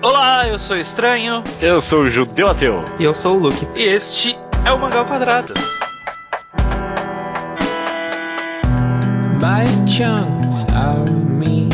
Olá, eu sou Estranho. Eu sou o Judeu Ateu. E eu sou o Luke. E este é o Mangal Quadrado. By chunks of me.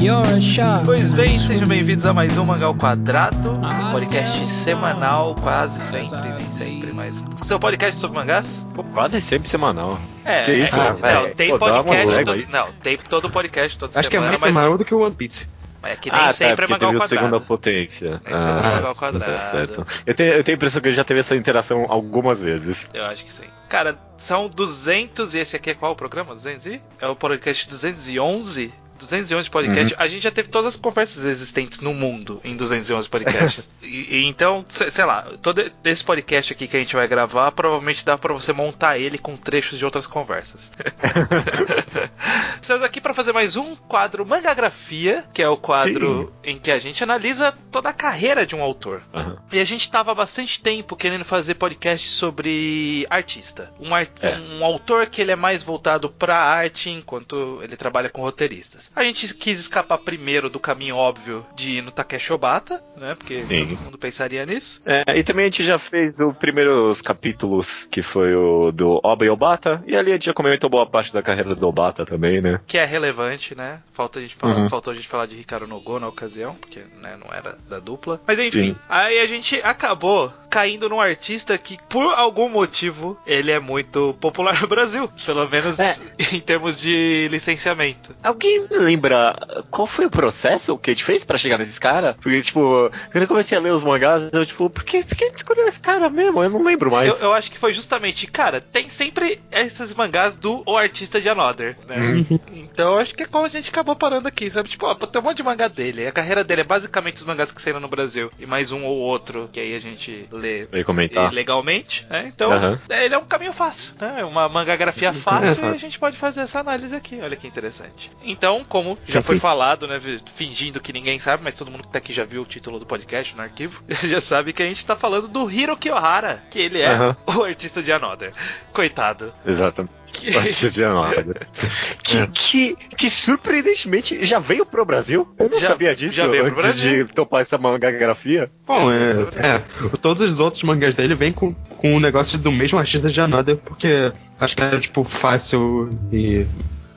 You're a shark. Pois bem, sejam bem-vindos a mais um Mangal Quadrado, um podcast semanal, quase sempre, nem sempre, mas seu podcast sobre mangás? Pô, quase sempre semanal. É, Que isso, é, cara, não, tem Pô, podcast todo, não, tem todo podcast toda Acho que é semana, mais mas, semanal do que o One Piece. Mas é que nem ah, sempre tá, é o Quadrado. segunda potência. Nem sempre é Ah, Mangal tá Quadrado. certo. Eu tenho, eu tenho a impressão que ele já teve essa interação algumas vezes. Eu acho que sim. Cara, são 200 e esse aqui é qual o programa? 200 e? É o podcast 211? 211 podcast. Uhum. A gente já teve todas as conversas existentes no mundo em 211 podcasts. e, e então, se- sei lá, todo esse podcast aqui que a gente vai gravar, provavelmente dá pra você montar ele com trechos de outras conversas. Estamos aqui pra fazer mais um quadro Mangagrafia, que é o quadro em que a gente analisa toda a carreira de um autor. Aham. E a gente tava há bastante tempo querendo fazer podcast sobre artista. Um, ar- É. um autor que ele é mais voltado pra arte, enquanto ele trabalha com roteiristas. A gente quis escapar primeiro do caminho óbvio de ir no Takeshi Obata, né? Porque Sim. todo mundo pensaria nisso. É, e também a gente já fez os primeiros capítulos, que foi o do Oba e Obata, e ali a gente já comentou boa parte da carreira do Obata também, né? Que é relevante, né? Falta a gente falar, Uhum. Faltou a gente falar de Ricardo Nogo na ocasião, porque né, não era da dupla. Mas enfim, Sim. aí a gente acabou caindo num artista que, por algum motivo, ele é muito popular no Brasil. Pelo menos É. em termos de licenciamento. Alguém lembra qual foi o processo que a gente fez pra chegar nesses caras? Porque, tipo, quando eu comecei a ler os mangás, eu, tipo, por que, por que a gente escolheu esse cara mesmo? Eu não lembro mais. Eu, eu acho que foi justamente, cara, tem sempre esses mangás do O Artista de Another, né? Uhum. Então eu acho que é como a gente acabou parando aqui, sabe? Tipo, ó, tem um monte de mangá dele. A carreira dele é basicamente os mangás que saíram no Brasil. E mais um ou outro, que aí a gente lê comentar. legalmente, né? Então, é, ele é um caminho fácil, né? É uma mangagrafia É fácil e fácil. a gente pode fazer essa análise aqui. Olha que interessante. Então, como já foi falado, né? Fingindo que ninguém sabe, mas todo mundo que tá aqui já viu o título do podcast no arquivo, já sabe que a gente tá falando do Hiro Kiyohara, que ele é o artista de Another. Coitado. Exatamente. Que- Antes de nada. que, que, que surpreendentemente já veio pro Brasil. Eu não Já- sabia disso já veio pro antes Brasil. de topar essa mangagrafia. Bom, é, é, Todos os outros mangás dele vêm com, com o negócio do mesmo artista de Another, porque acho que era, tipo, fácil e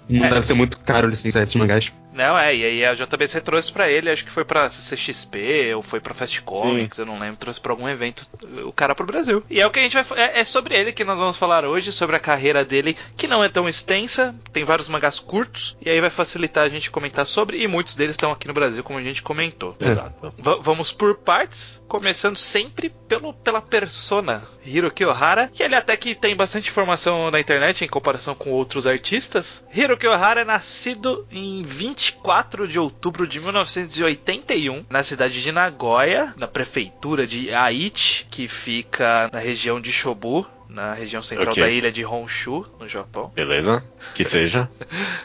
não É. deve ser muito caro licenciar esses mangás. Não, é, e aí a JBC trouxe pra ele, acho que foi pra CCXP ou foi pra Fast Comics, eu não lembro, trouxe pra algum evento o cara pro Brasil. E é o que a gente vai é, é sobre ele que nós vamos falar hoje, sobre a carreira dele, que não é tão extensa, tem vários mangás curtos, e aí vai facilitar a gente comentar sobre, e muitos deles estão aqui no Brasil, como a gente comentou. Exato. Va- vamos por partes, começando sempre pelo, pela persona Hiroki Ohara, que ele até que tem bastante informação na internet em comparação com outros artistas. Hiroki Ohara é nascido em 24 de outubro de 1981, na cidade de Nagoya, na prefeitura de Aichi, que fica na região de Shobu. Na região central Ok. da ilha de Honshu, no Japão. Beleza? Que seja.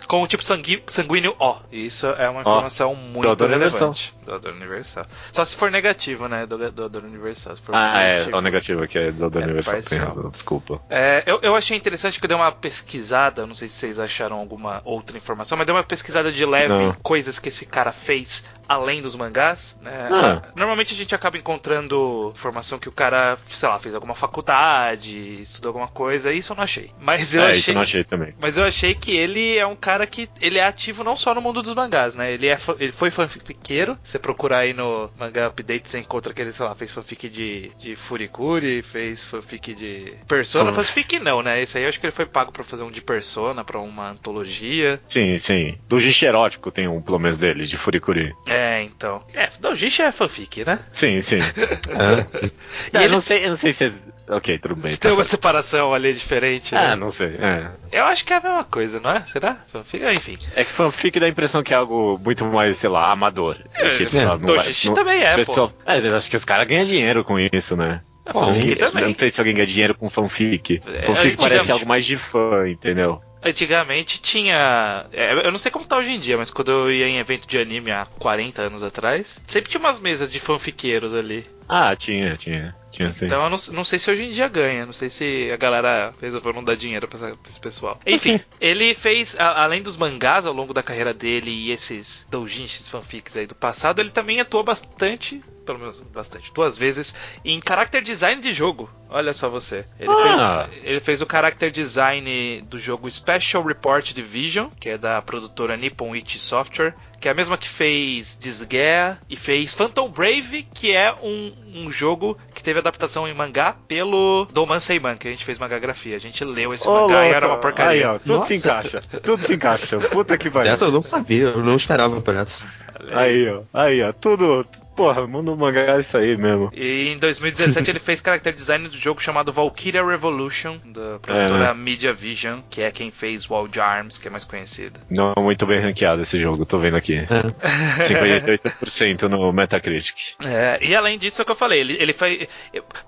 Com o tipo sanguíneo O. Isso é uma informação muito Doador relevante. Doador universal. Só se for negativo, né? Do- Doador universal. Ah, é. positivo- O negativo aqui é do, do É aniversário. Tem razão, Desculpa. É, eu, eu achei interessante que eu dei uma pesquisada, não sei se vocês acharam alguma outra informação, mas dei uma pesquisada de leve Não. em coisas que esse cara fez além dos mangás. Né? Ah. Normalmente a gente acaba encontrando informação que o cara, sei lá, fez alguma faculdade, estudou alguma coisa, isso eu não achei. Mas eu é, achei. isso eu não achei também. Mas eu achei que ele é um cara que ele é ativo não só no mundo dos mangás, né? Ele, é, ele foi fanfiqueiro. Você procurar aí no Manga Update, você encontra que ele, sei lá, fez fanfic de, de Furikuri, fez fanfic de Persona. Fan- Fanfic não, né? Esse aí eu acho que ele foi pago pra fazer um de Persona, pra uma antologia. Sim, sim. Do Gishi erótico tem um, pelo menos dele, de Furikuri. É, então. É, Dojishi é fanfic, né? Sim, sim. É, sim. E É, ele não sei, eu não sei se. é- Ok, tudo bem. tá tem uma separação ali diferente, né? Ah, não sei. É. Eu acho que é a mesma coisa, não é? Será? Fanfic? Enfim. É que fanfic dá a impressão que é algo muito mais, sei lá, amador. É, que, lá, não vai- Dojishi não- também é, pessoal- pô. É, eu acho que os caras ganham dinheiro com isso, né? É, Bom, não sei se alguém ganha dinheiro com fanfic. É, fanfic parece algo mais de fã, entendeu? Antigamente tinha. é, Eu não sei como tá hoje em dia, mas quando eu ia em evento de anime há 40 anos atrás, sempre tinha umas mesas de fanfiqueiros ali. Ah, tinha, tinha. Tinha. Então eu não, não sei se hoje em dia ganha, não sei se a galera resolveu não dar dinheiro pra, essa- pra esse pessoal. Enfim, ele fez, a- além dos mangás ao longo da carreira dele e esses doujinshis fanfics aí do passado, ele também atuou bastante, pelo menos bastante, duas vezes, em character design de jogo. Olha só você. Ele, Ah. fez, ele fez o character design do jogo Special Report Division, que é da produtora Nippon Ichi Software, que é a mesma que fez Disgaea e fez Phantom Brave, que é um, um jogo que teve adaptação em mangá pelo Doman Seiman, que a gente fez mangagrafia. A gente leu esse Ô, mangá e louco. era uma porcaria. Aí, ó, tudo Nossa. se encaixa. Tudo se encaixa. Puta que pariu. Essa eu não sabia, eu não esperava por essa. Aí, ó. Aí, ó. Tudo. Porra, manda mangá é isso aí mesmo. E em 2017 ele fez character design do jogo chamado Valkyria Revolution, da produtora É, Media Vision, que é quem fez Wild Arms, que é mais conhecido. Não é muito bem ranqueado esse jogo, tô vendo aqui. 58% no Metacritic. É, e além disso, é o que eu falei, ele, ele foi.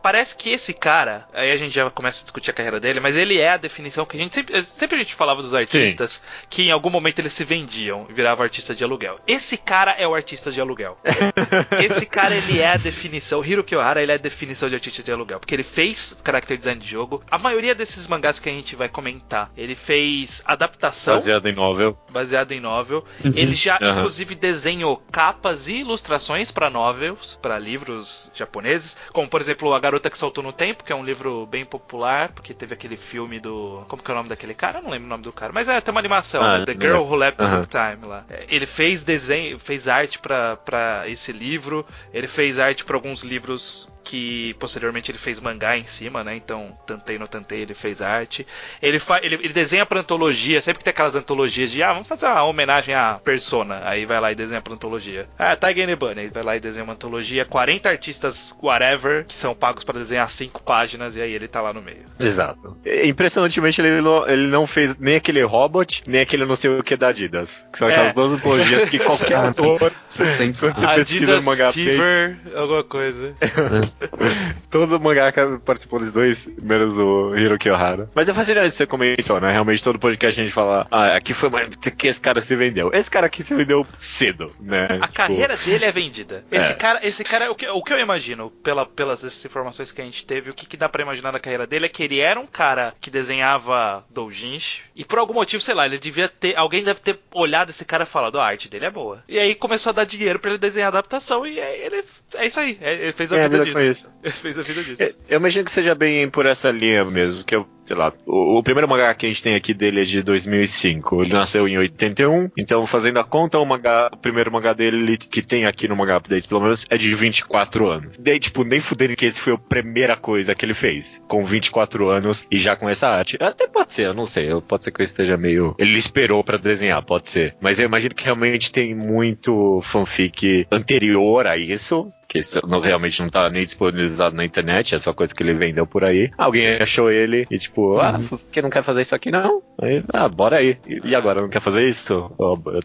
Parece que esse cara, aí a gente já começa a discutir a carreira dele, mas ele é a definição que a gente sempre, sempre a gente falava dos artistas que em algum momento eles se vendiam e viravam artista de aluguel. Esse cara é o artista de aluguel. esse cara, ele é a definição. O Hiro Kiohara, ele é a definição de artista de aluguel, porque ele fez character design de jogo. A maioria desses mangás que a gente vai comentar, ele fez adaptação Baseado em novel. baseado em novel. Ele já, Aham. inclusive, desenhou capas e ilustrações para novels, para livros japoneses, como por exemplo A Garota que Saltou no Tempo, que é um livro bem popular, porque teve aquele filme do. Como que é o nome daquele cara? Eu não lembro o nome do cara, mas é, tem uma animação, Ah, né? The Girl é. Who Left. Book Time lá. É, Ele fez desenho, fez arte para esse livro, ele fez arte para alguns livros que posteriormente ele fez mangá em cima, né? Então, Tantei no Tantei ele fez arte. Ele, fa ele, ele desenha pra antologia, sempre que tem aquelas antologias de, ah, vamos fazer uma homenagem à Persona. Aí vai lá e desenha pra antologia. Ah, Tiger Nebunny, aí vai lá e desenha uma antologia. 40 artistas, whatever, que são pagos pra desenhar 5 páginas e aí ele tá lá no meio. Exato. E, Impressionantemente, ele não, ele não fez nem aquele robot, nem aquele não sei o que da Adidas. Que são É. aquelas duas antologias que qualquer Ah, ator, pesquisa Adidas no mangá Page, Fever, alguma coisa. todo mangaka participou dos dois, menos o Hiroki Ohara. Mas é fascinante você comentou, né? Realmente todo podcast a gente fala, ah, aqui foi mais que esse cara se vendeu. Esse cara aqui se vendeu cedo, né? A Tipo, carreira dele é vendida. Esse É. cara, esse cara, o que, o que eu imagino, pela, pelas essas informações que a gente teve, o que, que dá pra imaginar da carreira dele é que ele era um cara que desenhava doujinshi e por algum motivo, sei lá, ele devia ter, alguém deve ter olhado esse cara e falado, "Ó, a arte dele é boa. E aí começou a dar dinheiro pra ele desenhar a adaptação e aí ele, é isso aí, é- ele fez a É, vida com disso. fez a vida disso. Eu imagino que seja bem por essa linha mesmo, que eu, sei lá, o, o primeiro mangá que a gente tem aqui dele é de 2005. Ele nasceu em 81, então fazendo a conta, o, mangá, o primeiro mangá dele que tem aqui no Mangá Updates, pelo menos, é de 24 anos. Daí, tipo, nem fudendo que esse foi a primeira coisa que ele fez, com 24 anos e já com essa arte. Até pode ser, eu não sei, pode ser que eu esteja meio... Ele esperou pra desenhar, pode ser. Mas eu imagino que realmente tem muito fanfic anterior a isso, que isso não, realmente não tá nem disponibilizado na internet, é só coisa que ele vendeu por aí. Alguém achou ele e tipo, ah, por que não quer fazer isso aqui não? Aí, ah, bora aí. E, e agora, não quer fazer isso?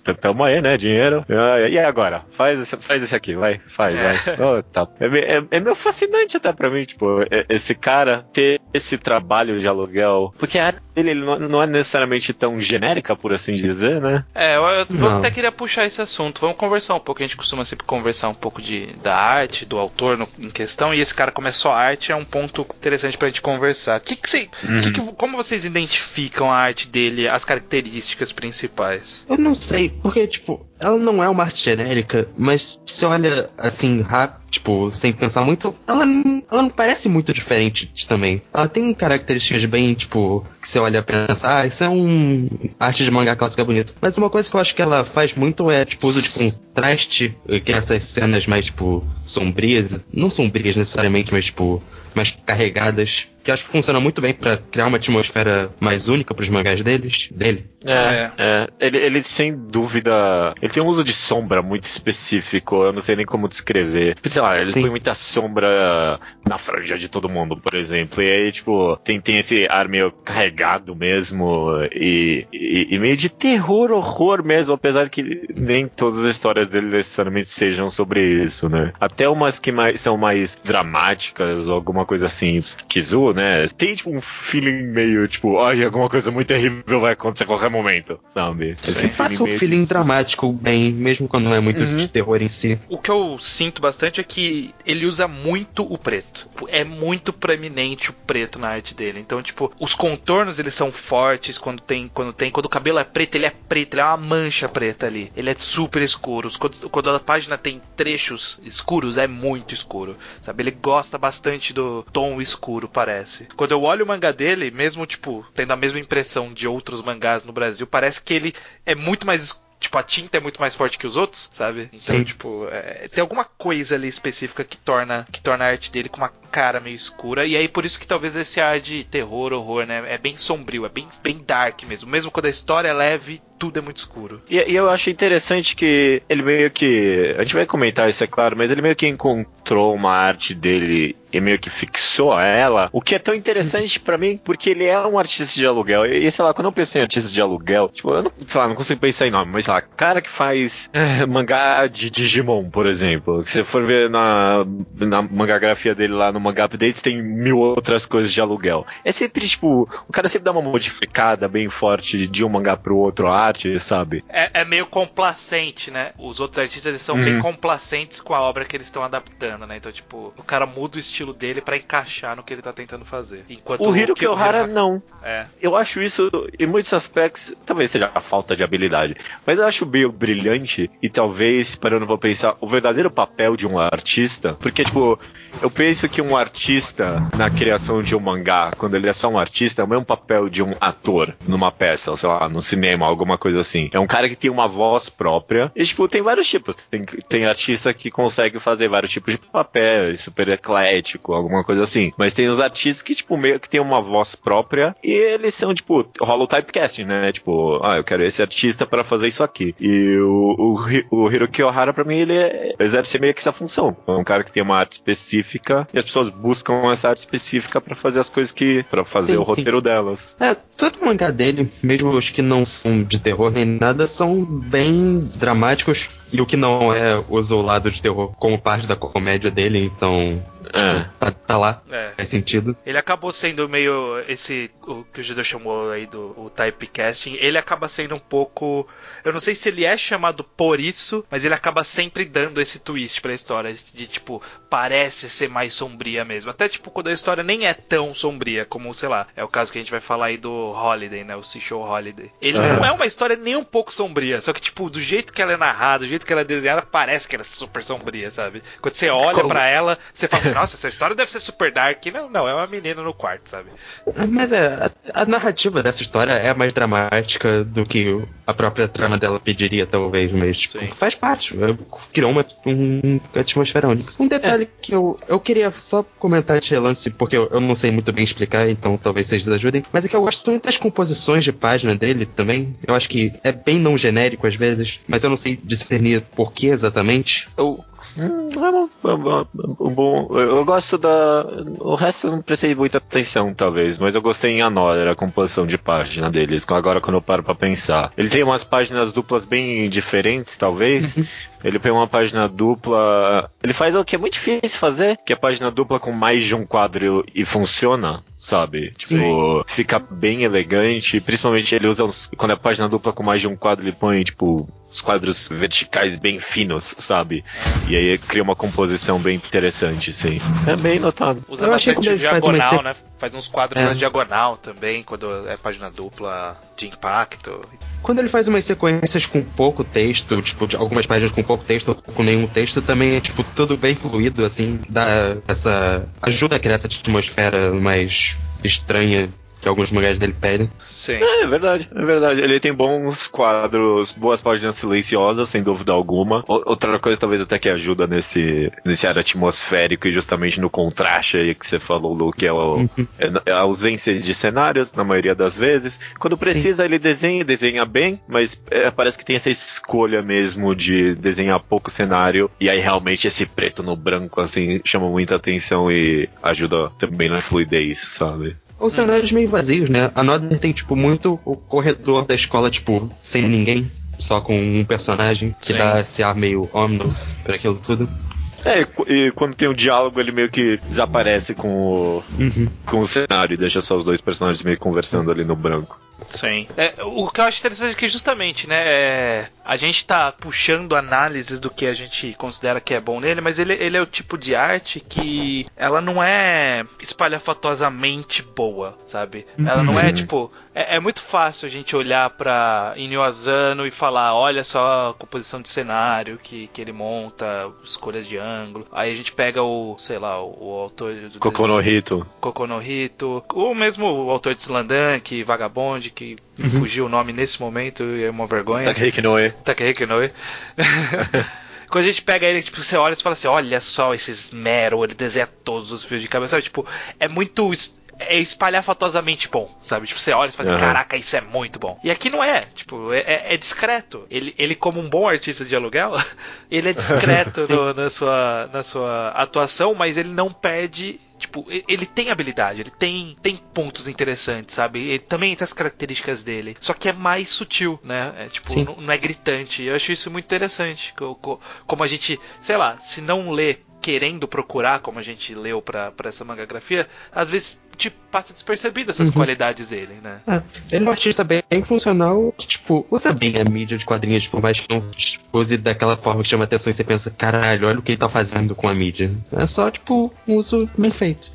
T- tamo aí, né, dinheiro. Ah, e agora? Faz esse, faz esse aqui, vai, faz, vai. Oh, tá. é, é, é meio fascinante até pra mim, tipo, é- esse cara ter esse trabalho de aluguel, porque a arte dele ele não, não é necessariamente tão genérica, por assim dizer, né? É, eu, eu até queria puxar esse assunto. Vamos conversar um pouco. A gente costuma sempre conversar um pouco de, da arte, do autor no- em questão. E esse cara começou a arte, é um ponto interessante pra gente conversar. Que que você, que que- como vocês identificam a arte dele, as características principais? Eu não sei, porque, tipo, ela não é uma arte genérica, mas se olha assim, rápido, tipo, sem pensar muito, ela, ela não parece muito diferente também. Ela tem características bem, tipo, que você olha e pensa, ah, isso é um arte de mangá clássica bonito. Mas uma coisa que eu acho que ela faz muito é, tipo, uso de contraste, eh, que é essas cenas mais, tipo, sombrias, não sombrias necessariamente, mas, tipo, mais carregadas, que acho que funciona muito bem pra criar uma atmosfera mais única pros mangás deles, dele. É. É, ele, ele sem dúvida. Ele tem um uso de sombra muito específico, eu não sei nem como descrever. Tipo, sei lá, ele Sim. põe muita sombra na franja de todo mundo, por exemplo. E aí, tipo, tem, tem esse ar meio carregado mesmo e, e, e meio de terror, horror mesmo, apesar que nem todas as histórias dele necessariamente sejam sobre isso, né? Até umas que mais, são mais dramáticas ou alguma coisa assim, Né? Tem tipo um feeling meio tipo, ai, alguma coisa muito terrível vai acontecer a qualquer momento, sabe? Você passa um meio feeling de- dramático bem, mesmo quando não é muito Uhum. de terror em si. O que eu sinto bastante é que ele usa muito o preto. É muito proeminente o preto na arte dele. Então, tipo, os contornos eles são fortes quando tem, quando tem, quando o cabelo é preto, ele é preto, ele é uma mancha preta ali. Ele é super escuro. Quando, quando a página tem trechos escuros, é muito escuro. Sabe? Ele gosta bastante do tom escuro, parece. Quando eu olho o mangá dele, mesmo tipo, tendo a mesma impressão de outros mangás no Brasil, parece que ele é muito mais. Tipo, a tinta é muito mais forte que os outros, sabe? Então, Sim. tipo, é, tem alguma coisa ali específica que torna, que torna a arte dele com uma cara meio escura. E aí, por isso que talvez esse ar de terror, horror, né? É bem sombrio, é bem, bem dark mesmo. Mesmo quando a história é leve, tudo é muito escuro. E, e eu acho interessante que ele meio que. A gente vai comentar isso, é claro, mas ele meio que encontrou uma arte dele e meio que fixou ela. O que é tão interessante pra mim, porque ele é um artista de aluguel. E, sei lá, quando eu penso em artista de aluguel, tipo, eu não, sei lá, não consigo pensar em nome, mas sei lá, cara que faz eh, mangá de Digimon, por exemplo. Se você for ver na, na mangagrafia dele lá no Manga Updates, tem mil outras coisas de aluguel. É sempre, tipo, o cara sempre dá uma modificada bem forte de um mangá pro outro a arte, sabe? É, é meio complacente, né? Os outros artistas eles são Uhum. bem complacentes com a obra que eles estão adaptando, né? Então, tipo, o cara muda o estilo dele pra encaixar no que ele tá tentando fazer. Enquanto O Hiro Hiro- não. É. Eu acho isso, em muitos aspectos, talvez seja a falta de habilidade, mas eu acho meio brilhante e talvez, parando pra pensar, o verdadeiro papel de um artista, porque, tipo, eu penso que um artista na criação de um mangá, quando ele é só um artista, é o mesmo papel de um ator numa peça, ou sei lá, no cinema, alguma coisa assim. É um cara que tem uma voz própria, e, tipo, tem vários tipos. Tem, tem artista que consegue fazer vários tipos de papel, super eclético, alguma coisa assim. Mas tem os artistas que, tipo, meio que tem uma voz própria e eles são, tipo, rola o typecasting, né? Tipo, ah, eu quero esse artista para fazer isso aqui. E o, o, o Hiroki Ohara, pra mim, ele é- exerce meio que essa função. É um cara que tem uma arte específica e as pessoas buscam essa arte específica para fazer as coisas que. para fazer Sim, o sim. roteiro delas. É, todo mangá dele, mesmo os que não são de terror nem nada, são bem dramáticos. E o que não é usa o lado de terror como parte da comédia dele, então É. tá, tá lá, É. faz sentido. Ele acabou sendo meio esse o que o Judeu chamou aí do o typecasting. Ele acaba sendo um pouco, eu não sei se ele é chamado por isso, mas ele acaba sempre dando esse twist pra história de tipo parece ser mais sombria mesmo. Até tipo quando a história nem é tão sombria como sei lá é o caso que a gente vai falar aí do Holiday, né? O Seashore Holiday. Ele Aham. não é uma história nem um pouco sombria, só que tipo do jeito que ela é narrada, do jeito que ela é desenhada, parece que ela é super sombria, sabe? Quando você olha Como- pra ela, você fala assim, nossa, essa história deve ser super dark. Não, não, é uma menina no quarto, sabe? Mas é, a, a narrativa dessa história é mais dramática do que a própria trama dela pediria, talvez, mas tipo, faz parte. é, Criou uma, um, atmosfera única. Um detalhe que eu, eu queria só comentar de relance, porque eu, eu não sei muito bem explicar, então talvez vocês ajudem, mas é que eu gosto muito das composições de página dele também. Eu acho que é bem não genérico às vezes, mas eu não sei discernir por que exatamente. Eu. Hum, é bom. Eu gosto da. O resto eu não prestei muita atenção, talvez, mas eu gostei em Another, a composição de página deles. Agora, quando eu paro pra pensar, ele tem umas páginas duplas bem diferentes, talvez. ele tem uma página dupla. Ele faz o que é muito difícil fazer, que é página dupla com mais de um quadro e funciona. Sabe? Tipo, fica bem elegante. Principalmente ele usa uns. Quando é página dupla com mais de um quadro, ele põe, tipo, os quadros verticais bem finos, sabe? E aí cria uma composição bem interessante, sim. É bem notado. Usa Eu achei bastante que ele faz uma diagonal, né? Faz uns quadros É. na diagonal também, quando é página dupla de impacto. Quando ele faz umas sequências com pouco texto, tipo, algumas páginas com pouco texto ou com nenhum texto, também é, tipo, tudo bem fluido, assim, dá essa. ajuda a criar essa atmosfera mais estranha que alguns mangás dele pedem. Sim. É, é verdade, é verdade. Ele tem bons quadros, boas páginas silenciosas, sem dúvida alguma. O- Outra coisa talvez até que ajuda nesse, nesse ar atmosférico e justamente no contraste aí que você falou, Lu, que é, o- é a ausência de cenários, na maioria das vezes. Quando precisa, ele desenha, desenha bem, mas é, parece que tem essa escolha mesmo de desenhar pouco cenário. E aí realmente esse preto no branco, assim, chama muita atenção e ajuda também na fluidez, sabe? Ou cenários meio vazios, né? A Nodder tem, tipo, muito o corredor da escola, tipo, sem ninguém, só com um personagem, que Sim. dá esse ar meio ominous pra aquilo tudo. É, e e quando tem um diálogo, ele meio que desaparece com o, Uhum. com o cenário e deixa só os dois personagens meio conversando ali no branco. Sim. É, o que eu acho interessante é que justamente, né, é, a gente tá puxando análises do que a gente considera que é bom nele, mas ele, ele é o tipo de arte que ela não é espalhafatosamente boa, sabe? Ela não é Uhum. tipo, é, é muito fácil a gente olhar pra Inyo Asano e falar, olha só a composição de cenário que, que ele monta, escolhas de ângulo. Aí a gente pega o, sei lá, o, o autor do Kokonohito. Kokonohito, ou mesmo o autor de Slandunk, Vagabond, que me fugiu o nome nesse momento e é uma vergonha. Takehiko Noe. Quando a gente pega ele, tipo, você olha e fala assim, olha só esse esmero, ele desenha todos os fios de cabelo, sabe? Tipo, é muito... É espalhafatosamente bom, sabe? Tipo, você olha e fala assim, Aham. caraca, isso é muito bom. E aqui não é, tipo, é, é- é discreto. Ele, ele, como um bom artista de aluguel, ele é discreto no- na, sua, na sua atuação, mas ele não perde Tipo, ele tem habilidade, ele tem, tem pontos interessantes, sabe? Ele também tem as características dele. Só que é mais sutil, né? É, tipo, não, não é gritante. Eu acho isso muito interessante. co- co- Como a gente, sei lá, se não lê querendo procurar, como a gente leu pra, pra essa mangagrafia, às vezes tipo, passa despercebido essas Uhum. qualidades dele, né? É, ele é um artista bem funcional que, tipo, usa bem a mídia de quadrinhos, por mais que não use daquela forma que chama atenção e você pensa, caralho, olha o que ele tá fazendo com a mídia. É só, tipo, um uso bem feito.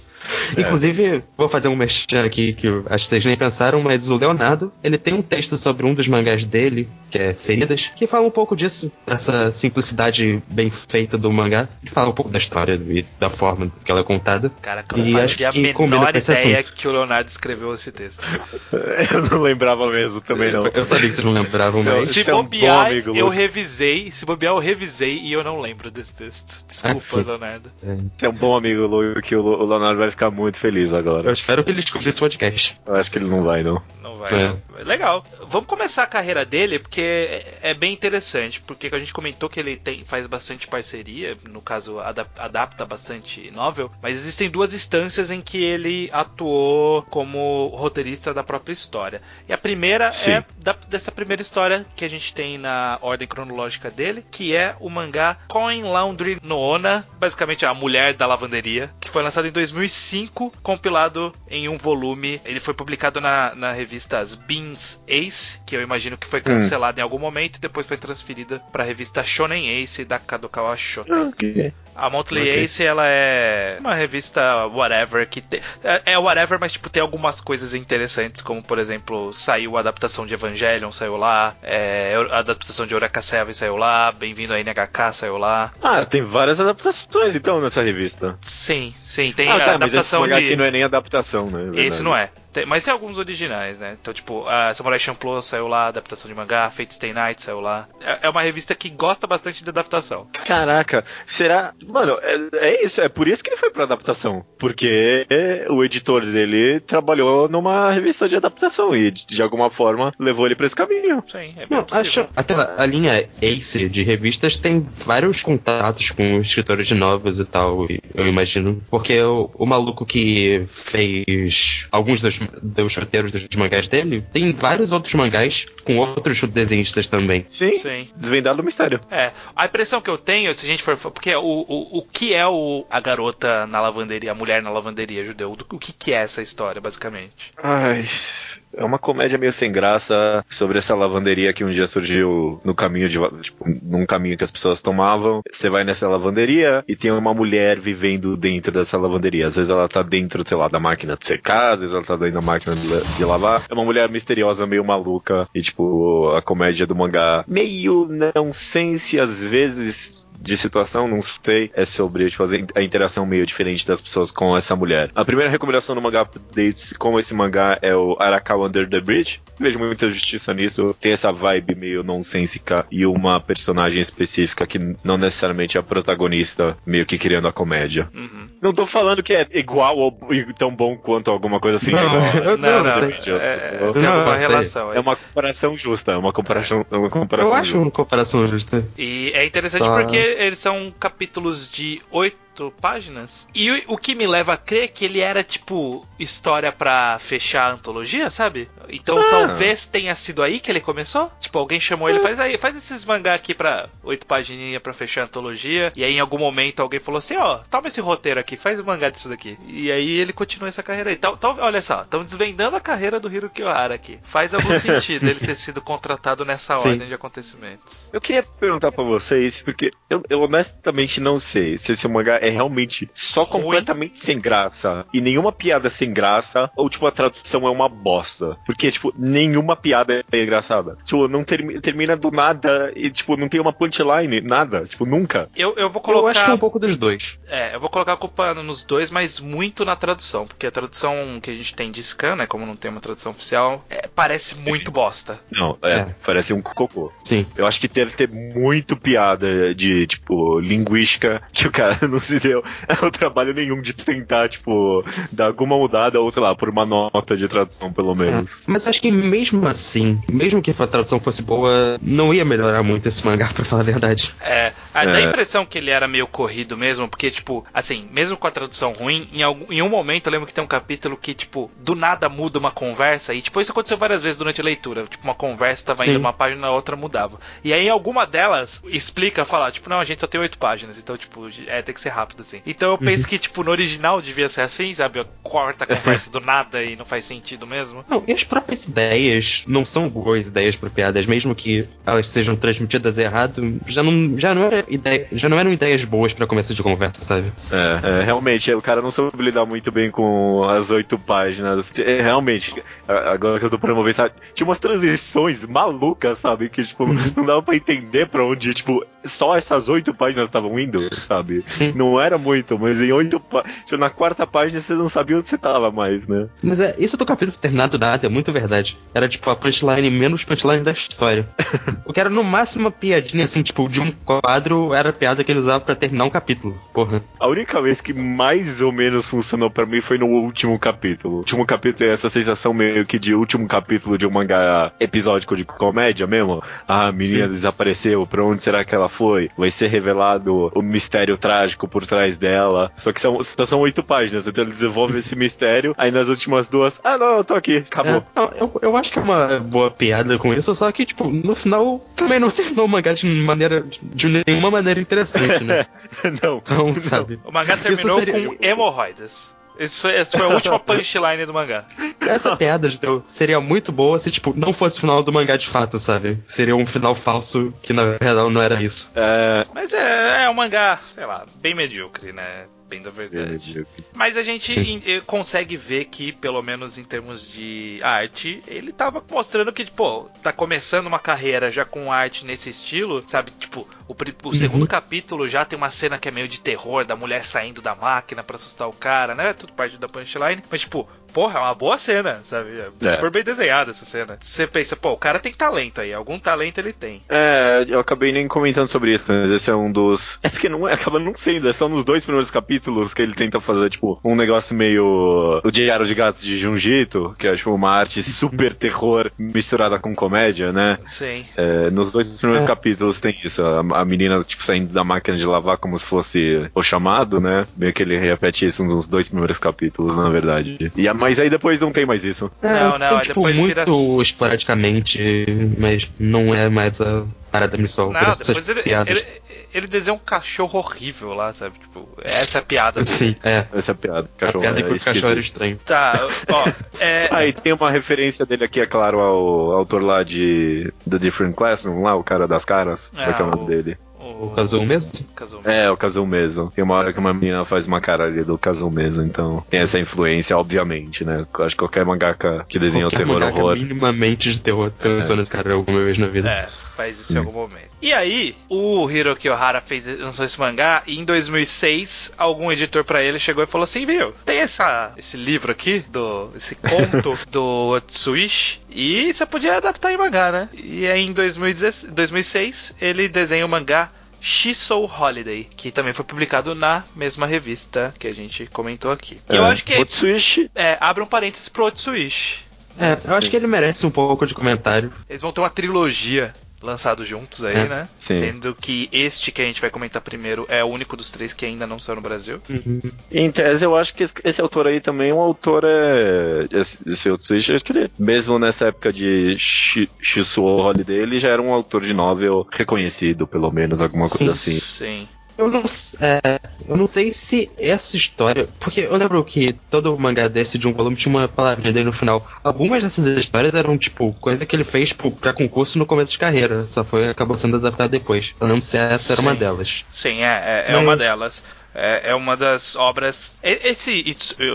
Inclusive, vou fazer um merchan aqui que acho que vocês nem pensaram, mas o Leonardo, ele tem um texto sobre um dos mangás dele, que é Feridas, que fala um pouco disso, dessa simplicidade bem feita do mangá. Ele fala um pouco da história e da forma que ela é contada. Cara, que eu E não acho fazia a que combina menor ideia assunto. que o Leonardo escreveu esse texto. Eu não lembrava mesmo também não. Eu sabia que vocês não lembravam, mas. Se Você é um bobear, eu revisei. Se bobear, eu revisei e eu não lembro desse texto. Desculpa, Aqui. Leonardo. Você é um bom amigo, Lu, que o o Leonardo vai ficar muito feliz Eu agora. espero que ele escute esse podcast. Eu acho que ele não vai, não. Não vai. É. não. Legal. Vamos começar a carreira dele, porque é, é bem interessante. Porque a gente comentou que ele tem, faz bastante parceria, no caso, ada- adapta bastante novel. Mas existem duas instâncias em que ele atuou como roteirista da própria história. E a primeira Sim. é da- dessa primeira história que a gente tem na ordem cronológica dele, que é o mangá Coin Laundry no Ona, basicamente a mulher da lavanderia, que foi lançado em 2005, compilado em um volume. Ele foi publicado na, na revista Beans Ace, que eu imagino que foi cancelada em algum momento e depois foi transferida para a revista Shonen Ace da Kadokawa Shoten. Ok. A Monthly Ok. Ace, ela é uma revista whatever, que é, é whatever, mas tipo, tem algumas coisas interessantes, como por exemplo, saiu a adaptação de Evangelion, saiu lá, é, a adaptação de Eureka Seven saiu lá, Bem-vindo a NHK saiu lá. Ah, tem várias adaptações então nessa revista. Sim, sim, tem ah, a tá, mas esse adaptação de... não é nem adaptação, né? Esse não é. Tem- mas tem alguns originais, né? Então, tipo, a Samurai Champloo saiu lá, adaptação de mangá, Fate Stay Night saiu lá. É, é uma revista que gosta bastante de adaptação. Caraca, será. Mano, é, é isso, é por isso que ele foi pra adaptação. Porque o editor dele trabalhou numa revista de adaptação e de, de alguma forma levou ele pra esse caminho. Sim, é bem Não, acho. Aquela, a linha Ace de revistas tem vários contatos com escritores de novas e tal, eu imagino. Porque o, o maluco que fez alguns dos, dos roteiros dos mangás dele tem vários outros mangás com outros desenhistas também. Sim, Sim. desvendado o mistério. É, a impressão que eu tenho, se a gente for. Porque o, o, o que é o, a garota na lavanderia, a mulher na lavanderia judeu? O que, que é essa história, basicamente? Ai. É uma comédia meio sem graça sobre essa lavanderia que um dia surgiu no caminho de. Tipo, num caminho que as pessoas tomavam. Você vai nessa lavanderia e tem uma mulher vivendo dentro dessa lavanderia. Às vezes ela tá dentro, sei lá, da máquina de secar, às vezes ela tá dentro da máquina de, la- de lavar. É uma mulher misteriosa, meio maluca. E, tipo, a comédia do mangá meio não sense, às vezes. De situação, não sei, é sobre tipo, a interação meio diferente das pessoas com essa mulher. A primeira recomendação no mangá updates com esse mangá é o Arakawa Under the Bridge. Vejo muita justiça nisso. Tem essa vibe meio nonsensica e uma personagem específica que não necessariamente é a protagonista, meio que criando a comédia. Uhum. Não tô falando que é igual ou tão bom quanto alguma coisa assim. Não, Não, não, não sei. é, eu sei. relação. É uma comparação justa, é uma comparação, é uma comparação Eu acho justa. uma comparação justa. E é interessante Só- porque eles são capítulos de 8 oito páginas. E o, que me leva a crer que ele era, tipo, história pra fechar a antologia, sabe? Então Ah. talvez tenha sido aí que ele começou. Tipo, alguém chamou ele, faz aí, faz esses mangá aqui pra oito pagininhas pra fechar a antologia. E aí em algum momento alguém falou assim, ó, toma esse roteiro aqui, faz o mangá disso daqui. E aí ele continua essa carreira aí. Tal, tal, olha só, estamos desvendando a carreira do Hiro Kiohara aqui. Faz algum sentido ele ter sido contratado nessa Sim. ordem de acontecimentos. Eu queria perguntar pra vocês, porque eu, eu honestamente não sei se esse mangá é realmente só Ruim. completamente sem graça e nenhuma piada sem graça, ou tipo a tradução é uma bosta. Porque, tipo, nenhuma piada é engraçada. Tipo, não termi- termina do nada e, tipo, não tem uma punchline, nada. Tipo, nunca. Eu, eu vou colocar. Eu acho que é um pouco dos dois. É, eu vou colocar a culpa nos dois, mas muito na tradução. Porque a tradução que a gente tem de scan, né? Como não tem uma tradução oficial, é, parece muito bosta. Não, é, É. parece um cocô. Sim. Eu acho que deve ter muito piada de, tipo, linguística que o cara não se deu o trabalho nenhum de tentar, tipo, dar alguma mudada ou, sei lá, por uma nota de tradução, pelo menos. É. Mas acho que mesmo assim, mesmo que a tradução fosse boa, não ia melhorar muito esse mangá, pra falar a verdade. É, a- dá a É. impressão que ele era meio corrido mesmo, porque, tipo, assim, mesmo com a tradução ruim, em, algum, em um momento eu lembro que tem um capítulo que, tipo, do nada muda uma conversa, e, tipo, isso aconteceu várias vezes durante a leitura. Tipo, uma conversa tava Sim. indo uma página, na outra mudava. E aí, alguma delas explica, fala, tipo, não, a gente só tem oito páginas, então, tipo, é, tem que ser rápido, assim. Então eu penso que, tipo, no original devia ser assim, sabe? Corta a conversa do nada e não faz sentido mesmo. Não, e as próprias ideias não são boas ideias para piadas, mesmo que elas sejam transmitidas errado, já não, já não, era ideia, já não eram ideias boas para começo de conversa, sabe? É, é, realmente, o cara não soube lidar muito bem com as oito páginas. É, realmente, agora que eu tô pra ver, sabe, tinha umas transições malucas, sabe? Que, tipo, não dava pra entender pra onde, tipo, só essas oito páginas estavam indo, sabe? Sim. Não era muito, mas em oito páginas. Na quarta página você não sabia onde você tava mais, né? Mas é, isso do capítulo terminado nada, é muito verdade. Era tipo a punchline menos punchline da história. o que era no máximo uma piadinha assim, tipo, de um quadro, era a piada que ele usava pra terminar um capítulo. Porra. A única vez que mais ou menos funcionou pra mim foi no último capítulo. O último capítulo é essa sensação meio que de último capítulo de um mangá episódico de comédia mesmo. Ah, a menina Sim. desapareceu, pra onde será que ela foi? Vai ser revelado o mistério trágico por trás dela. Só que são, só são oito páginas, então ele desenvolve esse mistério, aí nas últimas duas, ah não, eu tô aqui, acabou. É, não, eu, eu acho que é uma boa piada com isso, só que, tipo, no final também não terminou o mangá de maneira. de nenhuma maneira interessante, né? não. Então, sabe? O mangá terminou seria- com hemorroidas. Esse foi, essa foi a última punchline do mangá. Essa piada Judeu, seria muito boa se, tipo, não fosse o final do mangá de fato, sabe? Seria um final falso que na verdade não era isso. É. Mas é, é um mangá, sei lá, bem medíocre, né? Bem da verdade. Mas a gente in- eh, consegue ver que, pelo menos em termos de arte, ele tava mostrando que, pô, tá começando uma carreira já com arte nesse estilo, sabe? Tipo, o, o segundo capítulo já tem uma cena que é meio de terror, da mulher saindo da máquina pra assustar o cara, né? Tudo parte da punchline. Mas, tipo, porra, é uma boa cena, sabe? É É. super bem desenhada essa cena. Você pensa, pô, o cara tem talento aí, algum talento ele tem. É, eu acabei nem comentando sobre isso, mas esse é um dos. É porque não é, acaba não sendo, é só nos dois primeiros capítulos que ele tenta fazer, tipo, um negócio meio. O Diário de Gatos de Junjito, que é, tipo, uma arte super terror misturada com comédia, né? Sim. É, nos dois primeiros É. capítulos tem isso, a, a menina, tipo, saindo da máquina de lavar como se fosse o chamado, né? Meio que ele repete isso nos dois primeiros capítulos, na verdade. E a, mas aí depois não tem mais isso. Não, não, tem, tipo, depois muito vira- esporadicamente, mas não é mais a parada principal. Não, depois ele, ele desenha um cachorro horrível lá, sabe? Tipo, essa é a piada. dele. Sim, é. Essa é a piada. A Cachorro piada é é que o cachorro era estranho. Tá, ó, é, Ah, e tem uma referência dele aqui, é claro, ao autor lá de The Different Classroom, lá, o cara das caras. Ah, Qual que é o nome o- dele? O Kazuo mesmo? Kazuo. É, o Kazuo mesmo. Tem uma hora que uma menina faz uma cara ali do Kazuo mesmo, então tem essa influência, obviamente, né? Acho que qualquer mangaka que desenha o Qualquer terror mangaka horror. minimamente de terror pensou nesse cara alguma vez na vida. É, faz isso em algum momento. E aí, o Hiroki Ohara fez, lançou esse mangá e em 2006, algum editor pra ele chegou e falou assim, viu, tem essa, esse livro aqui, do, esse conto do Otsuishi, e você podia adaptar em mangá, né? E aí em 2016 2006, ele desenha o mangá Shisou Holiday, que também foi publicado na mesma revista que a gente comentou aqui. E eu É, acho que Otsuishi é, abre um parênteses pro Otsuishi. É, eu acho que ele merece um pouco de comentário. Eles vão ter uma trilogia lançados juntos aí, É, né? sim. Sendo que este que a gente vai comentar primeiro é o único dos três que ainda não saiu no Brasil. Uhum. Em tese, eu acho que esse, esse autor aí também é um autor. É, esse, esse outro que ele, mesmo nessa época de Shi- Shisuo Holiday, ele já era um autor de novel reconhecido, pelo menos, alguma coisa assim. Sim. Eu não, é, eu não sei se essa história. Porque eu lembro que todo mangá desse de um volume tinha uma palavrinha dele no final. Algumas dessas histórias eram, tipo, coisa que ele fez tipo, pra concurso no começo de carreira. Só foi acabou sendo adaptado depois. Eu não lembro se essa era uma Sim. delas. Sim, é, é, é uma delas. É, é uma das obras. Esse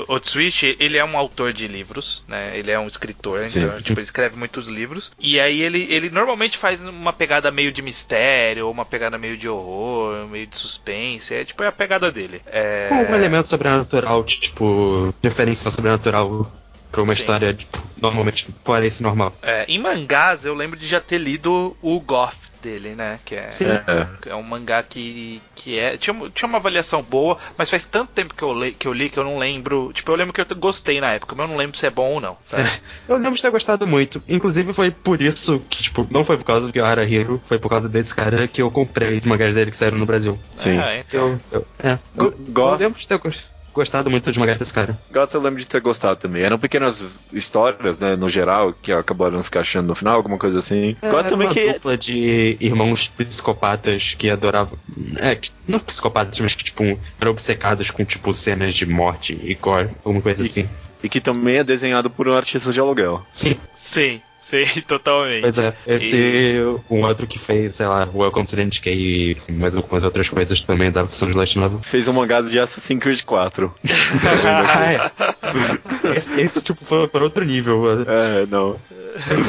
Otsuichi, ele é um autor de livros, né? Ele é um escritor, Sim. então tipo, ele escreve muitos livros. E aí ele, ele normalmente faz uma pegada meio de mistério, ou uma pegada meio de horror, meio de suspense. É tipo é a pegada dele. É... Com algum elemento sobrenatural, tipo, referência sobrenatural pra uma Sim. história, tipo, normalmente esse normal. É, em mangás, eu lembro de já ter lido o Goth dele, né? Que é, Sim. É. é um mangá que, que é. Tinha, uma- tinha uma avaliação boa, mas faz tanto tempo que eu, le, que eu li que eu não lembro. Tipo, eu lembro que eu gostei na época, mas eu não lembro se é bom ou não, sabe? Eu lembro de ter gostado muito. Inclusive foi por isso que, tipo, não foi por causa do Kyohara Hiro, foi por causa desse cara que eu comprei os mangás dele que saíram no Brasil. Sim. É, então. Eu, eu, é, eu, eu lembro de ter gos- gostado muito dos mangás desse cara. Goth eu lembro de ter gostado também. Eram pequenas histórias, né, no geral, que acabaram se encaixando no final, alguma coisa assim. É, era também uma que. dupla de irmãos psicopatas que adoravam. É, que- não psicopatas, mas que, tipo, eram obcecados com, tipo, cenas de morte e gore, alguma coisa E- assim. E que também é desenhado por um artista de aluguel. Sim, Sim, sim, totalmente. pois é. Esse, um outro que fez, sei lá, Welcome to the NK e mais algumas outras coisas também da versão de Light Novel. Fez um mangá de Assassin's Creed 4. Ah, é. esse, esse, tipo, foi para outro nível. é, não.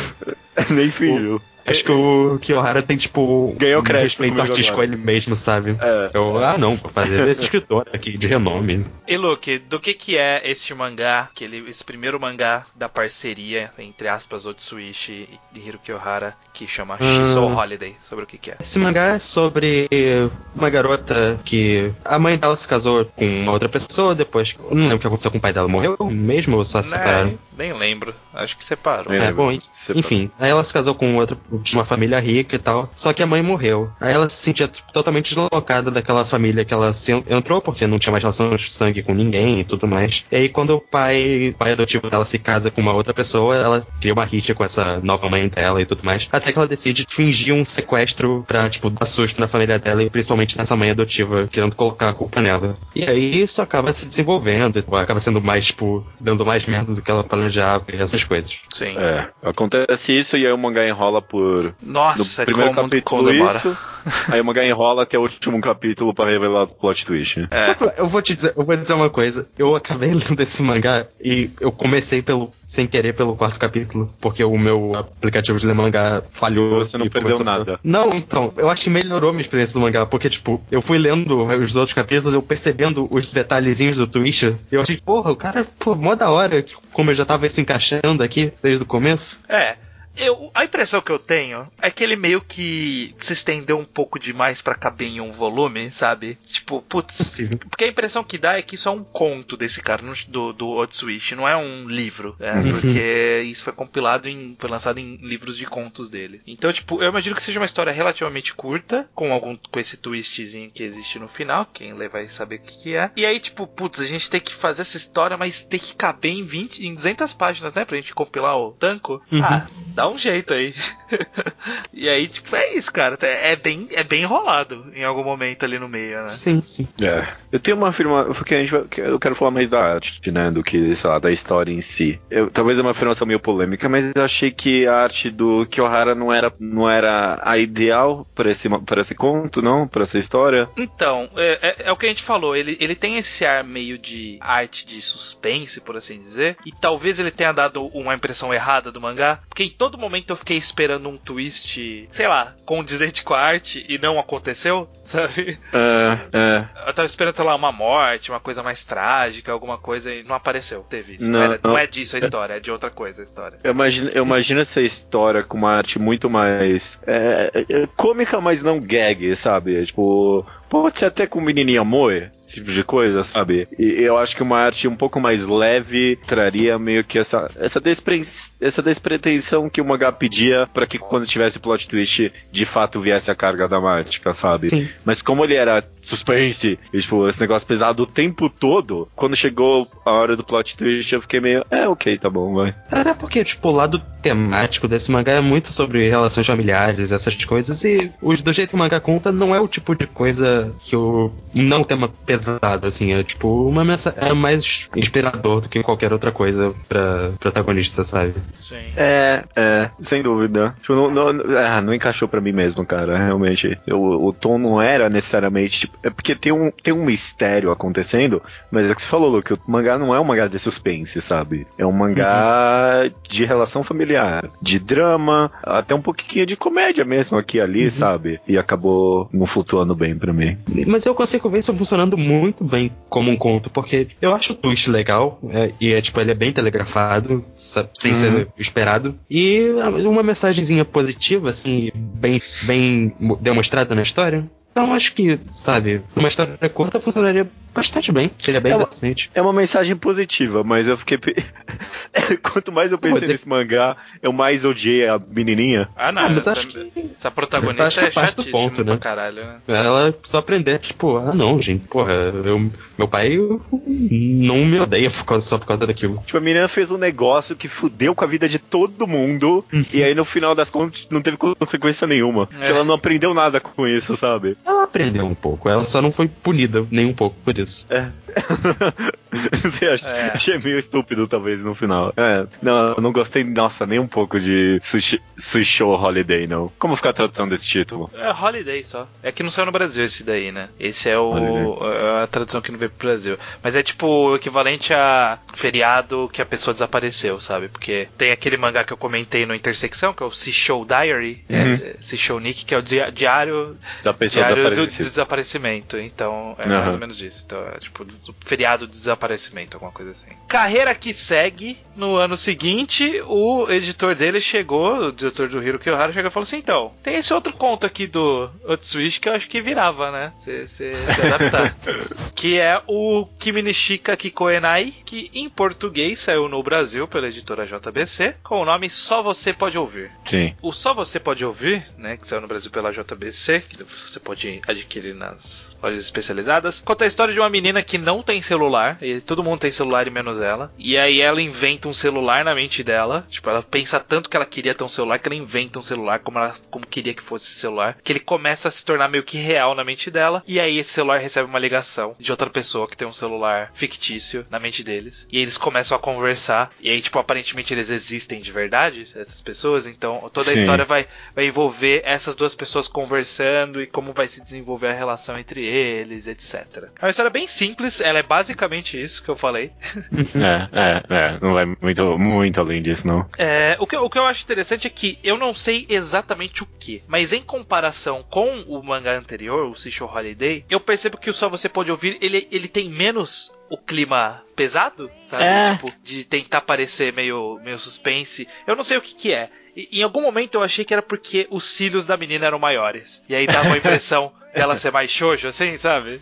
Nem fingiu. Acho que o Kiyohara tem, tipo, Ganhou um crédito respeito artístico a ele mesmo, sabe? É. Eu, ah, não, vou fazer esse escritor aqui de renome. E Luke, do que que é este mangá, que ele, esse primeiro mangá da parceria, entre aspas, Otsuishi e Hiroki Ohara, que chama Shisou Holiday, sobre o que que é? Esse mangá é sobre uma garota que a mãe dela se casou com uma outra pessoa, depois. Não lembro o que aconteceu com o pai dela. Morreu mesmo ou só se separaram? Nem lembro, acho que separou. É, bom, Separou. enfim. Aí ela se casou com outra, de uma família rica e tal. Só que a mãe morreu. Aí ela se sentia totalmente deslocada daquela família que ela entrou, porque não tinha mais relação de sangue com ninguém e tudo mais. E aí quando o pai, o pai adotivo dela se casa com uma outra pessoa, ela cria uma rixa com essa nova mãe dela e tudo mais. Até que ela decide fingir um sequestro pra, tipo, dar susto na família dela e principalmente nessa mãe adotiva, querendo colocar a culpa nela. E aí isso acaba se desenvolvendo, e acaba sendo mais, tipo, dando mais merda do que ela planejava e essas coisas. Sim. É, acontece isso e aí o mangá enrola por. No Nossa, primeiro como, capítulo como isso, aí o mangá enrola até o último capítulo pra revelar o plot twist. É. Só que eu vou te dizer, eu vou dizer uma coisa. Eu acabei lendo esse mangá e eu comecei pelo sem querer pelo quarto capítulo, porque o meu aplicativo de ler mangá falhou. Você não perdeu começou a- nada. Não, então, eu acho que melhorou a minha experiência do mangá, porque tipo, eu fui lendo os outros capítulos, eu percebendo os detalhezinhos do Twitch, e eu achei, porra, o cara, pô, mó da hora, como eu já tava se encaixando aqui desde o começo. É. Eu, a impressão que eu tenho é que ele meio que se estendeu um pouco demais pra caber em um volume, sabe? Tipo, putz. Possível. Porque a impressão que dá é que isso é um conto desse cara, do, do Otsuishi, não é um livro. É, Uhum. porque isso foi compilado em. foi lançado em livros de contos dele. Então, tipo, eu imagino que seja uma história relativamente curta, com algum. com esse twistzinho que existe no final. Quem ler vai saber o que, que é. E aí, tipo, putz, a gente tem que fazer essa história, mas tem que caber em 20, em 200 páginas, né? Pra gente compilar o tanco. Uhum. Ah, dá um jeito aí. e aí, tipo, é isso, cara. É bem, é bem enrolado em algum momento ali no meio, né? Sim, sim. É. Eu tenho uma afirmação. Porque a gente vai, que eu quero falar mais da arte, né? Do que, sei lá, da história em si. Eu, talvez é uma afirmação meio polêmica, mas eu achei que a arte do Kyohara não era, não era a ideal para esse, pra esse conto, não? Pra essa história. Então, é, é- é o que a gente falou. Ele, ele tem esse ar meio de arte de suspense, por assim dizer. E talvez ele tenha dado uma impressão errada do mangá. Porque em todo momento eu fiquei esperando um twist, sei lá, condizente com a arte e não aconteceu, sabe? É, é. Eu tava esperando, sei lá, uma morte, uma coisa mais trágica, alguma coisa e não apareceu. Teve isso. Não, Não, era- não não. é disso a história, é de outra coisa a história. Eu imagino, eu imagino essa história com uma arte muito mais é, é, cômica, mas não gag, sabe? É, tipo, pode ser até com menininha moe, esse tipo de coisa, sabe? E eu acho que uma arte um pouco mais leve traria meio que essa, essa, despre, essa despretensão que o mangá pedia para que quando tivesse plot twist, de fato viesse a carga dramática, sabe? Sim. Mas como ele era suspense, e, tipo, esse negócio pesado o tempo todo, quando chegou a hora do plot twist, eu fiquei meio, é, ok, tá bom, vai. Até porque, tipo, o lado temático desse mangá é muito sobre relações familiares, essas coisas, e do jeito que o mangá conta, não é o tipo de coisa que o. não tema pesado, assim, é tipo, uma é mais inspirador do que qualquer outra coisa pra protagonista, sabe? Sim. É, é, sem dúvida. Tipo, não, não, ah, não encaixou pra mim mesmo, cara, realmente. Eu, o tom não era necessariamente. Tipo, é porque tem um, tem um mistério acontecendo, mas é que você falou, Luke, o mangá não é um mangá de suspense, sabe? É um mangá de relação familiar, de drama, até um pouquinho de comédia mesmo aqui e ali, sabe? E acabou não flutuando bem pra mim. Mas eu consigo ver isso funcionando muito bem como um conto, porque eu acho o twist legal, é, e é tipo, ele é bem telegrafado, sa- sem Uhum. ser esperado, e uma mensagenzinha positiva, assim, bem, bem mo- demonstrada na história. Então acho que, sabe, uma história curta funcionaria bastante bem, seria bem É uma- decente. É uma mensagem positiva, mas eu fiquei. pe- Quanto mais eu pensei é- nesse mangá, eu mais odiei a menininha. Ah, não. Ah, mas essa, acho que- essa protagonista acho que é é parte do chatíssima ponto, pra né? caralho, né? Ela só aprender, tipo, ah não, gente, porra, eu, meu pai não me odeia por causa, só por causa daquilo. Tipo, a menina fez um negócio que fudeu com a vida de todo mundo. e aí, no final das contas, não teve consequência nenhuma. É. Porque ela não aprendeu nada com isso, sabe? Ela aprendeu um pouco, ela só não foi punida nem um pouco por isso. Achei, É. achei meio estúpido, talvez, no final. É, não, eu não gostei, nossa, nem um pouco de Sushi, Sushi Holiday, não. Como fica a tradução desse título? É Holiday só. É que não saiu no Brasil esse daí, né? Esse é o Holiday. é a tradução que não veio pro Brasil. Mas é tipo o equivalente a feriado que a pessoa desapareceu, sabe? Porque tem aquele mangá que eu comentei no Intersecção, que é o Seashell Diary, Uhum. é, Seashell Nick, que é o diário, Da pessoa diário do, desaparecimento. Então, é mais Aham. ou menos isso. Então, é tipo feriado de desaparecimento, alguma coisa assim. Carreira que segue, no ano seguinte, o editor dele chegou, o diretor do Hiro Kiyohara chegou e falou assim: então, tem esse outro conto aqui do Otsuishi que eu acho que virava, né? Você se adaptar. que é o Kiminishika Kikoenai, que em português saiu no Brasil pela editora JBC, com o nome Só Você Pode Ouvir. Sim. O Só Você Pode Ouvir, né, que saiu no Brasil pela JBC, que você pode adquirir nas lojas especializadas, conta a história de uma menina que não tem celular, e todo mundo tem celular e menos ela, e aí ela inventa um celular na mente dela, tipo, ela pensa tanto que ela queria ter um celular que ela inventa um celular como ela como queria que fosse esse celular, que ele começa a se tornar meio que real na mente dela, e aí esse celular recebe uma ligação de outra pessoa que tem um celular fictício na mente deles, e eles começam a conversar, e aí, tipo, aparentemente eles existem de verdade, essas pessoas, então toda a Sim. história vai, vai envolver essas duas pessoas conversando e como vai se desenvolver a relação entre eles, etc. É uma história bem simples, ela é basicamente isso que eu falei. É, é, é. Não vai muito, muito além disso, não. É, o, que, eu- o que eu acho interessante é que eu não sei exatamente o que, mas em comparação com o mangá anterior, o Seashore Holiday, eu percebo que o Só Você Pode Ouvir, ele, ele tem menos o clima pesado, sabe? É. Tipo, de tentar parecer meio, meio suspense. Eu não sei o que que é. E, em algum momento eu achei que era porque os cílios da menina eram maiores. E aí dava a impressão dela ser mais shoujo, assim, sabe?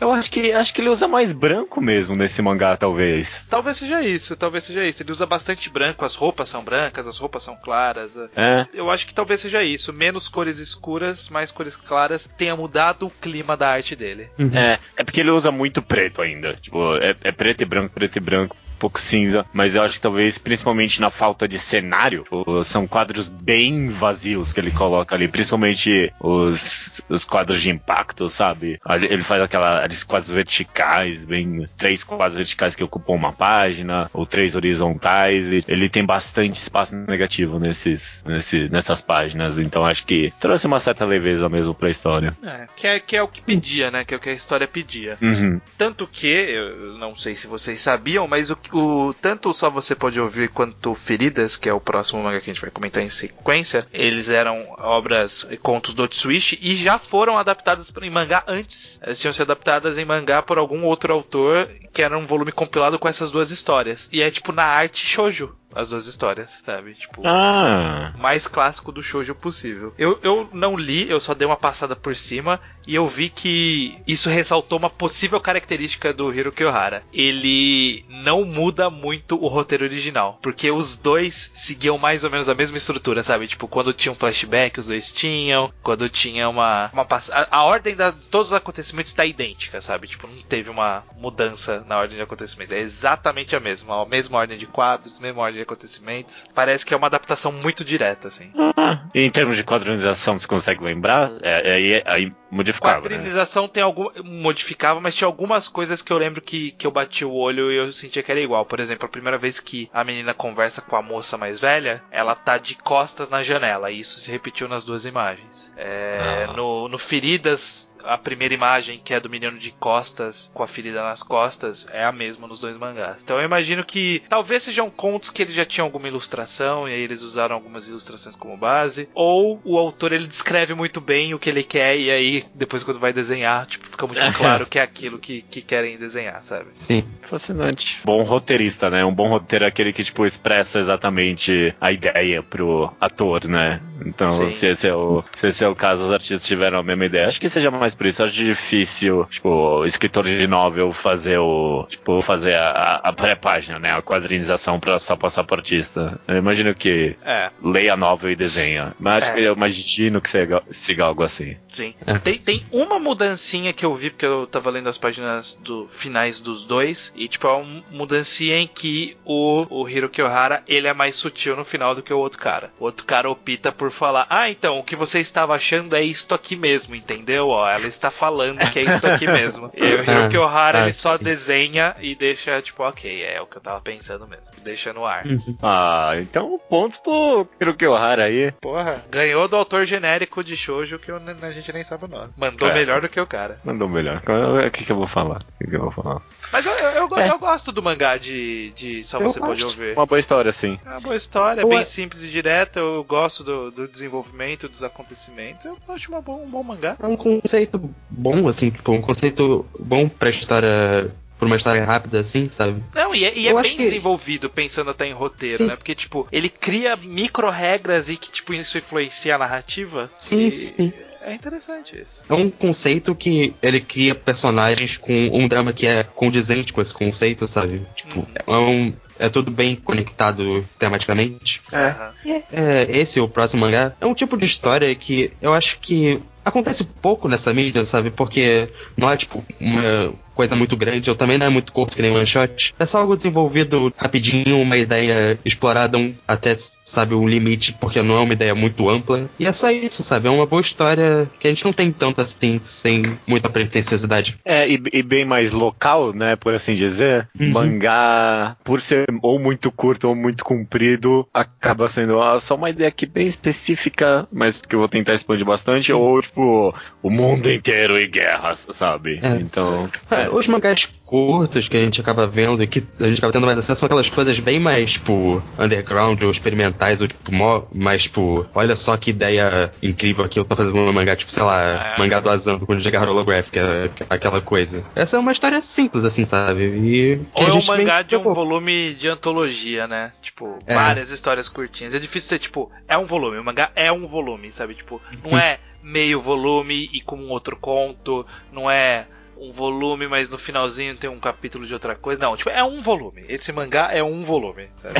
Eu acho que, acho que ele usa mais branco mesmo nesse mangá, talvez. Talvez seja isso, talvez seja isso. Ele usa bastante branco, as roupas são brancas, as roupas são claras. É. Eu acho que talvez seja isso. Menos cores escuras, mais cores claras, tenha mudado o clima da arte dele. É, é porque ele usa muito preto ainda. Tipo, é, é preto e branco, preto e branco, pouco cinza. Mas eu acho que talvez, principalmente na falta de cenário, são quadros bem vazios que ele coloca ali. Principalmente os, os quadros de impacto, sabe? Ele faz aquela, aqueles quadros verticais, bem. Três quadros verticais que ocupam uma página, ou três horizontais. E ele tem bastante espaço negativo nesses, nesse, nessas páginas. Então acho que trouxe uma certa leveza mesmo pra história. É, que é, que é o que pedia, né? Que é o que a história pedia. Uhum. Tanto que, eu não sei se vocês sabiam, mas o, o tanto Só Você Pode Ouvir quanto Feridas, que é o próximo manga que a gente vai comentar em sequência, eles eram obras, contos do Otsuishi e já foram adaptadas em mangá antes. Elas tinham sido adaptadas em mangá por algum outro autor que era um volume compilado com essas duas histórias. E é tipo na arte shoujo. As duas histórias, sabe? Tipo, Ah, mais clássico do shoujo possível. Eu, eu não li, eu só dei uma passada por cima e eu vi que isso ressaltou uma possível característica do Hiro Kyohara. Ele não muda muito o roteiro original, porque os dois seguiam mais ou menos a mesma estrutura, sabe? Tipo, quando tinha um flashback, os dois tinham, quando tinha uma, uma pass- a, a ordem de todos os acontecimentos está idêntica, sabe? Tipo, não teve uma mudança na ordem de acontecimentos, é exatamente a mesma, a mesma ordem de quadros, mesma ordem de acontecimentos. Parece que é uma adaptação muito direta, assim. ah. Em termos de quadrinização, você consegue lembrar? É, aí, aí modificava, né? Quadrinização tem algum. modificava, mas tinha algumas coisas que eu lembro que, que eu bati o olho e eu sentia que era igual. Por exemplo, a primeira vez que a menina conversa com a moça mais velha, ela tá de costas na janela. E isso se repetiu nas duas imagens. É, Ah. no, no Feridas. A primeira imagem, que é do menino de costas, com a ferida nas costas, é a mesma nos dois mangás. Então eu imagino que talvez sejam contos que eles já tinham alguma ilustração e aí eles usaram algumas ilustrações como base, ou o autor ele descreve muito bem o que ele quer e aí depois quando vai desenhar, tipo, fica muito claro que é aquilo que, que querem desenhar, sabe? Sim. Fascinante. Bom roteirista, né? Um bom roteiro é aquele que, tipo, expressa exatamente a ideia pro ator, né? Então, Sim. se esse, é o, se esse é o caso, os artistas tiveram a mesma ideia. Acho que seja mais por isso. Acho difícil, tipo, o escritor de novel fazer o, tipo, fazer a, a pré-página, né? A quadrinização pra só passar pro artista. Eu imagino que É, leia a novel e desenha. Mas acho É. que eu imagino que siga, siga algo assim. sim. É. Tem, tem uma mudancinha que eu vi, porque eu tava lendo as páginas do finais dos dois, e tipo, é uma mudancinha em que o, o Hiro Kyohara, ele é mais sutil no final do que o outro cara. O outro cara opta por falar, ah, então, o que você estava achando é isto aqui mesmo, entendeu? Ó, ela está falando que é isto aqui mesmo. E o Hiro Ah, Kyohara, ah, ele só sim. desenha e deixa, tipo, ok, é o que eu tava pensando mesmo. Deixa no ar. Uhum. Ah, então pontos pro Hiroki Ohara aí. Porra, ganhou do autor genérico de shoujo que a gente nem sabe o nome. Mandou É. melhor do que o cara. Mandou melhor. O que, que eu vou falar? O que, que eu vou falar? Mas eu, eu, É. eu gosto do mangá de, de Só Eu Você Pode. Ouvir. Uma boa história, sim. É uma boa história, bem simples e direta. Eu gosto do, do desenvolvimento, dos acontecimentos. Eu acho uma bo- um bom mangá. É um conceito bom, assim, tipo, um conceito bom pra história. Por uma história rápida, assim, sabe? Não, e é, e é bem que- desenvolvido, pensando até em roteiro, Sim. né? Porque, tipo, ele cria micro-regras e que, tipo, isso influencia a narrativa. Sim, E sim. É interessante isso. É um conceito que ele cria personagens com um drama que é condizente com esse conceito, sabe? Tipo, é um. É tudo bem conectado tematicamente. Aham. É, esse, o próximo mangá, é um tipo de história que eu acho que acontece pouco nessa mídia, sabe? Porque não é, tipo, uma coisa muito grande, ou também não é muito curto que nem one shot. É só algo desenvolvido rapidinho, uma ideia explorada um, até, sabe, um limite, porque não é uma ideia muito ampla. E é só isso, sabe? É uma boa história que a gente não tem tanto assim, sem muita pretensiosidade. É, e, e bem mais local, né, por assim dizer. Uhum. Mangá, por ser ou muito curto ou muito comprido, acaba sendo ah, só uma ideia aqui bem específica, mas que eu vou tentar expandir bastante, ou tipo, o mundo inteiro e guerras, sabe? É. Então, É, os mangás curtos que a gente acaba vendo e que a gente acaba tendo mais acesso são aquelas coisas bem mais, tipo, underground ou experimentais, ou tipo, mó, mais, tipo, olha só que ideia incrível aqui, eu tô fazendo um mangá, tipo, sei lá, É. mangá do Azando com Giga holográfica, aquela coisa. Essa é uma história simples, assim, sabe? E Ou é um mangá de um volume de antologia, né? Tipo, É. várias histórias curtinhas. É difícil ser, tipo, é um volume. O mangá é um volume, sabe? Tipo, não é meio volume e com um outro conto. Não é um volume, mas no finalzinho tem um capítulo de outra coisa. Não, tipo, é um volume. Esse mangá é um volume. sabe?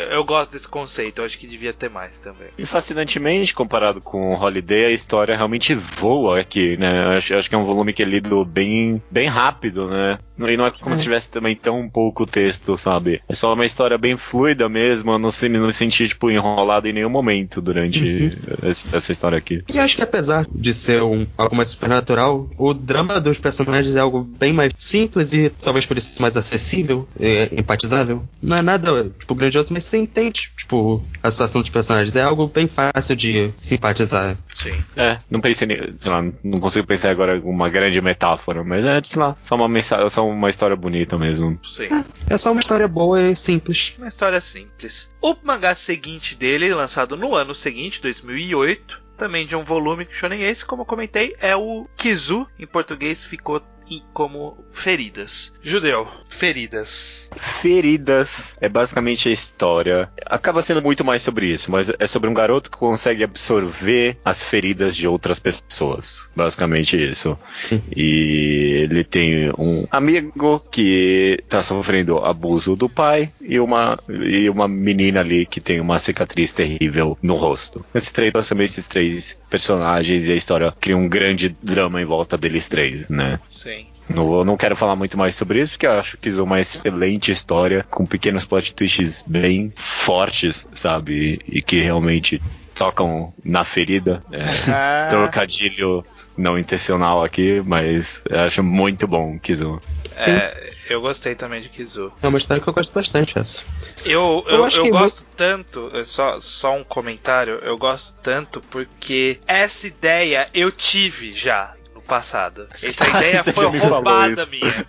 eu, eu gosto desse conceito. Eu acho que devia ter mais também. E fascinantemente, comparado com Holiday, a história realmente voa aqui, né? Eu Acho, acho que é um volume que é lido bem, bem rápido, né? E não é como É. se tivesse também tão pouco texto, sabe? É só uma história bem fluida mesmo, eu não, se, não me senti, tipo, enrolado em nenhum momento durante Uhum. esse- essa história aqui. E acho que apesar de ser um, algo mais supernatural, o drama dos personagens é algo bem mais simples e talvez por isso mais acessível, e empatizável. Não é nada, tipo, grandioso, mas você entende, tipo, a situação dos personagens. É algo bem fácil de simpatizar. Sim. É, não pensei, sei lá, não consigo pensar agora em uma grande metáfora, mas é, sei lá, só uma mensagem, só uma história bonita mesmo. Sim. É só uma história boa e simples. Uma história simples. O mangá seguinte dele, lançado no ano seguinte, 2008, também de um volume shonen esse, como eu comentei, é o Kizu, em português ficou e como feridas. Judeu, feridas. Feridas é basicamente a história. Acaba sendo muito mais sobre isso, mas é sobre um garoto que consegue absorver as feridas de outras pessoas. Basicamente isso. Sim. E ele tem um amigo que tá sofrendo abuso do pai e uma, e uma menina ali que tem uma cicatriz terrível no rosto. Esses três, basicamente esses três personagens e a história cria um grande drama em volta deles três, né? Sim. Não, eu não quero falar muito mais sobre isso, porque eu acho que isso é uma excelente história, com pequenos plot twists bem fortes, sabe? E que realmente tocam na ferida. É, Ah, trocadilho não intencional aqui, mas eu acho muito bom, Kizu. Sim. é, eu gostei também de Kizu. É uma história que eu gosto bastante, essa. Eu, Eu eu, acho eu que gosto tanto, é só, só um comentário, eu gosto tanto porque essa ideia eu tive já no passado. Essa ideia Você foi roubada minha.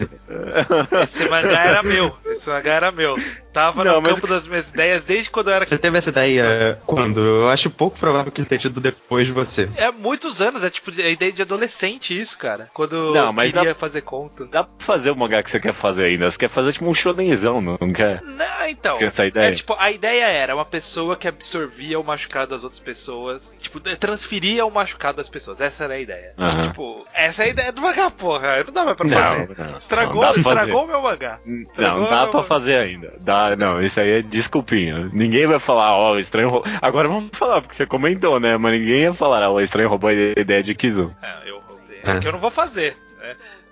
Esse mangá era meu, esse mangá era meu. Tava Não, no campo que- das minhas ideias desde quando eu era Você teve essa ideia quando? Eu acho pouco provável que ele tenha tido depois de você. É muitos anos, é tipo a ideia de adolescente isso, cara. Quando Não, eu mas queria fazer conto. Dá pra fazer o mangá que você quer fazer ainda. Você quer fazer tipo um shonenzão, não, não quer? Não, então. Quer essa ideia? É tipo, a ideia era uma pessoa que absorvia o machucado das outras pessoas. Tipo, transferia o machucado das pessoas. Essa era a ideia. Aham. Tipo, essa é a ideia do mangá, porra. Não dá pra Não, fazer. não, Estragou, não dá pra estragou o meu mangá. Não, não dá pra fazer ainda. Dá, não, isso aí é desculpinha. Ninguém vai falar, ó, o estranho roubou. Agora vamos falar, porque você comentou, né? Mas ninguém ia falar, ó, o estranho roubou a ideia de Kizu. É, eu roubei. É. É que eu não vou fazer.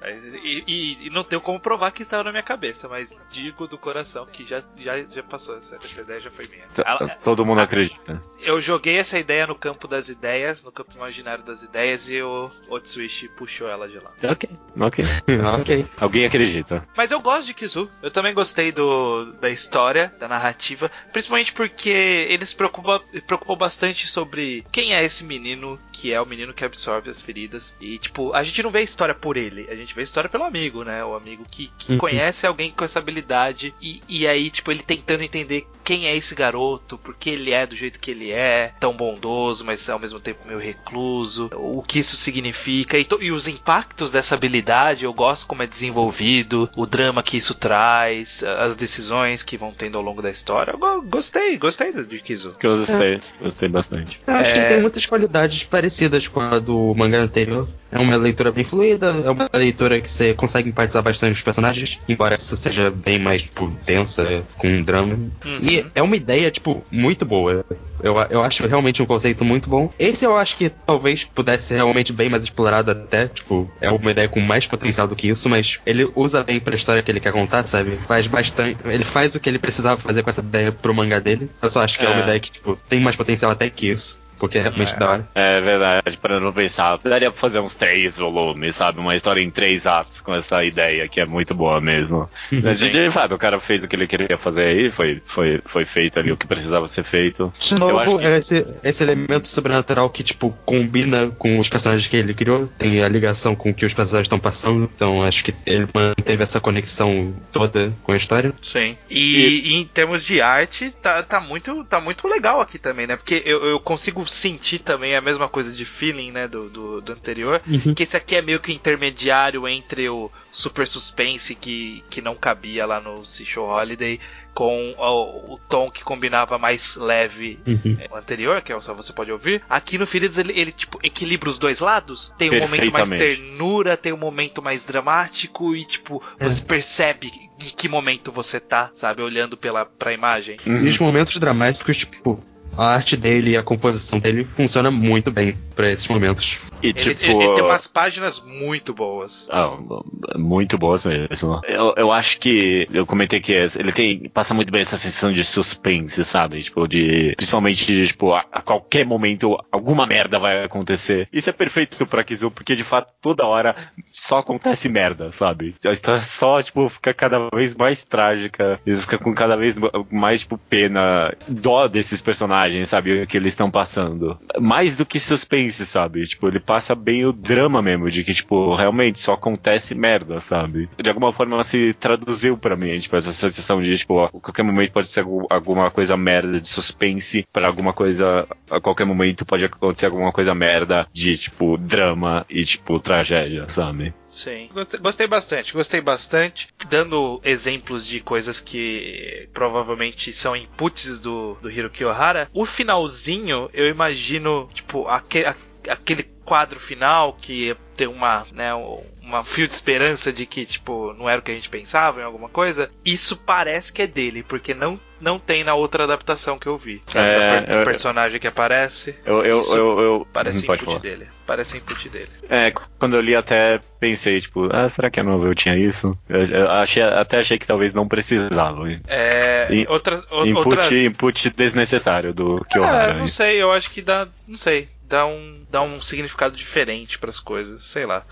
Né? E, e- e não tenho como provar que estava na minha cabeça, mas digo do coração que já, já, já passou. Essa, essa ideia já foi minha. Ela- Todo mundo acredita. eu joguei essa ideia no campo das ideias, no campo imaginário das ideias, e o Otsuishi puxou ela de lá. Ok, ok. ok. Alguém acredita. Mas eu gosto de Kizu. Eu também gostei do, da história, da narrativa, principalmente porque ele se preocupa, preocupou bastante sobre quem é esse menino, que é o menino que absorve as feridas. E, tipo, a gente não vê a história por ele, a gente vê a história pelo amigo, né? O amigo que, que Uhum. conhece alguém com essa habilidade. E, e aí, tipo, ele tentando entender quem é esse garoto, por que ele é do jeito que ele é, tão bondoso, mas ao mesmo tempo meio recluso, o que isso significa e, to- e os impactos dessa habilidade, eu gosto como é desenvolvido, o drama que isso traz, as decisões que vão tendo ao longo da história. Eu go- gostei, gostei de Kizu. Que eu sei, eu sei bastante. Eu acho que É. ele tem muitas qualidades parecidas com a do mangá anterior. É uma leitura bem fluida, é uma leitura que você consegue empatizar bastante os personagens, embora essa seja bem mais, tipo, densa, com um drama. Uhum. E é uma ideia, tipo, muito boa. Eu, eu acho realmente um conceito muito bom. Esse eu acho que talvez pudesse ser realmente bem mais explorado até, tipo, é uma ideia com mais potencial do que isso, mas ele usa bem pra história que ele quer contar, sabe? Faz bastante. Ele faz o que ele precisava fazer com essa ideia pro mangá dele. Eu só acho que é, É. uma ideia que, tipo, tem mais potencial até que isso. Porque é realmente É. da hora. É verdade, para não pensar. Daria pra fazer uns três volumes, sabe? Uma história em três atos com essa ideia que é muito boa mesmo. Mas de, de fato, o cara fez o que ele queria fazer aí, foi, foi, foi feito ali o que precisava ser feito. De Eu acho novo, que- é esse, esse elemento sobrenatural que, tipo, combina com os personagens que ele criou, tem a ligação com o que os personagens estão passando, então acho que ele manteve essa conexão toda com a história. Sim. E, e em termos de arte, tá, tá, muito, tá muito legal aqui também, né? Porque eu, eu consigo sentir também a mesma coisa de feeling, né? Do, do, do anterior. Que esse aqui é meio que intermediário entre o super suspense que, que não cabia lá no Seashore Holiday com o, o tom que combinava mais leve Uhum. é, o anterior, que é o só você pode ouvir. Aqui no Feridas ele, ele tipo equilibra os dois lados. Tem um momento mais ternura, tem um momento mais dramático e tipo, É. você percebe em que momento você tá, sabe, olhando pela pra imagem. E os momentos dramáticos, tipo, a arte dele e a composição dele funciona muito bem pra esses momentos. E Ele, tipo. ele- ele tem umas páginas muito boas. Ah, muito boas mesmo. Eu, eu acho que eu comentei que ele tem passa muito bem essa sensação de suspense, sabe? Tipo de principalmente de, tipo a, a qualquer momento alguma merda vai acontecer. Isso é perfeito pra Kizu porque de fato toda hora só acontece merda, sabe? A história só tipo fica cada vez mais trágica, isso fica com cada vez mais tipo pena, dó desses personagens, sabe? O que eles estão passando. Mais do que suspense, sabe? Tipo ele passa bem o drama mesmo, de que, tipo, realmente só acontece merda, sabe? De alguma forma ela se traduziu pra mim, tipo, essa sensação de, tipo, a qualquer momento pode ser algu- alguma coisa merda de suspense, pra alguma coisa, a qualquer momento pode acontecer alguma coisa merda de, tipo, drama e, tipo, tragédia, sabe? Sim. Gostei, bastante, gostei bastante. Dando exemplos de coisas que provavelmente são inputs do, do Hiroki Ohara. O finalzinho, eu imagino, tipo, aque, a- aquele quadro final que tem uma, né, uma fio de esperança de que, tipo, não era o que a gente pensava em alguma coisa. Isso parece que é dele, porque não, não tem na outra adaptação que eu vi. É, per- eu- personagem que aparece. Eu, eu, eu, eu Parece input falar. dele. Parece input dele. É, quando eu li até pensei, tipo, ah, será que a novel tinha isso? Eu, eu achei, até achei que talvez não precisava. É, E- outras, o- Input, outras... input desnecessário do É, Kyohara. não sei, eu acho que dá, não sei, dá um, dá um significado diferente pras coisas, sei lá.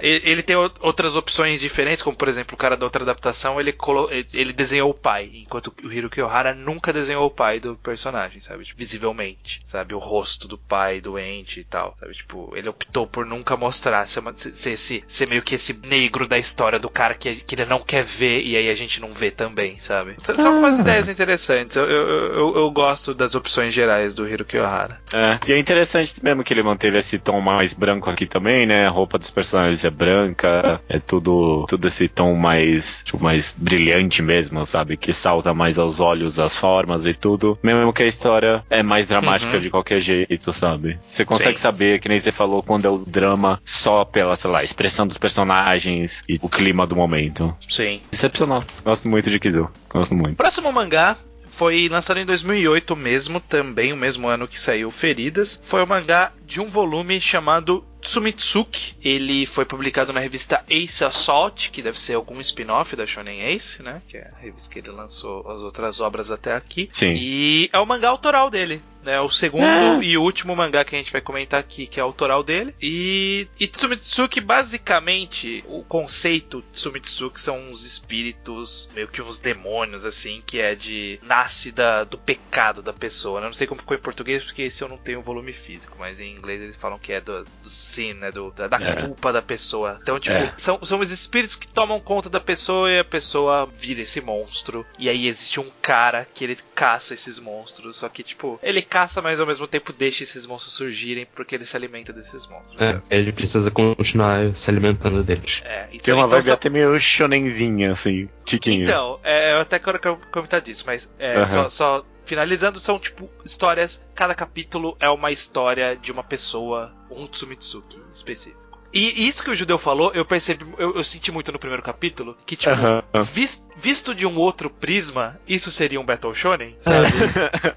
E- Ele tem outras opções diferentes, como por exemplo, o cara da outra adaptação, ele, colo- ele- desenhou o pai, enquanto o Hiroki Ohara nunca desenhou o pai do personagem, sabe? Tipo, visivelmente, sabe? O rosto do pai doente e tal, sabe? Tipo, ele optou por nunca mostrar ser, uma- ser, ser esse, ser meio que esse negro da história do cara que, que ele não quer ver e aí a gente não vê também, sabe? São são umas ideias interessantes. Eu, eu, eu, eu gosto das opções gerais do Hiroki Ohara. É, e é interessante mesmo que ele manteve esse tom mais branco aqui também, né? A roupa dos personagens é branca, é tudo, tudo esse tom mais, tipo, mais brilhante mesmo, sabe? Que salta mais aos olhos as formas e tudo. Mesmo que a história é mais dramática Uhum. de qualquer jeito, sabe? Você consegue Sim. saber, que nem você falou, quando é o drama só pela, sei lá, expressão dos personagens e o clima do momento. Sim. Excepcional. Gosto muito de Kizu. Gosto muito. Próximo mangá foi lançado em 2008 mesmo, também o mesmo ano que saiu Feridas. Foi um mangá de um volume chamado Tsumitsuki. Ele foi publicado na revista Ace Assault, que deve ser algum spin-off da Shonen Ace, né? Que é a revista que ele lançou as outras obras até aqui. Sim. E é o mangá autoral dele. É o segundo e último mangá que a gente vai comentar aqui, que é autoral dele. E, e Tsumitsuki, basicamente, o conceito de Tsumitsuki são uns espíritos, meio que uns demônios, assim, que é de. nasce da, do pecado da pessoa. né? Não sei como ficou em português, porque esse eu não tenho o volume físico, mas em inglês eles falam que é do, do sin, né? Do, da, da É. culpa da pessoa. Então, tipo, É. são, são os espíritos que tomam conta da pessoa e a pessoa vira esse monstro. E aí existe um cara que ele caça esses monstros. Só que, tipo, ele caça, mas ao mesmo tempo deixa esses monstros surgirem porque ele se alimenta desses monstros. É, ele precisa continuar se alimentando deles. É, então, Tem uma então vibe são- até meio shonenzinha, assim, tiquinho. Então, é, eu até quero comentar disso, mas é, Aham. só, só finalizando, são tipo histórias. Cada capítulo é uma história de uma pessoa, um Tsumitsuki específico. E isso que o judeu falou, eu percebi, eu, eu senti muito no primeiro capítulo, que tipo, Aham. vis- visto de um outro prisma, isso seria um Battle Shonen, sabe?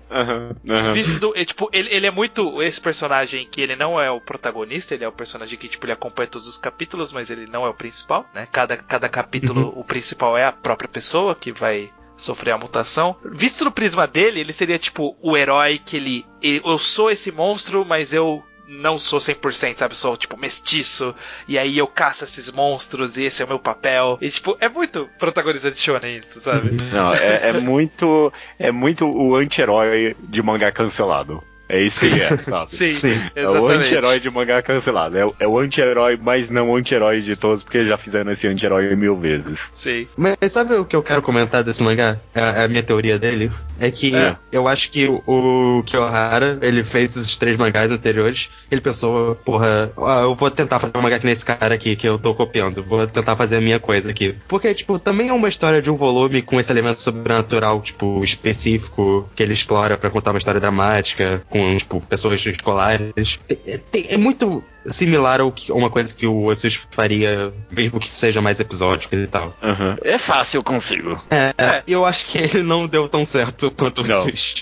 Aham, aham. Visto do, é, tipo, ele, ele é muito esse personagem que ele não é o protagonista, ele é o personagem que tipo ele acompanha todos os capítulos, mas ele não é o principal, né? Cada, cada capítulo o principal é a própria pessoa que vai sofrer a mutação. Visto no prisma dele, ele seria tipo o herói que ele, ele- eu sou esse monstro, mas eu não sou 100%, sabe? Sou, tipo, mestiço. E aí eu caço esses monstros e esse é o meu papel. E, tipo, é muito protagonista de Shonen isso, sabe? Não, é, é muito. É muito o anti-herói de mangá cancelado. É isso que ele é, sabe? Sim, Sim. É o exatamente. anti-herói de mangá cancelado. É, o- é o anti-herói, mas não o anti-herói de todos, porque já fizeram esse anti-herói mil vezes. Sim. Mas sabe o que eu quero comentar desse mangá? É a minha teoria dele. É que É. eu acho que o, o Kyohara, ele fez esses três mangás anteriores. Ele pensou, porra, eu vou tentar fazer um mangá que nesse cara aqui que eu tô copiando. Vou tentar fazer a minha coisa aqui. Porque, tipo, também é uma história de um volume com esse elemento sobrenatural, tipo, específico, que ele explora pra contar uma história dramática, com, tipo, pessoas escolares. É, é muito similar ao que, a uma coisa que o Otsushi faria, mesmo que seja mais episódico e tal. Aham. É fácil, eu consigo. É, É. eu acho que ele não deu tão certo quanto o.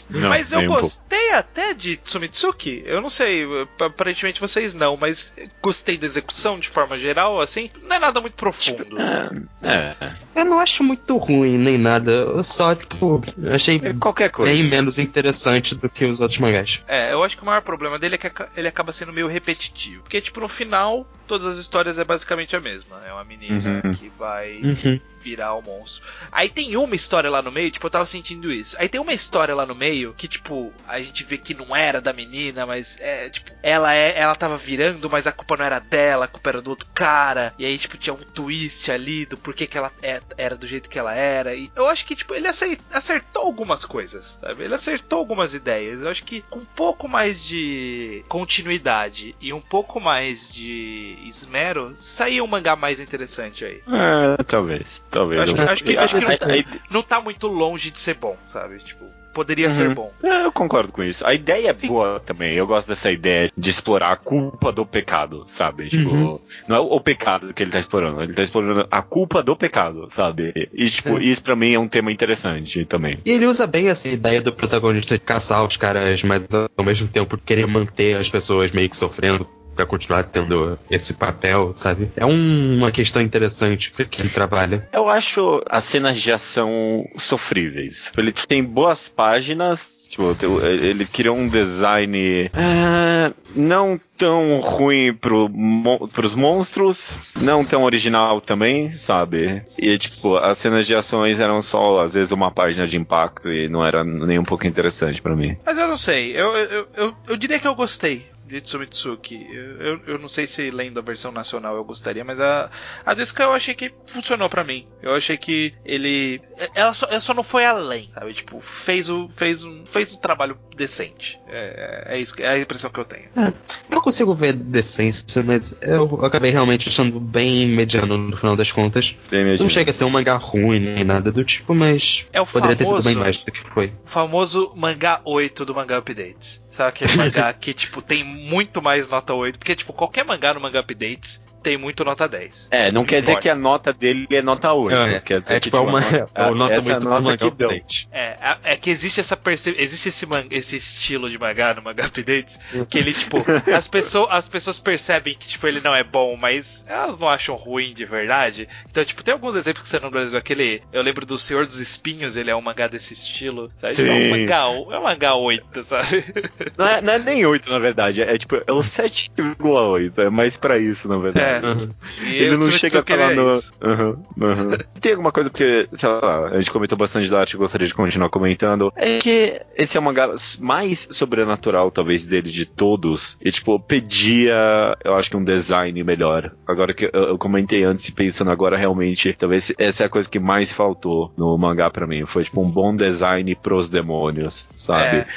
Não, mas eu nem um gostei até de Tsumitsuki. Eu não sei, aparentemente vocês não, mas gostei da execução de forma geral, assim. Não é nada muito profundo. É, Eu não acho muito ruim nem nada. Eu só, tipo, achei é qualquer coisa. bem menos interessante do que os outros mangás. É, eu acho que o maior problema dele é que ele acaba sendo meio repetitivo. Porque, tipo, no final, todas as histórias é basicamente a mesma. É uma menina Uhum. que vai Uhum. Virar o monstro. Aí tem uma história lá no meio, tipo, eu tava sentindo isso. Aí tem uma história lá no meio que, tipo, a gente vê que não era da menina, mas é, tipo, ela é, ela tava virando, mas a culpa não era dela, a culpa era do outro cara. E aí, tipo, tinha um twist ali do porquê que ela é- era do jeito que ela era. E eu acho que, tipo, ele acertou algumas coisas, sabe? Ele acertou algumas ideias. Eu acho que com um pouco mais de continuidade e um pouco mais de esmero, saía um mangá mais interessante aí. É, talvez. Talvez. Acho que- acho que- acho que a- a- Não tá muito longe de ser bom, sabe? Tipo, poderia Uhum. ser bom. É, eu concordo com isso. A ideia é Sim. boa também. Eu gosto dessa ideia de explorar a culpa do pecado, sabe? Tipo, Uhum. não é o pecado que ele tá explorando, ele tá explorando a culpa do pecado, sabe? E, tipo, É. isso pra mim é um tema interessante também. E ele usa bem essa ideia do protagonista de caçar os caras, mas ao mesmo tempo querer manter as pessoas meio que sofrendo pra continuar tendo esse papel, sabe? É um- uma questão interessante que ele trabalha. Eu acho as cenas de ação sofríveis. Ele tem boas páginas. Tipo, ele criou um design ah, não tão ruim pro, pros monstros, não tão original também, sabe? E tipo, as cenas de ações eram só, às vezes, uma página de impacto e não era nem um pouco interessante pra mim. Mas eu não sei, eu, eu, eu, eu diria que eu gostei de Tsumitsuki. Eu, eu, não sei se lendo a versão nacional eu gostaria, mas a, a Disca eu achei que funcionou pra mim. Eu achei que ele. Ela só, ela só não foi além, sabe? Tipo, fez, o, fez, um, fez um trabalho decente. É, é, isso, que- é a impressão que eu tenho. Eu consigo ver decência, mas eu acabei realmente achando bem mediano no final das contas. Bem. Não chega a ser um mangá ruim nem nada do tipo, mas É o poderia ter sido famoso- bem mais do que foi. O famoso mangá 8 do Mangá Updates. Sabe aquele mangá que, tipo, tem muito mais nota 8? Porque, tipo, qualquer mangá no Mangá Updates tem muito nota 10. É, não quer dizer importa. que a nota dele é nota 8. É, quer dizer é que, tipo, é uma, é nota essa é muito do nota que deu. É, é- é que existe essa perce... existe esse, man... esse estilo de mangá no mangá updates que ele tipo as pessoas as pessoas percebem que tipo ele não é bom, mas elas não acham ruim de verdade. Então tipo tem alguns exemplos que você no Brasil aquele eu lembro do Senhor dos Espinhos, ele é um mangá desse estilo. Sabe? Tipo, É um mangá, é um mangá 8, sabe? Não é, não é nem 8, na verdade. É tipo, é o 7,8. É mais pra isso, na verdade. É. Uhum. E Ele não chega a falar é no. Aham, aham. Tem alguma coisa, porque, sei lá, a gente comentou bastante da arte e gostaria de continuar comentando. É que esse é o mangá mais sobrenatural, talvez, dele de todos. E, tipo, pedia, eu acho que um design melhor. Agora que eu, eu comentei antes, pensando agora, realmente, talvez essa é a coisa que mais faltou no mangá pra mim. Foi, tipo, um bom design pros demônios, sabe? É.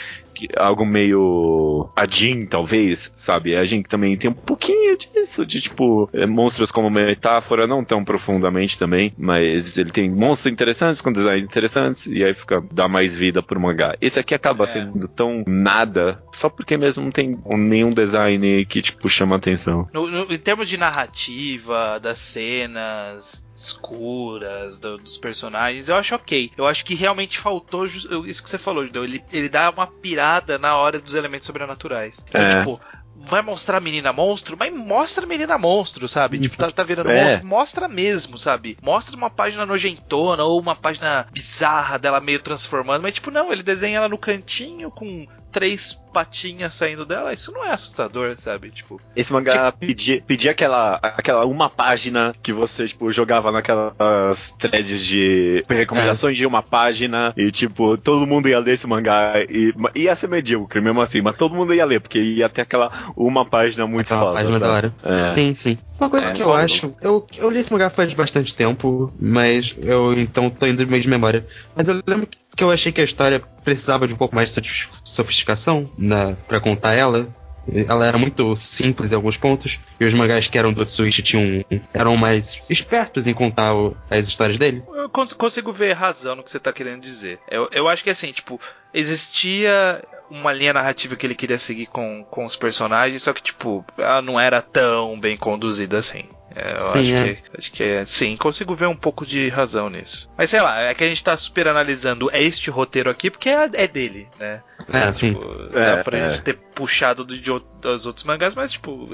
que- algo meio a Jin, talvez, sabe? A Jin também tem um pouquinho disso, de tipo, é, monstros como metáfora, não tão profundamente também, mas ele tem monstros interessantes com designs interessantes, e aí fica, dá mais vida pro mangá. Esse aqui acaba É. sendo tão nada, só porque mesmo não tem nenhum design que, tipo, chama atenção. No- no- em termos de narrativa, das cenas escuras, do- dos personagens, eu acho ok. Eu acho que realmente faltou isso que você falou, Judeu. Ele, ele dá uma pirada na hora dos elementos sobrenaturais. Então, É. tipo, vai mostrar a menina monstro, mas mostra a menina monstro, sabe? Tipo, tá, tá virando É. monstro, mostra mesmo, sabe? Mostra uma página nojentona ou uma página bizarra dela meio transformando, mas tipo, não, ele desenha ela no cantinho com três patinhas saindo dela, isso não é assustador, sabe? Tipo, Esse mangá pedia, pedia aquela, aquela uma página que você, tipo, jogava naquelas threads de recomendações de uma página e, tipo, todo mundo ia ler esse mangá e ia ser medíocre mesmo assim, mas todo mundo ia ler, porque ia ter aquela uma página muito Aquela foda. página sabe? da hora. É. Sim, sim. Uma coisa É, que eu foda. acho. Eu, eu li esse mangá faz bastante tempo, mas eu então tô indo meio de memória. Mas eu lembro que- que eu achei que a história precisava de um pouco mais de sofis- sofisticação na, pra contar ela. Ela era muito simples em alguns pontos, e os mangás que eram do Tsuichi tinham, eram mais espertos em contar o- as histórias dele. Eu cons- consigo ver razão no que você tá querendo dizer. Eu, eu acho que assim, tipo, existia uma linha narrativa que ele queria seguir com, com os personagens, só que, tipo, ela não era tão bem conduzida assim. É, eu Sim, acho, é. que, acho que é. Sim, consigo ver um pouco de razão nisso. Mas sei lá, é que a gente tá super analisando este roteiro aqui porque é, é dele, né? É, sim. Tipo, dá É, pra é. gente ter puxado do- de, dos outros mangás, mas, tipo,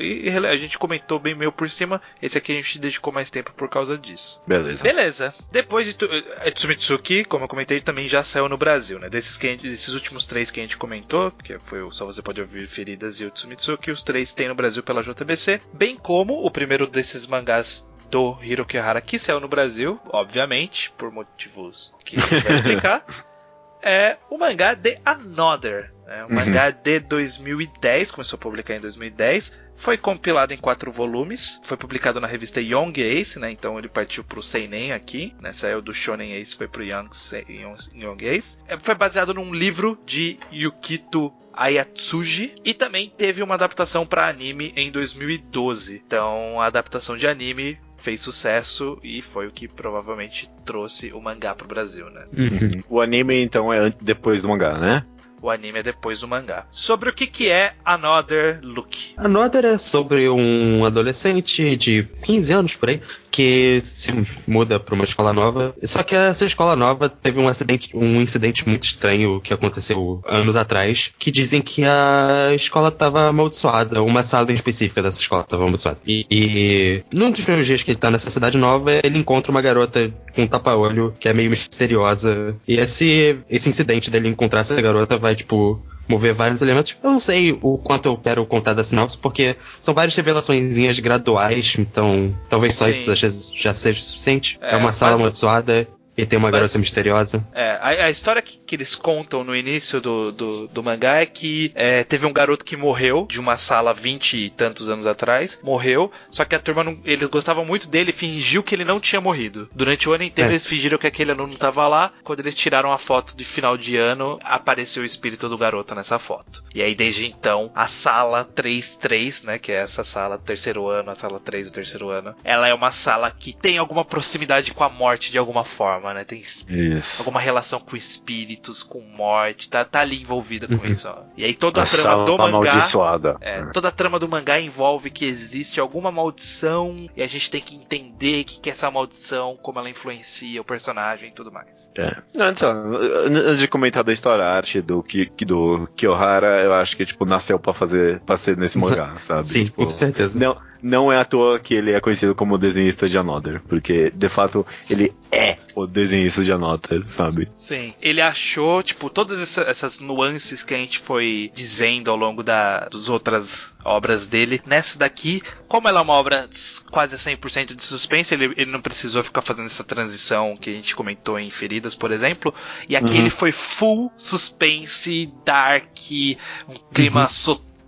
a gente comentou bem meio por cima. Esse aqui a gente dedicou mais tempo por causa disso. Beleza. Beleza. Depois de tu, eh, Tsumitsuki, como eu comentei, também já saiu no Brasil, né? Desses, que gente- desses últimos três que a gente comentou, que foi o Só Você Pode Ouvir Feridas e o Tsumitsuki, os três tem no Brasil pela JBC, bem como o primeiro desses mangás do Hiroki Hara, que saiu no Brasil, obviamente, por motivos que a gente vai explicar, é o mangá The Another. É um Uhum. mangá de 2010, começou a publicar em 2010. Foi compilado em quatro volumes. Foi publicado na revista Young Ace, né? Então ele partiu pro Seinen aqui, né? Saiu do Shonen Ace, foi pro Young, Young, Young Ace. É, Foi baseado num livro de Yukito Ayatsuji e também teve uma adaptação para anime em 2012. Então a adaptação de anime fez sucesso e foi o que provavelmente trouxe o mangá pro Brasil, né? Uhum. O anime, então, é antes- depois do mangá, né? O anime é depois do mangá. Sobre o que, que é Another Look. Another é sobre um adolescente de 15 anos por aí que se muda para uma escola nova. Só que essa escola nova teve um acidente, um incidente muito estranho que aconteceu anos atrás, que dizem que a escola estava amaldiçoada, uma sala em específica dessa escola estava amaldiçoada. E, e num dos primeiros dias que ele tá nessa cidade nova, ele encontra uma garota com um tapa-olho que é meio misteriosa. E esse esse incidente dele encontrar essa garota vai tipo mover vários elementos. Eu não sei o quanto eu quero contar da sinopse, porque são várias revelações graduais, então talvez só Sim. isso já, já seja suficiente. É, É, uma sala amaldiçoada e tem uma Mas- garota misteriosa. É, a, a história que, que eles contam no início do, do, do mangá é que é, teve um garoto que morreu de uma sala 20 e tantos anos atrás. Morreu, só que a turma não. Eles gostavam muito dele e fingiu que ele não tinha morrido. Durante o ano inteiro É. eles fingiram que aquele aluno tava lá. Quando eles tiraram a foto de final de ano, apareceu o espírito do garoto nessa foto. E aí, desde então, a sala 33, né? Que é essa sala do terceiro ano, a sala 3 do terceiro ano, ela é uma sala que tem alguma proximidade com a morte de alguma forma, né? Tem Isso. alguma relação com espíritos, com morte, tá, tá ali envolvida com Uhum. isso, ó. E aí toda a, A trama sala do mangá. amaldiçoada. É, toda a trama do mangá envolve que existe alguma maldição e a gente tem que entender que, que é essa maldição, como ela influencia o personagem e tudo mais. É. Não, então, antes de comentar da história a arte do, do Kiyohara, eu acho que, tipo, nasceu pra fazer, pra ser nesse mangá, sabe? Sim, Tipo, com certeza. Não, não é à toa que ele é conhecido como desenhista de Another, porque, de fato, ele é o desenhista de Another, sabe? Sim. Ele achou, tipo, todas essa- essas nuances que a gente foi dizendo ao longo da, das outras obras dele. Nessa daqui, como ela é uma obra quase 100% de suspense, ele, ele não precisou ficar fazendo essa transição que a gente comentou em Feridas, por exemplo. E aqui Uhum. ele foi full suspense, dark, um clima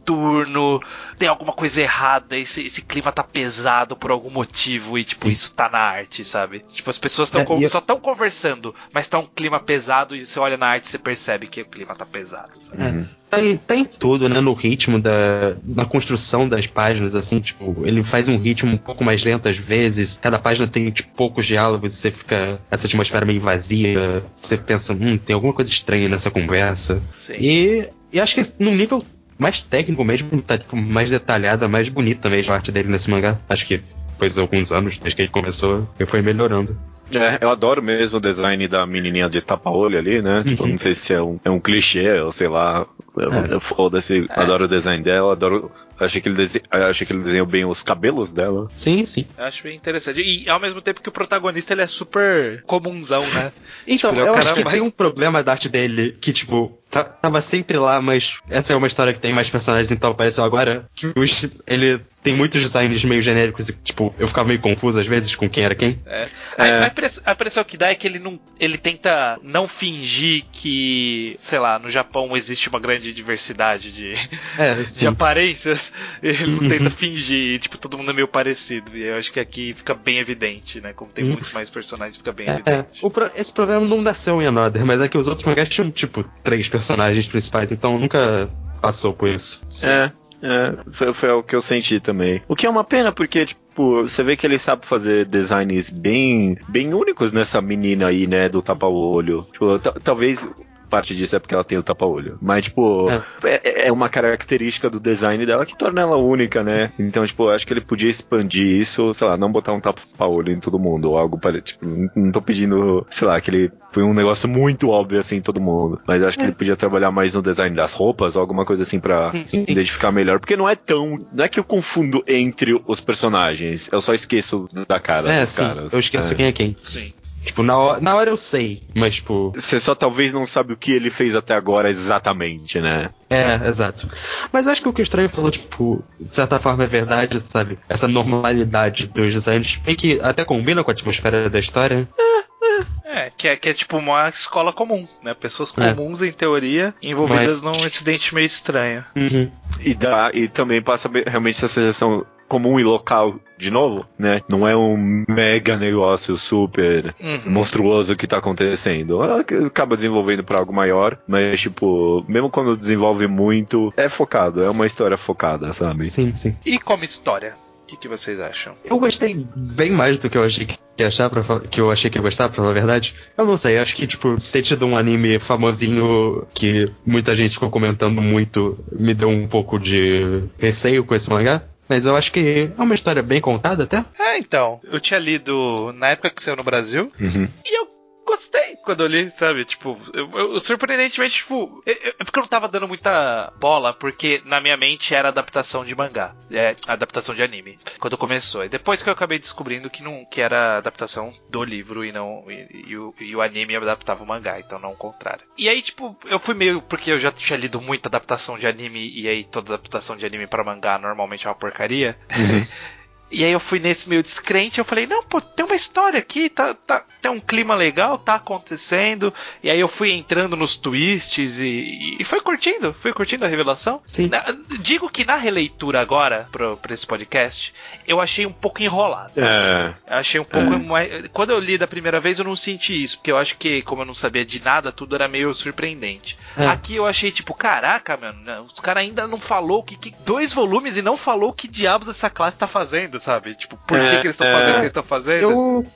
soturno, tem alguma coisa errada, esse, esse clima tá pesado por algum motivo e, tipo, Sim. isso tá na arte, sabe? Tipo, as pessoas tão É, e eu- só estão conversando, mas tá um clima pesado e você olha na arte e você percebe que o clima tá pesado, sabe? É. Tá em, tá em tudo, né? No ritmo da na construção das páginas, assim, tipo, ele faz um ritmo um pouco mais lento às vezes. Cada página tem, tipo, poucos diálogos e você fica. Essa atmosfera meio vazia. Você pensa, hum, tem alguma coisa estranha nessa conversa. Sim. E, e acho que num nível mais técnico mesmo, tá tipo, mais detalhada, mais bonita mesmo a arte dele nesse mangá. Acho que depois de alguns anos, desde que ele começou, ele foi melhorando. É, eu adoro mesmo o design da menininha de tapa-olho ali, né? Tipo, Uhum. não sei se é um, é um clichê ou sei lá. Eu, É. foda-se, É. adoro o design dela, adoro. Achei que, ele dese... achei que ele desenhou bem os cabelos dela. Sim, sim. Eu acho bem interessante. E ao mesmo tempo que o protagonista ele é super comunzão, né? Então, Tipo, é o eu cara acho que mais- tem um problema da arte dele que, tipo, tá- tava sempre lá, mas essa é uma história que tem mais personagens, então apareceu agora que os- ele tem muitos designs meio genéricos e, tipo, eu ficava meio confuso às vezes com quem era quem. É. É. A, a impress- a impressão que dá é que ele não. Ele tenta não fingir que, sei lá, no Japão existe uma grande diversidade de, É, de sim. Ele não tenta fingir, e, tipo, todo mundo é meio parecido. E eu acho que aqui fica bem evidente, né? Como tem Hum. muitos mais personagens, fica bem É, é. evidente. O pro- esse problema não nasceu em Another, mas é que os outros mangás tinham, tipo, três personagens principais, então nunca passou por isso. É, é, foi, foi o que eu senti também. O que é uma pena, porque, tipo, você vê que ele sabe fazer designs bem, bem únicos nessa menina aí, né, do tapa-olho. Tipo, ta- talvez parte disso é porque ela tem o tapa-olho. Mas, tipo, é. é uma característica do design dela que torna ela única, né? Então, tipo, eu acho que ele podia expandir isso, sei lá, não botar um tapa-olho em todo mundo, ou algo parecido. Tipo, não- tô pedindo, sei lá, que ele foi um negócio muito óbvio assim em todo mundo. Mas eu acho que ele podia trabalhar mais no design das roupas, ou alguma coisa assim sim. identificar melhor. Porque não é tão. Não é que eu confundo entre os personagens. Eu só esqueço da cara É, dos sim, caras. eu esqueço É. quem é quem. Sim. Tipo, na hora, na hora eu sei, mas tipo. Você só talvez não sabe o que ele fez até agora exatamente, né? É, exato. Mas eu acho que o que o Estranho falou, tipo, de certa forma é verdade, sabe? Essa normalidade dos designs, meio que até combina com a atmosfera da história. É, que é, que é tipo uma escola comum, né? Pessoas É. comuns, em teoria, envolvidas num incidente meio estranho. Uhum. E, dá, e também passa realmente essa sensação comum e local de novo, né? Não é um mega negócio super Uhum. monstruoso que tá acontecendo. Ela Acaba desenvolvendo pra algo maior, mas tipo, mesmo quando desenvolve muito, é focado, é uma história focada, sabe? Sim, sim. E como história? O que, que vocês acham? Eu gostei bem mais do que eu achei que ia achar, que eu achei que ia gostar, pra falar a verdade. Eu não sei, acho que, tipo, ter tido um anime famosinho que muita gente ficou comentando muito me deu um pouco de receio com esse mangá. Mas eu acho que é uma história bem contada até. É, então, eu tinha lido na época que saiu no Brasil, Uhum. e eu gostei quando eu li, sabe? Tipo, eu, eu- surpreendentemente, tipo, eu- eu- é porque eu não tava dando muita bola, porque na minha mente era adaptação de mangá, é, adaptação de anime, quando começou. E depois que eu acabei descobrindo que não que era adaptação do livro e não e, e o, e o anime adaptava o mangá, então não o contrário. E aí, tipo, eu fui meio porque eu já tinha lido muita adaptação de anime e aí toda adaptação de anime pra mangá normalmente é uma porcaria. E aí eu fui nesse meio descrente, eu falei, não, pô, tem uma história aqui, tá, tá, tem um clima legal, tá acontecendo. E aí eu fui entrando nos twists e, e foi curtindo, fui curtindo a revelação. Sim. Na- digo que na releitura agora, pro, pra esse podcast, eu achei um pouco enrolado. É. Eu achei um pouco mais. Quando eu li da primeira vez, eu não senti isso, porque eu acho que, como eu não sabia de nada, tudo era meio surpreendente. É. Aqui eu achei, tipo, caraca, mano, os caras ainda não falou que, que. Dois volumes e não falou que diabos essa classe tá fazendo, sabe? Tipo, por É, que, que eles estão é. fazendo o que eles estão fazendo? Eu,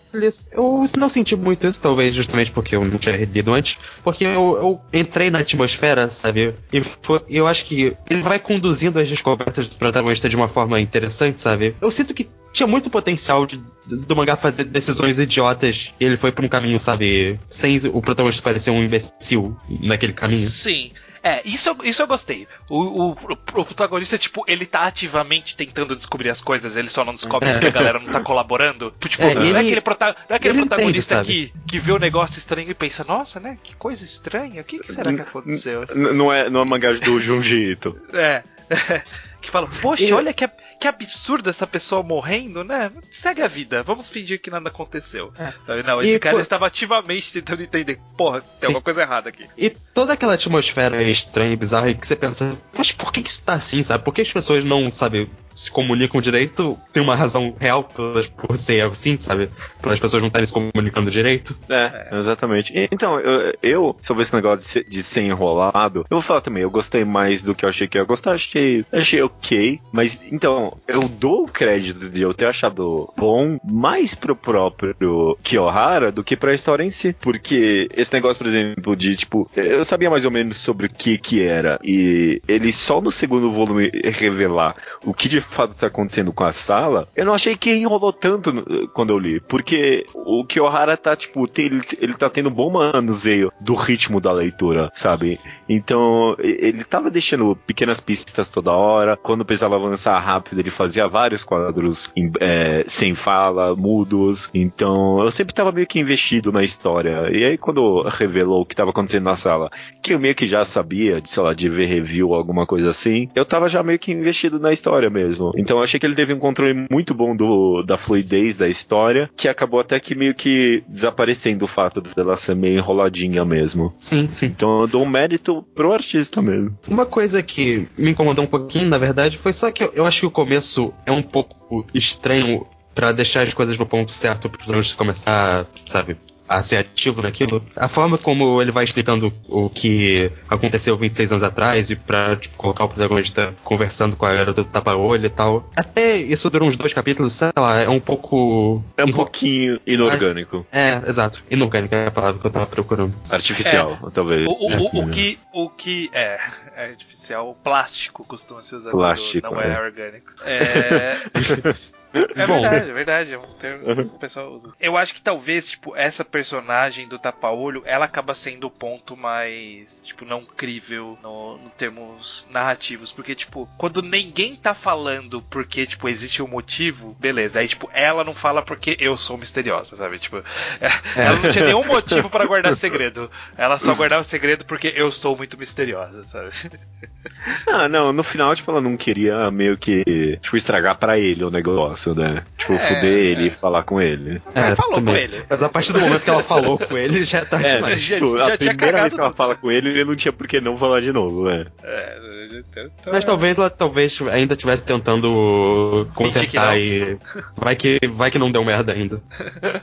eu não senti muito isso, talvez justamente porque eu não tinha lido antes, porque eu, eu entrei na atmosfera, sabe? E foi- eu acho que ele vai conduzindo as descobertas do protagonista de uma forma interessante, sabe? Eu sinto que tinha muito potencial de, do mangá fazer decisões idiotas e ele foi pra um caminho, sabe? Sem o protagonista parecer um imbecil naquele caminho. Sim. É, isso, eu- isso eu gostei. O, o, o protagonista, tipo, ele tá ativamente tentando descobrir as coisas, ele só não descobre É. porque a galera não tá colaborando. Tipo, É, não, ele- é aquele, prota- não é aquele ele protagonista entende, que, que vê o negócio estranho e pensa, nossa, né? Que coisa estranha, o que, que será que aconteceu? N- Não é, não é mangá do Junji Ito. É. que fala, poxa, olha que, que absurdo essa pessoa morrendo, né? Segue a vida, vamos fingir que nada aconteceu. Sabe, Não, esse É. E, cara pô- estava ativamente tentando entender. Porra, tem Sim. alguma coisa errada aqui. E toda aquela atmosfera estranha e bizarra que você pensa, mas por que que isso tá assim, sabe? Por que as pessoas não, sabe, se comunicam direito? Tem uma razão real por ser assim, sabe? Pelas pessoas não estarem se comunicando direito. É, exatamente. Então, eu, eu, sobre esse negócio de de ser enrolado, eu vou falar também, eu gostei mais do que eu achei que ia gostar, achei, achei ok, mas então, eu dou o crédito de eu ter achado bom mais pro próprio Kiyohara do que pra história em si, porque esse negócio, por exemplo, de tipo, eu sabia mais ou menos sobre o que que era, e ele só no segundo volume revelar o que de fato tá acontecendo com a sala, eu não achei que enrolou tanto quando eu li, porque o Kiyohara tá, tipo, tem- ele, ele tá tendo bom manuseio do ritmo da leitura, sabe? Então, ele tava deixando pequenas pistas toda hora, quando precisava avançar rápido, ele fazia vários quadros em- é, sem fala, mudos, então eu sempre tava meio que investido na história, e aí quando revelou o que tava acontecendo na sala, que eu meio que já sabia, de, sei lá, de ver review ou alguma coisa assim, eu tava já meio que investido na história mesmo. Então eu achei que ele teve um controle muito bom do, da fluidez da história, que acabou até que meio que desaparecendo o fato dela ser meio enroladinha mesmo. Sim, sim. Então eu dou um mérito pro artista mesmo. Uma coisa que me incomodou um pouquinho, na verdade, foi só que eu, eu acho que o começo é um pouco estranho pra deixar as coisas no ponto certo pro protagonista começar, sabe, a ser ativo naquilo. A forma como ele vai explicando o que aconteceu 26 anos atrás e pra tipo, colocar o protagonista conversando com a garota do tapa-olho e tal. Até isso dura uns dois capítulos, sei lá, é um pouco. É um pouquinho inorgânico. É, exato. Inorgânico é a palavra que eu tava procurando. Artificial, talvez. O, o- É, o- o que, o que é, é artificial, o plástico costuma ser usado, Plástico, não é, é. orgânico. É, É Bom. verdade, é verdade. É um termo que o pessoal usa. Eu acho que talvez, tipo, essa personagem do tapa-olho, ela acaba sendo o ponto mais, tipo, não crível no, no termos narrativos. Porque, tipo, quando ninguém tá falando porque, tipo, existe um motivo, beleza. Aí, tipo, ela não fala porque eu sou misteriosa, sabe? Tipo, ela não tinha nenhum motivo pra guardar segredo. Ela só guardava segredo porque eu sou muito misteriosa, sabe? Ah, não, no final, tipo, ela não queria meio que, tipo, estragar pra ele o negócio, né? Tipo, É, fuder ele e falar com ele. Ela falou com ele. Mas a partir do momento que ela falou com ele, já tá É, demais. já- tipo, já a tinha primeira vez que ela fala com ele, ele não tinha por que não falar de novo, né? É, então- Mas talvez ela talvez ainda estivesse tentando consertar e. Vai que, vai que não deu merda ainda.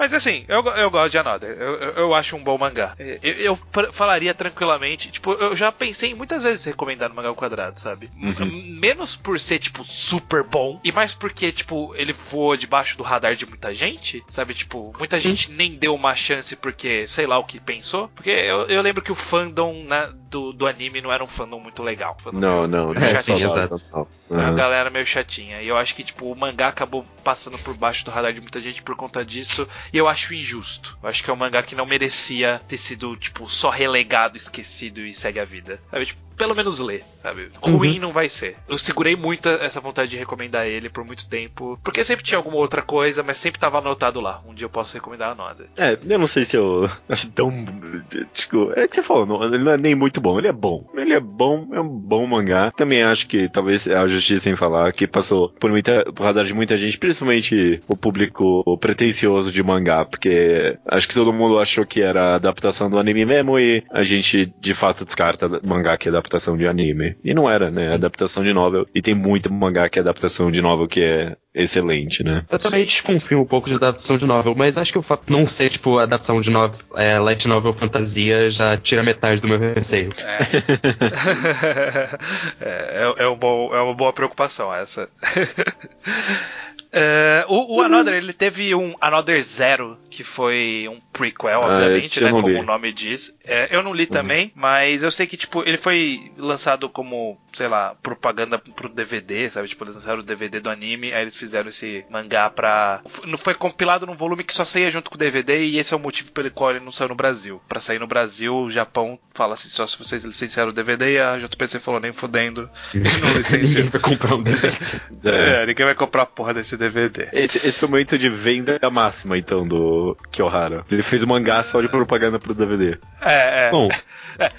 Mas assim, eu, eu gosto de Another. Eu, eu, eu acho um bom mangá. Eu, eu pr- falaria tranquilamente. Tipo, eu já pensei muitas vezes em recomendar no mangá ao quadrado, sabe? M- Menos por ser, tipo, super bom. E mais porque, tipo, ele voa debaixo do radar de muita gente. Sabe? Tipo, muita Sim. gente nem deu uma chance porque, sei lá o que pensou. Porque eu, eu lembro que o fandom né, do, do anime não era um fandom muito legal. Não, não, meio É, sim, exato. Não. Uma Aham. galera meio chatinha. E eu acho que, tipo, o mangá acabou passando por baixo do radar de muita gente por conta disso. E eu acho injusto. Eu acho que é um mangá que não merecia ter sido, tipo, só relegado, esquecido e segue a vida. Sabe? Tipo, pelo menos lê, sabe? Ruim não vai ser. Eu segurei muito essa vontade de recomendar ele por muito tempo. Porque sempre tinha alguma outra coisa, mas sempre tava anotado lá. Um dia eu posso recomendar a nota. É, eu não sei se eu acho tão. Tipo, é que você falou, não, ele não é nem muito bom, ele é bom. Ele é bom, é um bom mangá. Também acho que talvez a justiça em falar que passou por, muita, por radar de muita gente, principalmente o público pretencioso de mangá, porque acho que todo mundo achou que era adaptação do anime mesmo e a gente de fato descarta mangá que é adaptação de anime. E não era, né? É adaptação de novel. E tem muito mangá que é adaptação de novel que é excelente, né? Eu também desconfio um pouco de adaptação de novel, mas acho que o fato de não ser, tipo, adaptação de novel, é, light novel fantasia já tira metade do meu receio. é, é, é, um bom, é uma boa preocupação essa. É, o, o Another, ele teve um Another Zero, que foi um prequel, Ah, obviamente, eu né? Como li. o nome diz. É, eu não li também, mas eu sei que, tipo, ele foi lançado como, sei lá, propaganda pro DVD, sabe? Tipo, eles lançaram o DVD do anime, aí eles fizeram esse mangá pra. Não foi compilado num volume que só saía junto com o DVD, e esse é o motivo pelo qual ele não saiu no Brasil. Pra sair no Brasil, o Japão fala assim, só se vocês licenciaram o DVD, e a JPC falou, nem fudendo. Não licenciou. Ninguém vai comprar um DVD. É, ninguém vai comprar a porra desse DVD. Esse, esse foi o momento de venda máxima, então, do Kyohara. Ele fez o mangá só de propaganda pro DVD. É, é. Bom,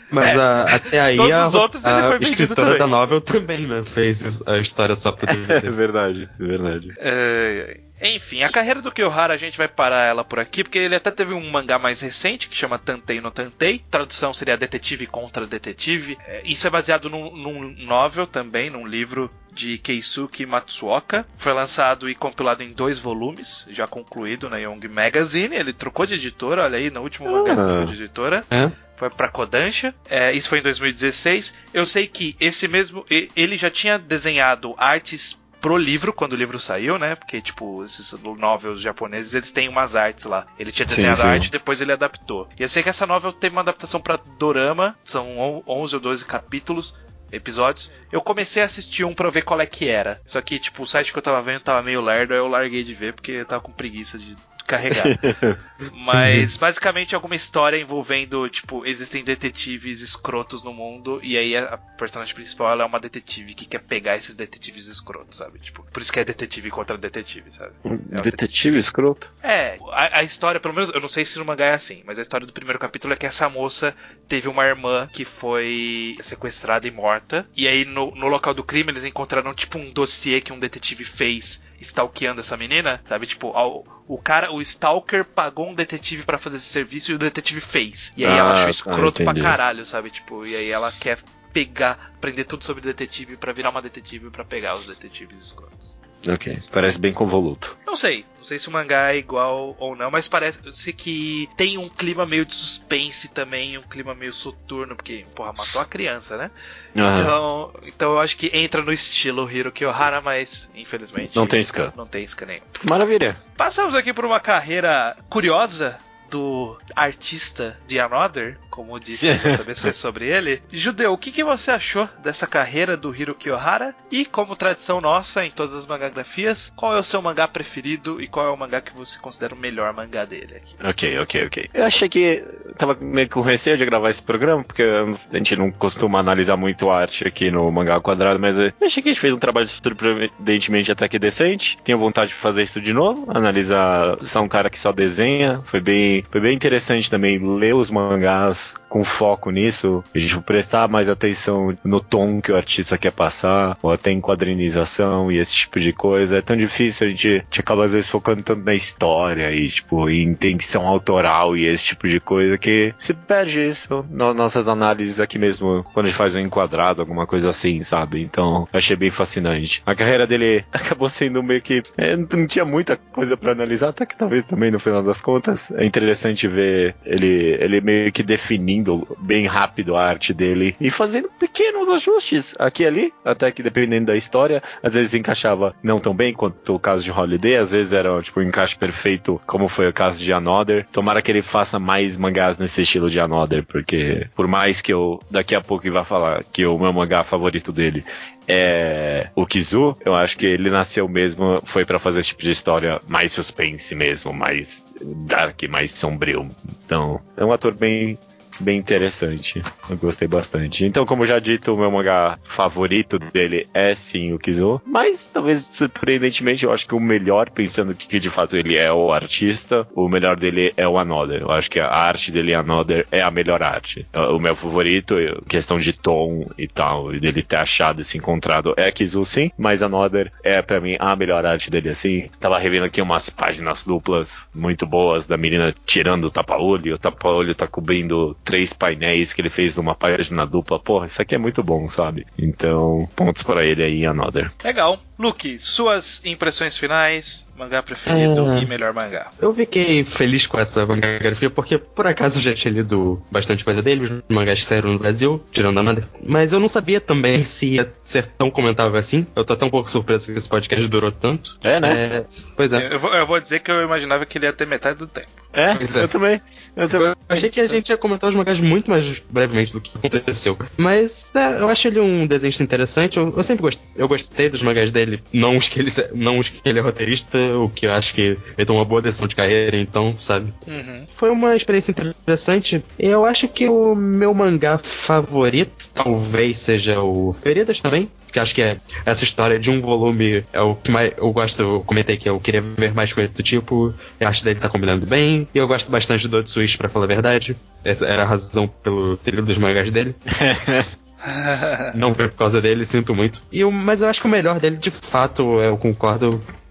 mas a- até aí Todos a, os outros ele a foi vendido escritora também. da novel também, né? Fez a história só pro É DVD. verdade, é verdade. É, Enfim, a carreira do Kyohara a gente vai parar ela por aqui, porque ele até teve um mangá mais recente que chama Tantei no Tantei. Tradução seria Detetive contra Detetive. É, Isso é baseado num, num novel também, num livro de Keisuke Matsuoka. Foi lançado e compilado em dois volumes, já concluído na Young Magazine. Ele trocou de editora, olha aí, no último mangá ele Ah. trocou de editora. É? Foi pra Kodansha. É, isso foi em 2016. Eu sei que esse mesmo. Ele já tinha desenhado artes pro livro quando o livro saiu, né? Porque, tipo, esses novels japoneses, eles têm umas artes lá. Ele tinha Sim, desenhado a sim. arte depois ele adaptou. E eu sei que essa novel teve uma adaptação pra Dorama, são on- 11 ou 12 capítulos. Episódios, eu comecei a assistir um pra ver qual é que era. Só que, tipo, o site que eu tava vendo tava meio lerdo, aí eu larguei de ver porque eu tava com preguiça de carregar. Mas basicamente alguma história envolvendo, tipo, existem detetives escrotos no mundo e aí a personagem principal ela é uma detetive que quer pegar esses detetives escrotos, sabe? Tipo, por isso que é detetive contra detetive, sabe? É o Detetive escroto? É, a, a história, pelo menos, eu não sei se no mangá é assim, mas a história do primeiro capítulo é que essa moça teve uma irmã que foi sequestrada e morta. E aí, no, no local do crime, eles encontraram, tipo, um dossiê que um detetive fez stalkeando essa menina, sabe? Tipo, ao- o cara, o stalker pagou um detetive pra fazer esse serviço e o detetive fez. E aí ela Ah, achou tá, escroto pra entendi. caralho, sabe? Tipo, e aí ela quer pegar, aprender tudo sobre detetive pra virar uma detetive pra pegar os detetives escrotos. Ok, parece bem convoluto. Não sei, não sei se o mangá é igual ou não, mas parece que tem um clima meio de suspense também, um clima meio soturno, porque, porra, matou a criança, né? Aham. Então, então eu acho que entra no estilo Hiro Kyohara, mas infelizmente Não tem scan. Não tem scan nenhum. Maravilha. Passamos aqui por uma carreira curiosa do artista de Another, como disse JBC sobre ele. Judeu, o que, que você achou dessa carreira do Hiro Kiyohara? E, como tradição nossa em todas as mangagrafias, qual é o seu mangá preferido e qual é o mangá que você considera o melhor mangá dele aqui? Ok, ok, ok. Eu achei que tava meio com receio de gravar esse programa, porque a gente não costuma analisar muito arte aqui no Mangá Quadrado, mas eu achei que a gente fez um trabalho surpreendentemente até que decente. Tenho vontade de fazer isso de novo, analisar só um cara que só desenha. Foi bem, foi bem interessante também ler os mangás Adiós. Com foco nisso, a gente prestar mais atenção no tom que o artista quer passar, ou até em quadrinização e esse tipo de coisa. É tão difícil, a gente, a gente acaba às vezes focando tanto na história e, tipo, em intenção autoral e esse tipo de coisa que se perde isso nas nossas análises aqui mesmo, quando a gente faz um enquadrado, alguma coisa assim, sabe? Então, achei bem fascinante. A carreira dele acabou sendo meio que. É, não tinha muita coisa para analisar, até que talvez também no final das contas. É interessante ver ele, ele meio que definindo bem rápido a arte dele e fazendo pequenos ajustes aqui e ali, até que dependendo da história, às vezes encaixava não tão bem quanto o caso de Holiday, às vezes era tipo um encaixe perfeito, como foi o caso de Another. Tomara que ele faça mais mangás nesse estilo de Another, porque por mais que eu daqui a pouco vá falar que o meu mangá favorito dele é o Kizu, eu acho que ele nasceu mesmo, foi para fazer esse tipo de história mais suspense mesmo, mais dark, mais sombrio. Então, é um ator bem bem interessante. Eu gostei bastante. Então, como já dito, o meu mangá favorito dele é sim o Kizo. Mas, talvez, surpreendentemente, eu acho que o melhor, pensando que, de fato ele é o artista, o melhor dele é o Another. Eu acho que a arte dele, Another, é a melhor arte. O meu favorito, questão de tom e tal, e dele ter achado e se encontrado, é Kizu sim, mas Another é para mim a melhor arte dele assim. Tava revendo aqui umas páginas duplas muito boas da menina tirando o tapa-olho, o tapa-olho tá cobrindo três painéis que ele fez numa página dupla. Porra, isso aqui é muito bom, sabe? Então, pontos para ele aí Another. Legal. Luke, suas impressões finais, mangá preferido É. e melhor mangá. Eu fiquei feliz com essa mangagrafia porque, por acaso, eu já tinha lido bastante coisa dele, os mangás que saíram no Brasil, tirando a nada. Mas eu não sabia também se ia ser tão comentável assim. Eu tô até um pouco surpreso que esse podcast durou tanto. É, né? É, pois é. Eu, vou, eu vou dizer que eu imaginava que ele ia ter metade do tempo. É, Pois é. eu também. Eu também. Eu achei que a gente ia comentar os mangás muito mais brevemente do que aconteceu. Mas é, eu acho ele um desenhista interessante. Eu, eu sempre gostei, eu gostei dos mangás dele. Não os, que ele, não os que ele é roteirista, o que eu acho que ele tomou uma boa decisão de carreira, então, sabe? Uhum. Foi uma experiência interessante. Eu acho que o meu mangá favorito talvez seja o Feridas também. Que acho que é essa história de um volume é o que mais eu gosto. Eu comentei que eu queria ver mais coisas do tipo. Eu acho que dele tá combinando bem. E eu gosto bastante do Switch, pra falar a verdade. Essa era a razão pelo trilho dos mangás dele. Não foi por causa dele, sinto muito. E mas eu acho que o melhor dele, de fato, eu concordo,